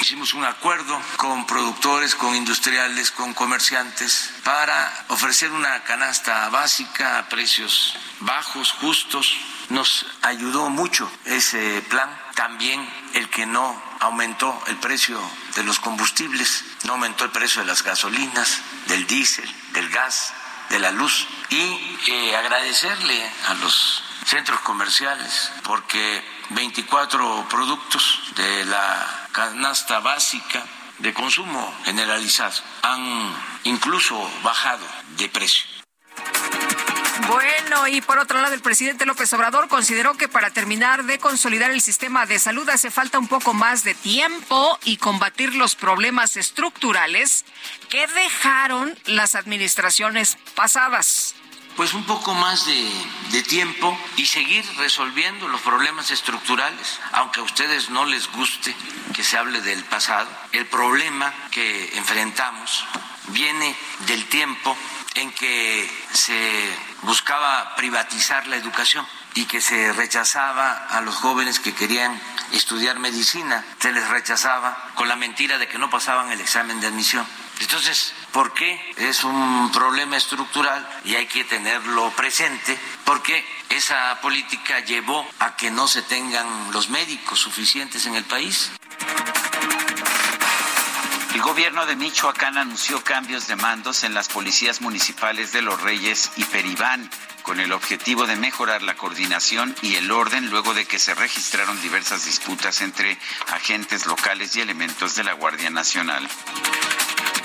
Hicimos un acuerdo con productores, con industriales, con comerciantes para ofrecer una canasta básica a precios bajos, justos. Nos ayudó mucho ese plan. También el que no aumentó el precio de los combustibles, no aumentó el precio de las gasolinas, del diésel, del gas, de la luz. Y eh, agradecerle a los centros comerciales porque 24 productos de la canasta básica de consumo generalizado han incluso bajado de precio. Bueno, y por otro lado, el presidente López Obrador consideró que para terminar de consolidar el sistema de salud hace falta un poco más de tiempo y combatir los problemas estructurales que dejaron las administraciones pasadas pues un poco más de, tiempo y seguir resolviendo los problemas estructurales, aunque a ustedes no les guste que se hable del pasado. El problema que enfrentamos viene del tiempo en que se buscaba privatizar la educación y que se rechazaba a los jóvenes que querían estudiar medicina, se les rechazaba con la mentira de que no pasaban el examen de admisión. Entonces, ¿por qué? Es un problema estructural y hay que tenerlo presente porque esa política llevó a que no se tengan los médicos suficientes en el país. El gobierno de Michoacán anunció cambios de mandos en las policías municipales de Los Reyes y Peribán con el objetivo de mejorar la coordinación y el orden luego de que se registraron diversas disputas entre agentes locales y elementos de la Guardia Nacional.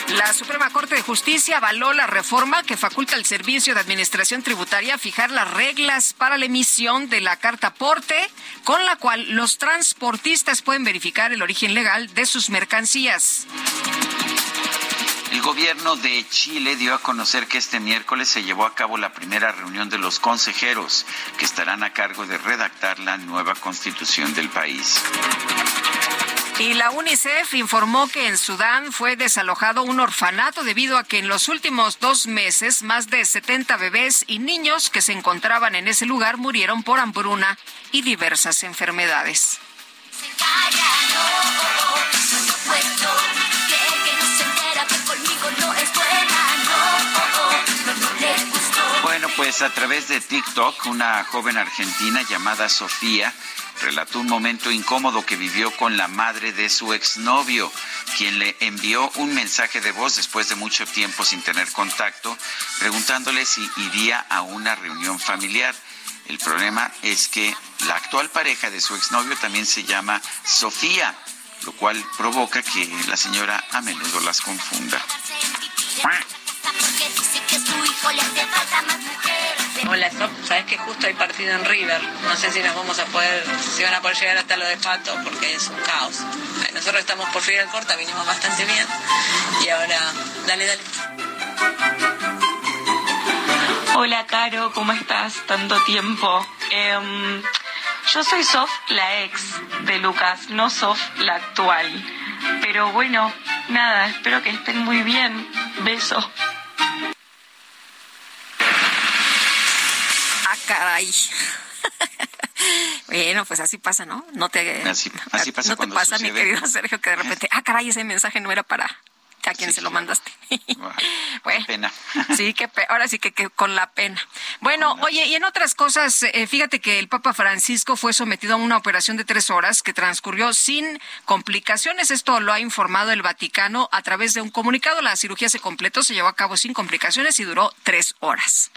La Suprema Corte de Justicia avaló la reforma que faculta al Servicio de Administración Tributaria a fijar las reglas para la emisión de la carta aporte, con la cual los transportistas pueden verificar el origen legal de sus mercancías. El gobierno de Chile dio a conocer que este miércoles se llevó a cabo la primera reunión de los consejeros que estarán a cargo de redactar la nueva constitución del país. Y la UNICEF informó que en Sudán fue desalojado un orfanato debido a que en los últimos dos meses más de 70 bebés y niños que se encontraban en ese lugar murieron por hambruna y diversas enfermedades. Bueno, pues a través de TikTok, una joven argentina llamada Sofía relató un momento incómodo que vivió con la madre de su exnovio, quien le envió un mensaje de voz después de mucho tiempo sin tener contacto, preguntándole si iría a una reunión familiar. El problema es que la actual pareja de su exnovio también se llama Sofía, lo cual provoca que la señora a menudo las confunda. Hola, sabes que justo hay partido en River. No sé si nos vamos a poder, si van a poder llegar hasta lo de Pato, porque es un caos. Nosotros estamos por Fidel Corta, vinimos bastante bien. Y ahora, dale, dale. Hola, Caro, ¿cómo estás? Tanto tiempo. Em, yo soy Sof, la ex de Lucas, no Sof, la actual. Pero bueno, nada, espero que estén muy bien. Beso. Ah, caray. Bueno, pues así pasa, ¿no? No te, así, así pasa no te pasa, mi querido Sergio, que de repente, ah, caray, ese mensaje no era para a quien se lo mandaste. bueno, Pena. sí, que pe- ahora sí que, que con la pena. Bueno, oye, y en otras cosas, eh, fíjate que el Papa Francisco fue sometido a una operación de tres horas que transcurrió sin complicaciones. Esto lo ha informado el Vaticano a través de un comunicado. La cirugía se completó, se llevó a cabo sin complicaciones y duró tres horas.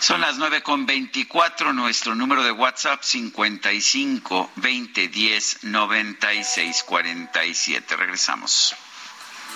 Son las nueve con veinticuatro. Nuestro número de WhatsApp 55 20 10 96 47. Regresamos. Take a chance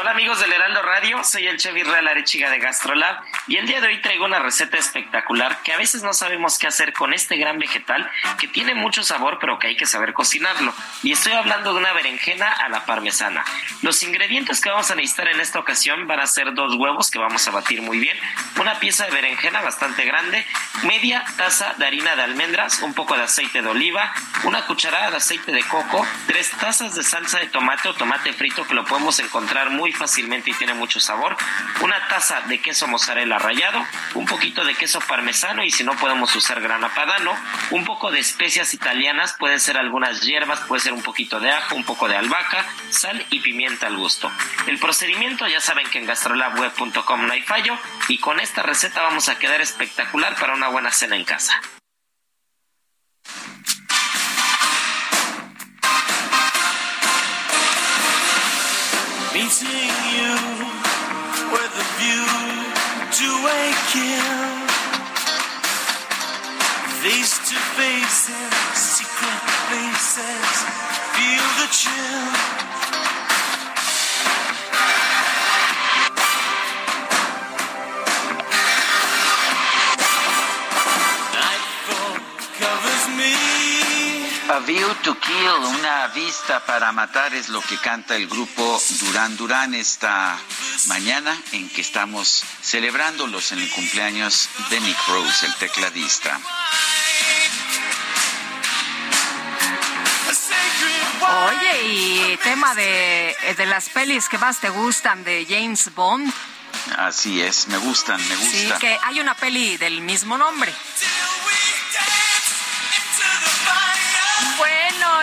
Hola amigos del Heraldo Radio, soy el chef Israel Arechiga de Gastrolab y el día de hoy traigo una receta espectacular que a veces no sabemos qué hacer con este gran vegetal que tiene mucho sabor pero que hay que saber cocinarlo. Y estoy hablando de una berenjena a la parmesana. Los ingredientes que vamos a necesitar en esta ocasión van a ser dos huevos que vamos a batir muy bien, una pieza de berenjena bastante grande, media taza de harina de almendras, un poco de aceite de oliva, una cucharada de aceite de coco, tres tazas de salsa de tomate o tomate frito que lo podemos encontrar muy fácilmente y tiene mucho sabor, una taza de queso mozzarella rallado, un poquito de queso parmesano y si no podemos usar grana padano, un poco de especias italianas, pueden ser algunas hierbas, puede ser un poquito de ajo, un poco de albahaca, sal y pimienta al gusto. El procedimiento ya saben que en gastrolabweb.com no hay fallo y con esta receta vamos a quedar espectacular para una buena cena en casa. Meeting you with a view to a kill. Face to face in secret places, feel the chill. A View to Kill, una vista para matar es lo que canta el grupo Durán Durán esta mañana en que estamos celebrándolos en el cumpleaños de Nick Rose, el tecladista. Oye, y tema de, de las pelis que más te gustan de James Bond. Así es, me gustan, me Sí, gusta. que hay una peli del mismo nombre.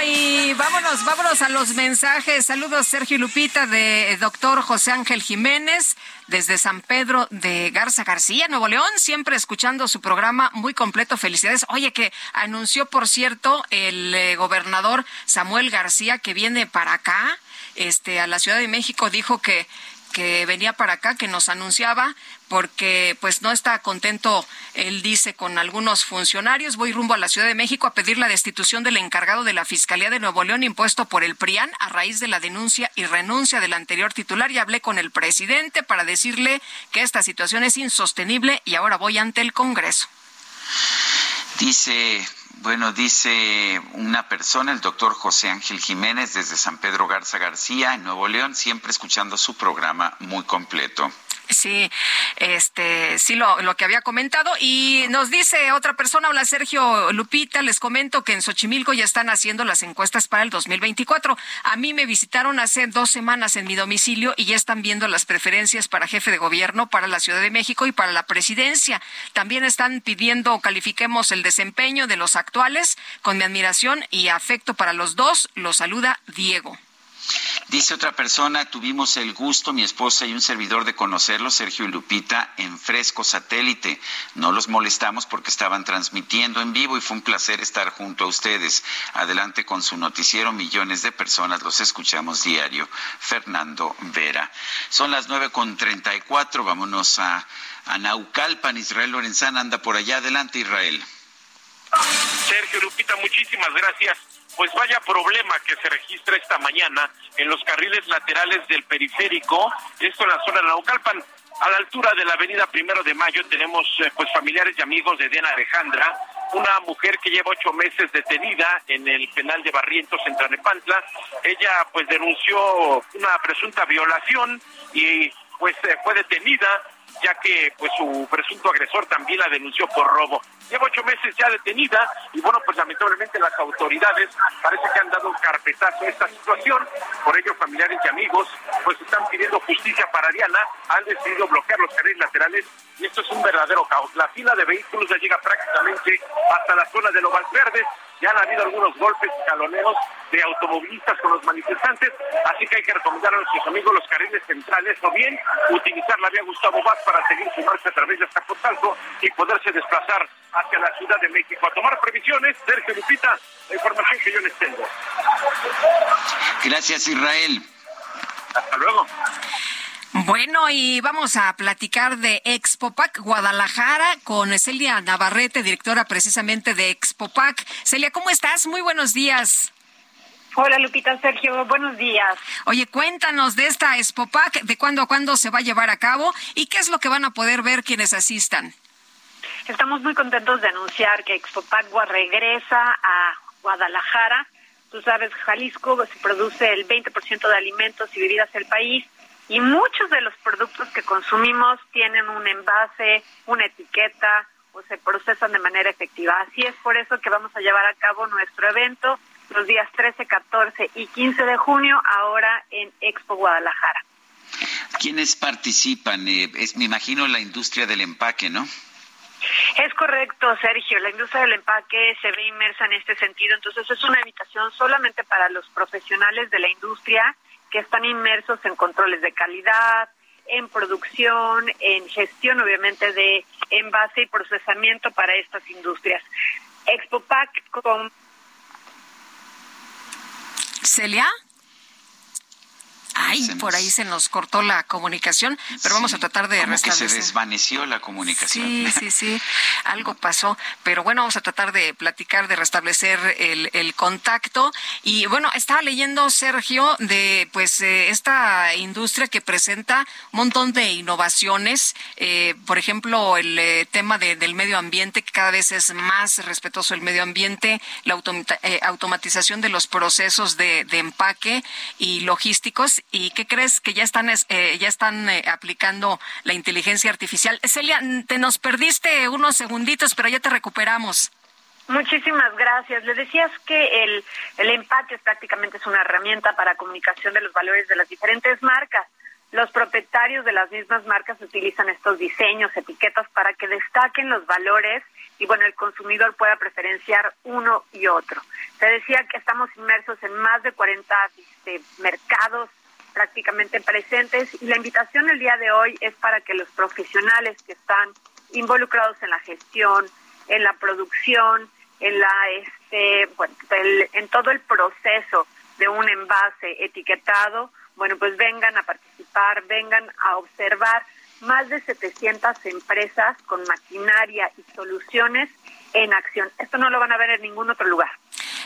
Y vámonos, vámonos a los mensajes. Saludos, Sergio Lupita, de doctor José Ángel Jiménez, desde San Pedro de Garza García, Nuevo León, siempre escuchando su programa muy completo. Felicidades. Oye, que anunció, por cierto, el eh, gobernador Samuel García que viene para acá, este, a la Ciudad de México, dijo que que venía para acá, que nos anunciaba, porque pues no está contento, él dice, con algunos funcionarios. Voy rumbo a la Ciudad de México a pedir la destitución del encargado de la Fiscalía de Nuevo León impuesto por el PRIAN a raíz de la denuncia y renuncia del anterior titular. Y hablé con el presidente para decirle que esta situación es insostenible y ahora voy ante el Congreso. Dice, bueno, dice una persona, el doctor José Ángel Jiménez, desde San Pedro Garza García, en Nuevo León, siempre escuchando su programa muy completo. Sí, este, sí lo, lo que había comentado. Y nos dice otra persona, hola Sergio Lupita, les comento que en Xochimilco ya están haciendo las encuestas para el 2024. A mí me visitaron hace dos semanas en mi domicilio y ya están viendo las preferencias para jefe de gobierno, para la Ciudad de México y para la presidencia. También están pidiendo califiquemos el desempeño de los actuales con mi admiración y afecto para los dos. Los saluda Diego. Dice otra persona, tuvimos el gusto, mi esposa y un servidor, de conocerlos, Sergio y Lupita, en Fresco Satélite. No los molestamos porque estaban transmitiendo en vivo y fue un placer estar junto a ustedes. Adelante con su noticiero, millones de personas los escuchamos diario. Fernando Vera. Son las nueve con treinta y cuatro, vámonos a, a Naucalpan, Israel Lorenzana anda por allá. Adelante, Israel. Sergio Lupita, muchísimas gracias. Pues vaya problema que se registra esta mañana en los carriles laterales del periférico, esto en la zona de Naucalpan. A la altura de la avenida Primero de Mayo tenemos eh, pues familiares y amigos de Diana Alejandra, una mujer que lleva ocho meses detenida en el penal de Barrientos en Tlanepantla. Ella pues denunció una presunta violación y pues eh, fue detenida ya que pues su presunto agresor también la denunció por robo. Lleva ocho meses ya detenida y bueno, pues lamentablemente las autoridades parece que han dado un carpetazo a esta situación, por ello familiares y amigos pues están pidiendo justicia para Diana, han decidido bloquear los carriles laterales y esto es un verdadero caos. La fila de vehículos ya llega prácticamente hasta la zona de Lomas Verdes, ya han habido algunos golpes y jaloneos de automovilistas con los manifestantes, así que hay que recomendar a nuestros amigos los carriles centrales o bien utilizar la vía Gustavo Vaz para seguir su marcha a través de Azcapotzalco y poderse desplazar hacia la Ciudad de México. A tomar previsiones, Sergio Lupita, la información que yo les tengo. Gracias, Israel. Hasta luego. Bueno, y vamos a platicar de Expopac Guadalajara con Celia Navarrete, directora precisamente de Expopac. Celia, ¿cómo estás? Muy buenos días. Hola Lupita, Sergio, buenos días. Oye, cuéntanos de esta Expopac, de cuándo a cuándo se va a llevar a cabo y qué es lo que van a poder ver quienes asistan. Estamos muy contentos de anunciar que Expopagua regresa a Guadalajara. Tú sabes, Jalisco se produce el 20% de alimentos y bebidas del país y muchos de los productos que consumimos tienen un envase, una etiqueta o se procesan de manera efectiva. Así es por eso que vamos a llevar a cabo nuestro evento los días 13, 14 y 15 de junio ahora en Expo Guadalajara. ¿Quiénes participan? Eh, es, me imagino la industria del empaque, ¿no? Es correcto, Sergio. La industria del empaque se ve inmersa en este sentido. Entonces es una invitación solamente para los profesionales de la industria que están inmersos en controles de calidad, en producción, en gestión, obviamente, de envase y procesamiento para estas industrias. ExpoPac con... ¿Celia? Ay, por ahí se nos cortó la comunicación, pero vamos a tratar de como restablecer. que se desvaneció la comunicación. Sí, sí, sí, algo pasó, pero bueno, vamos a tratar de platicar, de restablecer el, el contacto. Y bueno, estaba leyendo, Sergio, de pues eh, esta industria que presenta un montón de innovaciones, eh, por ejemplo, el eh, tema de- del medio ambiente, que cada vez es más respetuoso el medio ambiente, la eh, automatización de los procesos de, de empaque y logísticos. ¿Y qué crees que ya están, es- eh, ya están eh, aplicando la inteligencia artificial? Celia, te nos perdiste unos segunditos, pero ya te recuperamos. Muchísimas gracias. Le decías que el, el empaque es prácticamente es una herramienta para comunicación de los valores de las diferentes marcas. Los propietarios de las mismas marcas utilizan estos diseños, etiquetas para que destaquen los valores y bueno, el consumidor pueda preferenciar uno y otro. Te decía que estamos inmersos en más de 40 este, mercados prácticamente presentes y la invitación el día de hoy es para que los profesionales que están involucrados en la gestión, en la producción, en la este, bueno, en todo el proceso de un envase etiquetado, bueno, pues vengan a participar, vengan a observar más de 700 empresas con maquinaria y soluciones en acción. Esto no lo van a ver en ningún otro lugar.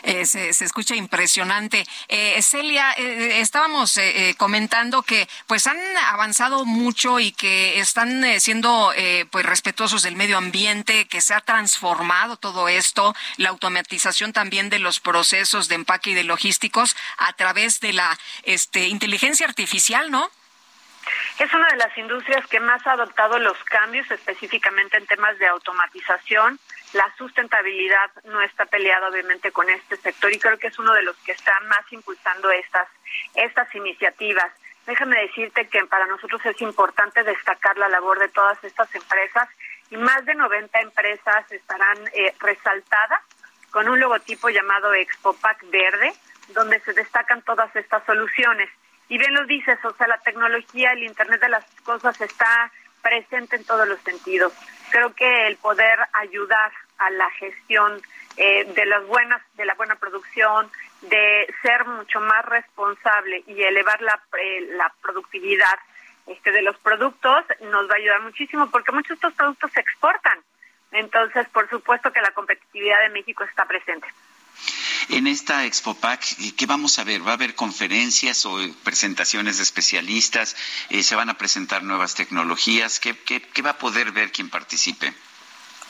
Eh, se, se escucha impresionante. Eh, Celia, eh, estábamos eh, eh, comentando que pues han avanzado mucho y que están eh, siendo eh, pues respetuosos del medio ambiente, que se ha transformado todo esto, la automatización también de los procesos de empaque y de logísticos a través de la este, inteligencia artificial, ¿no? Es una de las industrias que más ha adoptado los cambios, específicamente en temas de automatización. La sustentabilidad no está peleada obviamente con este sector y creo que es uno de los que está más impulsando estas, estas iniciativas. Déjame decirte que para nosotros es importante destacar la labor de todas estas empresas y más de 90 empresas estarán eh, resaltadas con un logotipo llamado Expopac Verde, donde se destacan todas estas soluciones. Y bien lo dices, o sea, la tecnología, el Internet de las cosas está presente en todos los sentidos. Creo que el poder ayudar a la gestión eh, de las buenas, de la buena producción, de ser mucho más responsable y elevar la, eh, la productividad este, de los productos nos va a ayudar muchísimo porque muchos de estos productos se exportan. Entonces, por supuesto que la competitividad de México está presente. En esta ExpoPac, eh, ¿qué vamos a ver? ¿Va a haber conferencias o presentaciones de especialistas? Eh, ¿Se van a presentar nuevas tecnologías? ¿Qué, qué, qué va a poder ver quien participe?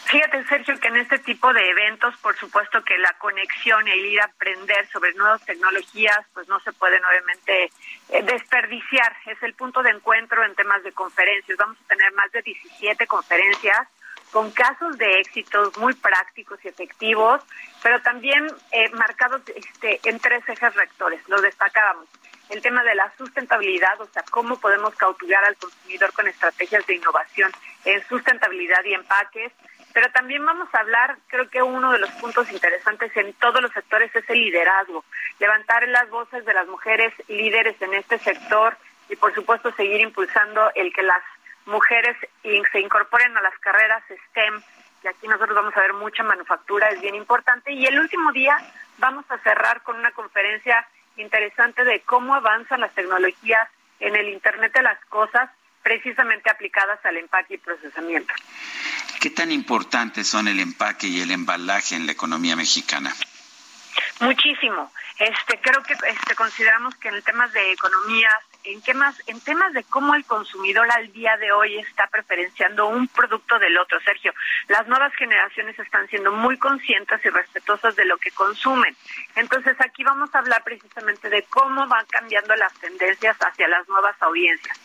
Fíjate, Sergio, que en este tipo de eventos, por supuesto que la conexión y el ir a aprender sobre nuevas tecnologías, pues no se pueden obviamente eh, desperdiciar. Es el punto de encuentro en temas de conferencias. Vamos a tener más de 17 conferencias con casos de éxitos muy prácticos y efectivos, pero también eh, marcados este, en tres ejes rectores. Lo destacábamos. El tema de la sustentabilidad, o sea, cómo podemos cautivar al consumidor con estrategias de innovación en sustentabilidad y empaques, pero también vamos a hablar, creo que uno de los puntos interesantes en todos los sectores es el liderazgo, levantar las voces de las mujeres líderes en este sector y por supuesto seguir impulsando el que las mujeres se incorporen a las carreras STEM, y aquí nosotros vamos a ver mucha manufactura, es bien importante. Y el último día vamos a cerrar con una conferencia interesante de cómo avanzan las tecnologías en el Internet de las Cosas, precisamente aplicadas al empaque y procesamiento. ¿Qué tan importantes son el empaque y el embalaje en la economía mexicana? Muchísimo. Este, creo que este, consideramos que en el temas de economías, en temas, en temas de cómo el consumidor al día de hoy está preferenciando un producto del otro, Sergio, las nuevas generaciones están siendo muy conscientes y respetuosas de lo que consumen. Entonces aquí vamos a hablar precisamente de cómo van cambiando las tendencias hacia las nuevas audiencias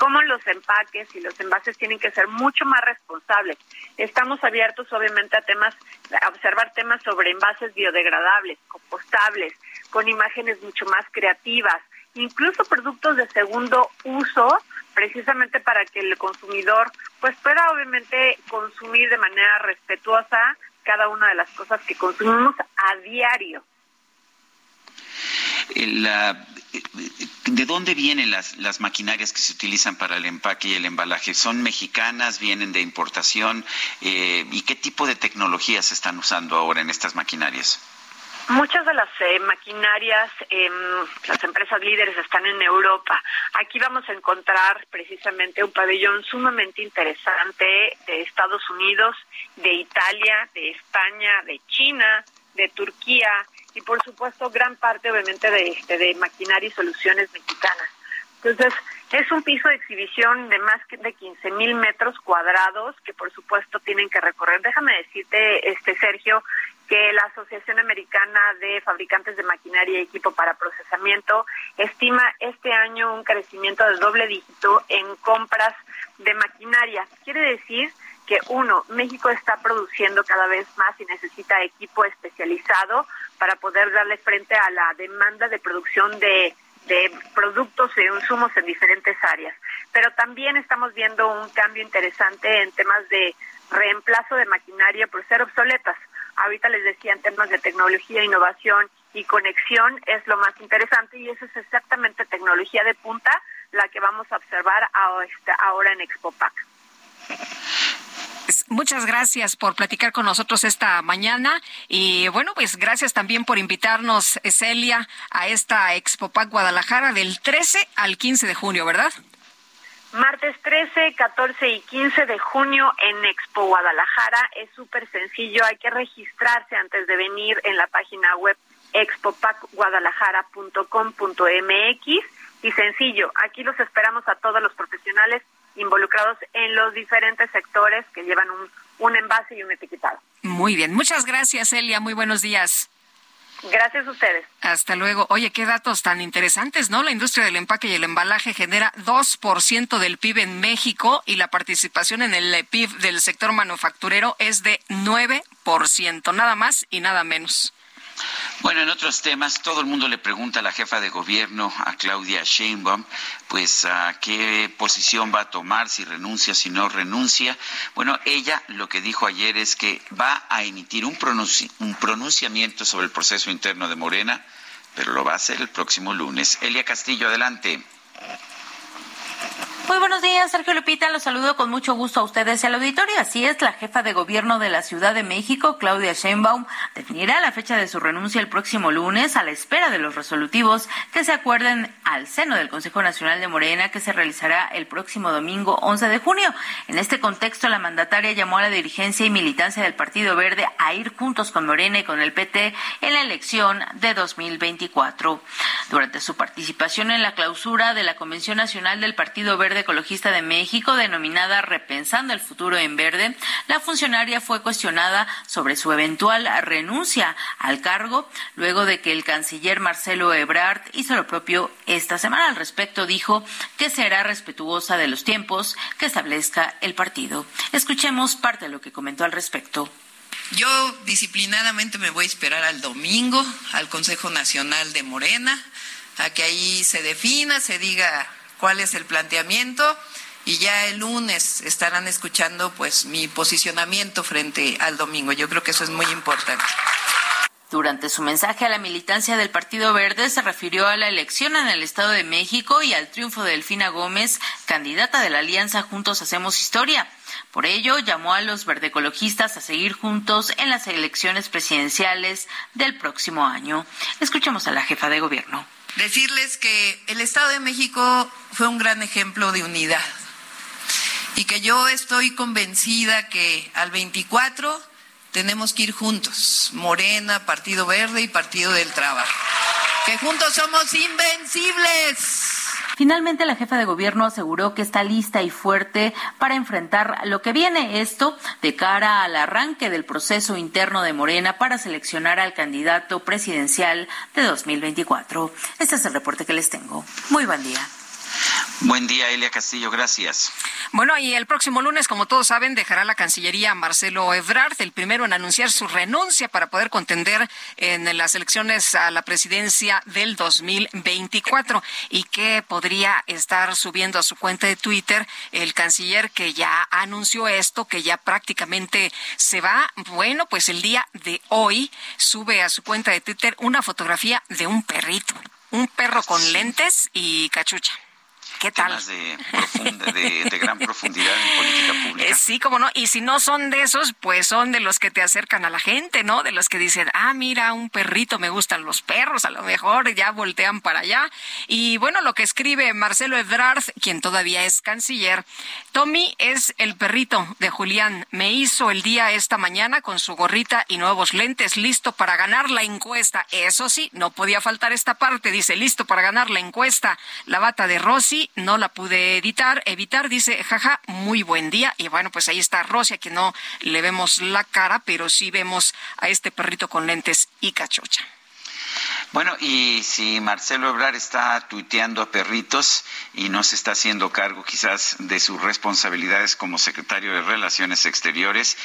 cómo los empaques y los envases tienen que ser mucho más responsables. Estamos abiertos, obviamente, a temas, a observar temas sobre envases biodegradables, compostables, con imágenes mucho más creativas, incluso productos de segundo uso, precisamente para que el consumidor, pues, pueda obviamente consumir de manera respetuosa cada una de las cosas que consumimos a diario. El, la- ¿De dónde vienen las, las maquinarias que se utilizan para el empaque y el embalaje? ¿Son mexicanas? ¿Vienen de importación? Eh, ¿Y qué tipo de tecnologías están usando ahora en estas maquinarias? Muchas de las eh, maquinarias, eh, las empresas líderes están en Europa. Aquí vamos a encontrar precisamente un pabellón sumamente interesante de Estados Unidos, de Italia, de España, de China, de Turquía y por supuesto gran parte obviamente de, este, de maquinaria y soluciones mexicanas. Entonces, es un piso de exhibición de más de 15 mil metros cuadrados que por supuesto tienen que recorrer. Déjame decirte, este Sergio, que la Asociación Americana de Fabricantes de Maquinaria y Equipo para Procesamiento estima este año un crecimiento de doble dígito en compras de maquinaria. Quiere decir que uno, México está produciendo cada vez más y necesita equipo especializado para poder darle frente a la demanda de producción de, productos e insumos en diferentes áreas. Pero también estamos viendo un cambio interesante en temas de reemplazo de maquinaria por ser obsoletas ahorita les decía en temas de tecnología, innovación y conexión es lo más interesante y eso es exactamente tecnología de punta la que vamos a observar este, ahora en ExpoPac. Muchas gracias por platicar con nosotros esta mañana y bueno, pues gracias también por invitarnos, Celia, a esta ExpoPac Guadalajara del 13 al 15 de junio, ¿verdad? Martes 13, 14 y 15 de junio en Expo Guadalajara. Es súper sencillo, hay que registrarse antes de venir en la página web expopacguadalajara.com.mx y sencillo, aquí los esperamos a todos los profesionales involucrados en los diferentes sectores que llevan un, un envase y un etiquetado. Muy bien, muchas gracias Elia, muy buenos días. Gracias a ustedes. Hasta luego. Oye, qué datos tan interesantes, ¿no? La industria del empaque y el embalaje genera 2% del PIB en México y la participación en el PIB del sector manufacturero es de 9%, nada más y nada menos. Bueno, en otros temas, todo el mundo le pregunta a la jefa de gobierno, a Claudia Sheinbaum, pues a qué posición va a tomar, si renuncia, si no renuncia. Bueno, ella lo que dijo ayer es que va a emitir un, un pronunciamiento sobre el proceso interno de Morena, pero lo va a hacer el próximo lunes. Elia Castillo, adelante. Muy buenos días, Sergio Lupita. Los saludo con mucho gusto a ustedes y al auditorio. Así es, la jefa de gobierno de la Ciudad de México, Claudia Sheinbaum, definirá la fecha de su renuncia el próximo lunes a la espera de los resolutivos que se acuerden al seno del Consejo Nacional de Morena que se realizará el próximo domingo 11 de junio. En este contexto, la mandataria llamó a la dirigencia y militancia del Partido Verde a ir juntos con Morena y con el PT en la elección de 2024. Durante su participación en la clausura de la Convención Nacional del Partido Verde Ecologista de México, denominada Repensando el Futuro en Verde, la funcionaria fue cuestionada sobre su eventual renuncia al cargo, luego de que el canciller Marcelo Ebrard hizo lo propio esta semana. Al respecto, dijo que será respetuosa de los tiempos que establezca el partido. Escuchemos parte de lo que comentó al respecto. Yo disciplinadamente me voy a esperar al domingo, al Consejo Nacional de Morena, a que ahí se defina, se diga cuál es el planteamiento y ya el lunes estarán escuchando pues mi posicionamiento frente al domingo. Yo creo que eso es muy importante. Durante su mensaje a la militancia del Partido Verde se refirió a la elección en el Estado de México y al triunfo de Delfina Gómez, candidata de la Alianza Juntos Hacemos Historia. Por ello, llamó a los verdecologistas a seguir juntos en las elecciones presidenciales del próximo año. Escuchemos a la jefa de gobierno. Decirles que el Estado de México fue un gran ejemplo de unidad y que yo estoy convencida que al 24 tenemos que ir juntos, Morena, Partido Verde y Partido del Trabajo, que juntos somos invencibles. Finalmente, la jefa de gobierno aseguró que está lista y fuerte para enfrentar lo que viene esto de cara al arranque del proceso interno de Morena para seleccionar al candidato presidencial de 2024. Este es el reporte que les tengo. Muy buen día. Buen día, Elia Castillo, gracias. Bueno, y el próximo lunes, como todos saben, dejará la Cancillería Marcelo Ebrard, el primero en anunciar su renuncia para poder contender en las elecciones a la presidencia del 2024. ¿Y qué podría estar subiendo a su cuenta de Twitter el canciller que ya anunció esto, que ya prácticamente se va? Bueno, pues el día de hoy sube a su cuenta de Twitter una fotografía de un perrito, un perro con lentes y cachucha. ¿Qué tal? Temas de, profunda, de, de, gran profundidad en política pública. Eh, sí, como no. Y si no son de esos, pues son de los que te acercan a la gente, ¿no? De los que dicen, ah, mira, un perrito, me gustan los perros, a lo mejor ya voltean para allá. Y bueno, lo que escribe Marcelo Ebrard, quien todavía es canciller, Tommy es el perrito de Julián. Me hizo el día esta mañana con su gorrita y nuevos lentes, listo para ganar la encuesta. Eso sí, no podía faltar esta parte. Dice, listo para ganar la encuesta. La bata de No la pude editar, evitar. Dice, jaja, muy buen día. Y bueno, pues ahí está Rosy, a que no le vemos la cara, pero sí vemos a este perrito con lentes y cachocha. Bueno, y si Marcelo Ebrar está tuiteando a perritos y no se está haciendo cargo quizás de sus responsabilidades como secretario de Relaciones Exteriores,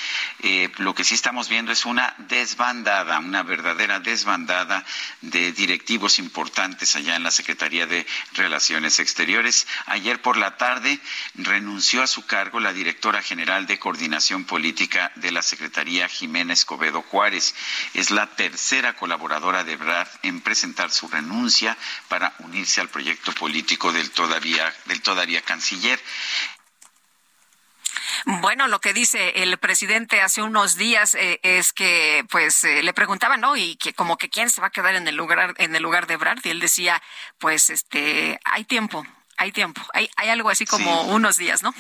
eh, lo que sí estamos viendo es una desbandada, una verdadera desbandada de directivos importantes allá en la Secretaría de Relaciones Exteriores. Ayer por la tarde renunció a su cargo la directora general de Coordinación Política de la Secretaría, Jimena Escobedo Juárez. Es la tercera colaboradora de Ebrard en presentar su renuncia para unirse al proyecto político del todavía, del todavía canciller. Bueno, lo que dice el presidente hace unos días eh, es que, pues, eh, le preguntaban, ¿no? Y que como que quién se va a quedar en el lugar, en el lugar de Brad, y él decía, pues, este, hay tiempo, hay tiempo, hay, hay algo así como sí. unos días, ¿no?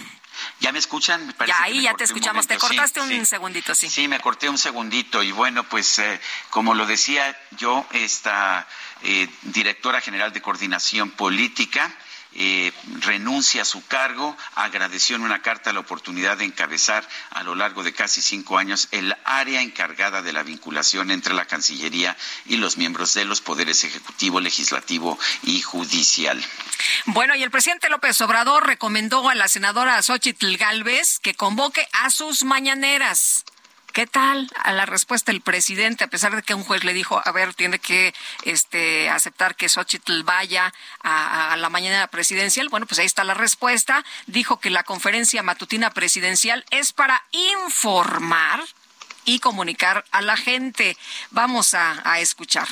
¿Ya me escuchan? Me ya ahí ya te escuchamos. Te cortaste sí, un sí. segundito, sí. Sí, me corté un segundito. Y bueno, pues eh, como lo decía yo, esta eh, directora general de coordinación política, eh, renuncia a su cargo, agradeció en una carta la oportunidad de encabezar a lo largo de casi cinco años el área encargada de la vinculación entre la Cancillería y los miembros de los poderes ejecutivo, legislativo y judicial. Bueno, y el presidente López Obrador recomendó a la senadora Xochitl Galvez que convoque a sus mañaneras. ¿Qué tal a la respuesta del presidente, a pesar de que un juez le dijo, a ver, tiene que este, aceptar que Xochitl vaya a, la mañana presidencial? Bueno, pues ahí está la respuesta. Dijo que la conferencia matutina presidencial es para informar y comunicar a la gente. Vamos a, a escuchar.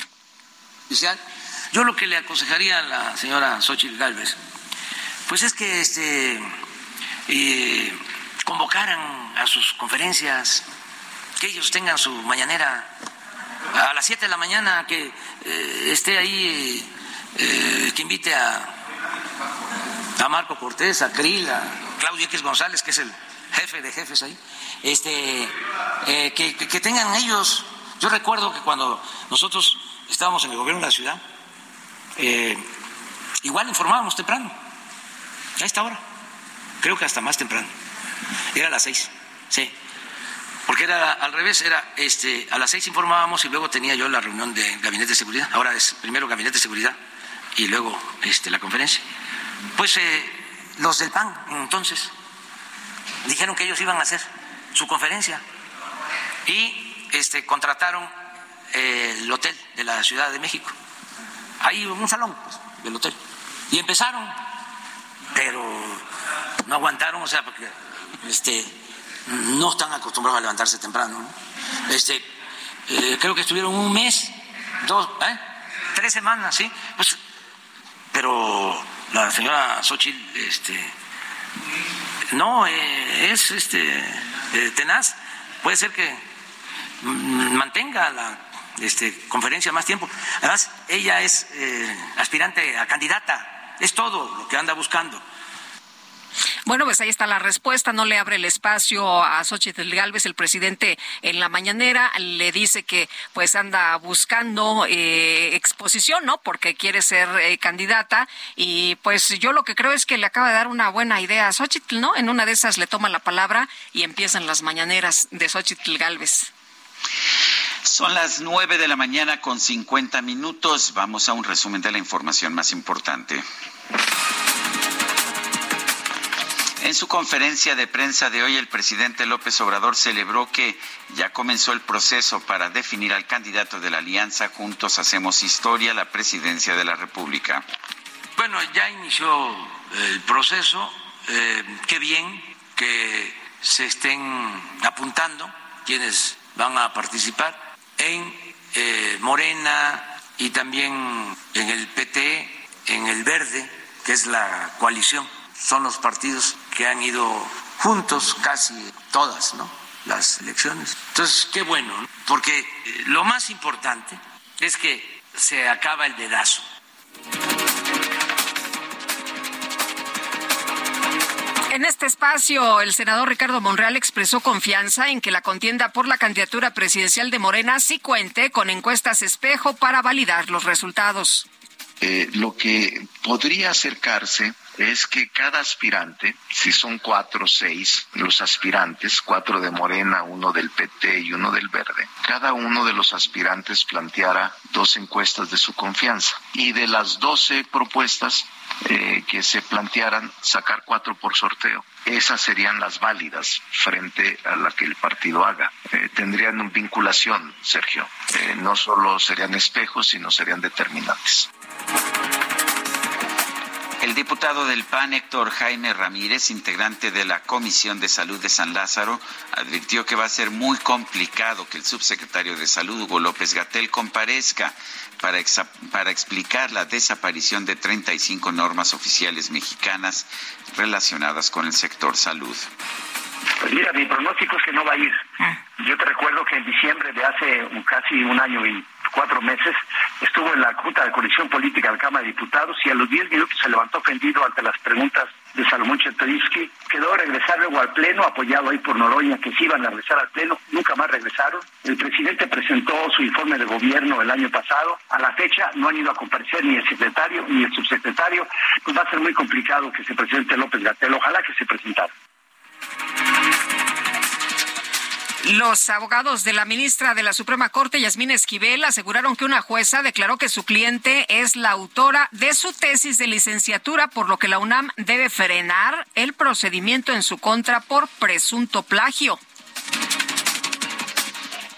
Yo lo que le aconsejaría a la señora Xochitl Galvez, pues es que este, eh, convocaran a sus conferencias que ellos tengan su mañanera a las 7 de la mañana, que eh, esté ahí, eh, que invite a, a Marco Cortés, a Krill, a Claudio X González, que es el jefe de jefes ahí, este, eh, que, que, tengan ellos. Yo recuerdo que cuando nosotros estábamos en el gobierno de la ciudad, igual informábamos temprano, a esta hora, creo que hasta más temprano, era a las seis, sí porque era al revés, era este, a las seis informábamos y luego tenía yo la reunión de gabinete de seguridad. Ahora es primero gabinete de seguridad y luego este, la conferencia. Pues eh, los del PAN entonces dijeron que ellos iban a hacer su conferencia y este, contrataron eh, el hotel de la Ciudad de México. Ahí un salón pues, del hotel. Y empezaron, pero no aguantaron, o sea, porque este, no están acostumbrados a levantarse temprano. ¿no? Este, eh, creo que estuvieron un mes, dos, ¿eh? tres semanas, ¿sí? Pues, pero la señora Xochitl, este, no, eh, es este, tenaz. Puede ser que mantenga la este, conferencia más tiempo. Además, ella es aspirante a candidata, es todo lo que anda buscando. Bueno, pues ahí está la respuesta. No le abre el espacio a Xochitl Galvez, el presidente, en la mañanera. Le dice que pues anda buscando eh, exposición, ¿no? Porque quiere ser eh, candidata. Y pues yo lo que creo es que le acaba de dar una buena idea a Xochitl, ¿no? En una de esas le toma la palabra y empiezan las mañaneras de Xochitl Galvez. Son las nueve de la mañana con cincuenta minutos. Vamos a un resumen de la información más importante. En su conferencia de prensa de hoy, el presidente López Obrador celebró que ya comenzó el proceso para definir al candidato de la alianza Juntos Hacemos Historia la presidencia de la República. Bueno, ya inició el proceso. Eh, qué bien que se estén apuntando quienes van a participar en eh, Morena y también en el PT, en el Verde, que es la coalición. Son los partidos que han ido juntos casi todas, ¿no? Las elecciones. Entonces, qué bueno, porque eh, lo más importante es que se acaba el dedazo. En este espacio, el senador Ricardo Monreal expresó confianza en que la contienda por la candidatura presidencial de Morena sí cuente con encuestas espejo para validar los resultados. Eh, lo que podría acercarse es que cada aspirante, si son cuatro o seis los aspirantes, cuatro de Morena, uno del PT y uno del Verde, cada uno de los aspirantes planteara dos encuestas de su confianza y de las doce propuestas eh, que se plantearan sacar cuatro por sorteo. Esas serían las válidas frente a la que el partido haga. Eh, tendrían una vinculación, Sergio. Eh, no solo serían espejos, sino serían determinantes. El diputado del PAN, Héctor Jaime Ramírez, integrante de la Comisión de Salud de San Lázaro, advirtió que va a ser muy complicado que el subsecretario de Salud, Hugo López Gatel, comparezca para, para explicar la desaparición de 35 normas oficiales mexicanas relacionadas con el sector salud. Pues mira, mi pronóstico es que no va a ir. Yo te recuerdo que en diciembre de hace casi un año y cuatro meses, estuvo en la Junta de Coalición Política de la Cámara de Diputados y a los diez minutos se levantó ofendido ante las preguntas de Salomón Chertorivsky. Quedó regresar luego al Pleno, apoyado ahí por Noroña, que sí iban a regresar al Pleno, nunca más regresaron. El presidente presentó su informe de gobierno el año pasado. A la fecha no han ido a comparecer ni el secretario ni el subsecretario. Pues va a ser muy complicado que se presente López Gatel. Ojalá que se presentara. Los abogados de la ministra de la Suprema Corte, Yasmín Esquivel, aseguraron que una jueza declaró que su cliente es la autora de su tesis de licenciatura, por lo que la UNAM debe frenar el procedimiento en su contra por presunto plagio.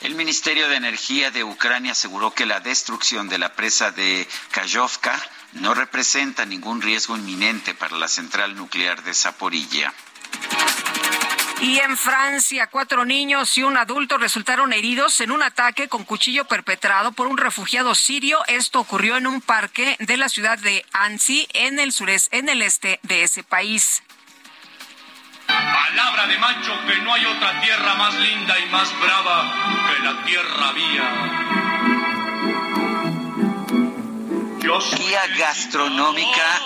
El Ministerio de Energía de Ucrania aseguró que la destrucción de la presa de Kayovka no representa ningún riesgo inminente para la central nuclear de Zaporilla. Y en Francia, cuatro niños y un adulto resultaron heridos en un ataque con cuchillo perpetrado por un refugiado sirio. Esto ocurrió en un parque de la ciudad de Annecy, en el sureste, en el este de ese país. Palabra de macho que no hay otra tierra más linda y más brava que la tierra vía. Guía gastronómica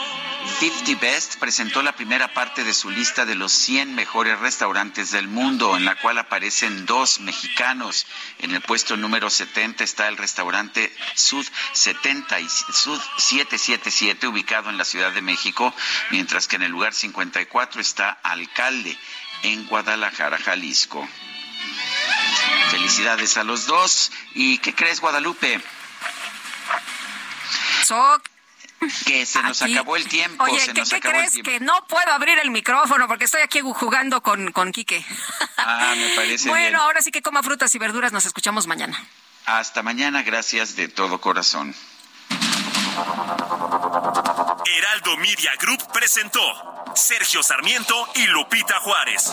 50 Best presentó la primera parte de su lista de los 100 mejores restaurantes del mundo, en la cual aparecen dos mexicanos. En el puesto número 70 está el restaurante Sud, 70 y, Sud 777, ubicado en la Ciudad de México, mientras que en el lugar 54 está Alcalde, en Guadalajara, Jalisco. Felicidades a los dos. ¿Y qué crees, Guadalupe? Soc que se nos acabó el tiempo. Oye, se ¿qué, nos ¿qué acabó crees? el. Que no puedo abrir el micrófono porque estoy aquí jugando con, con Quique. Ah, me parece bueno, bien. ahora sí que coma frutas y verduras. Nos escuchamos mañana. Hasta mañana, gracias de todo corazón. Heraldo Media Group presentó Sergio Sarmiento y Lupita Juárez.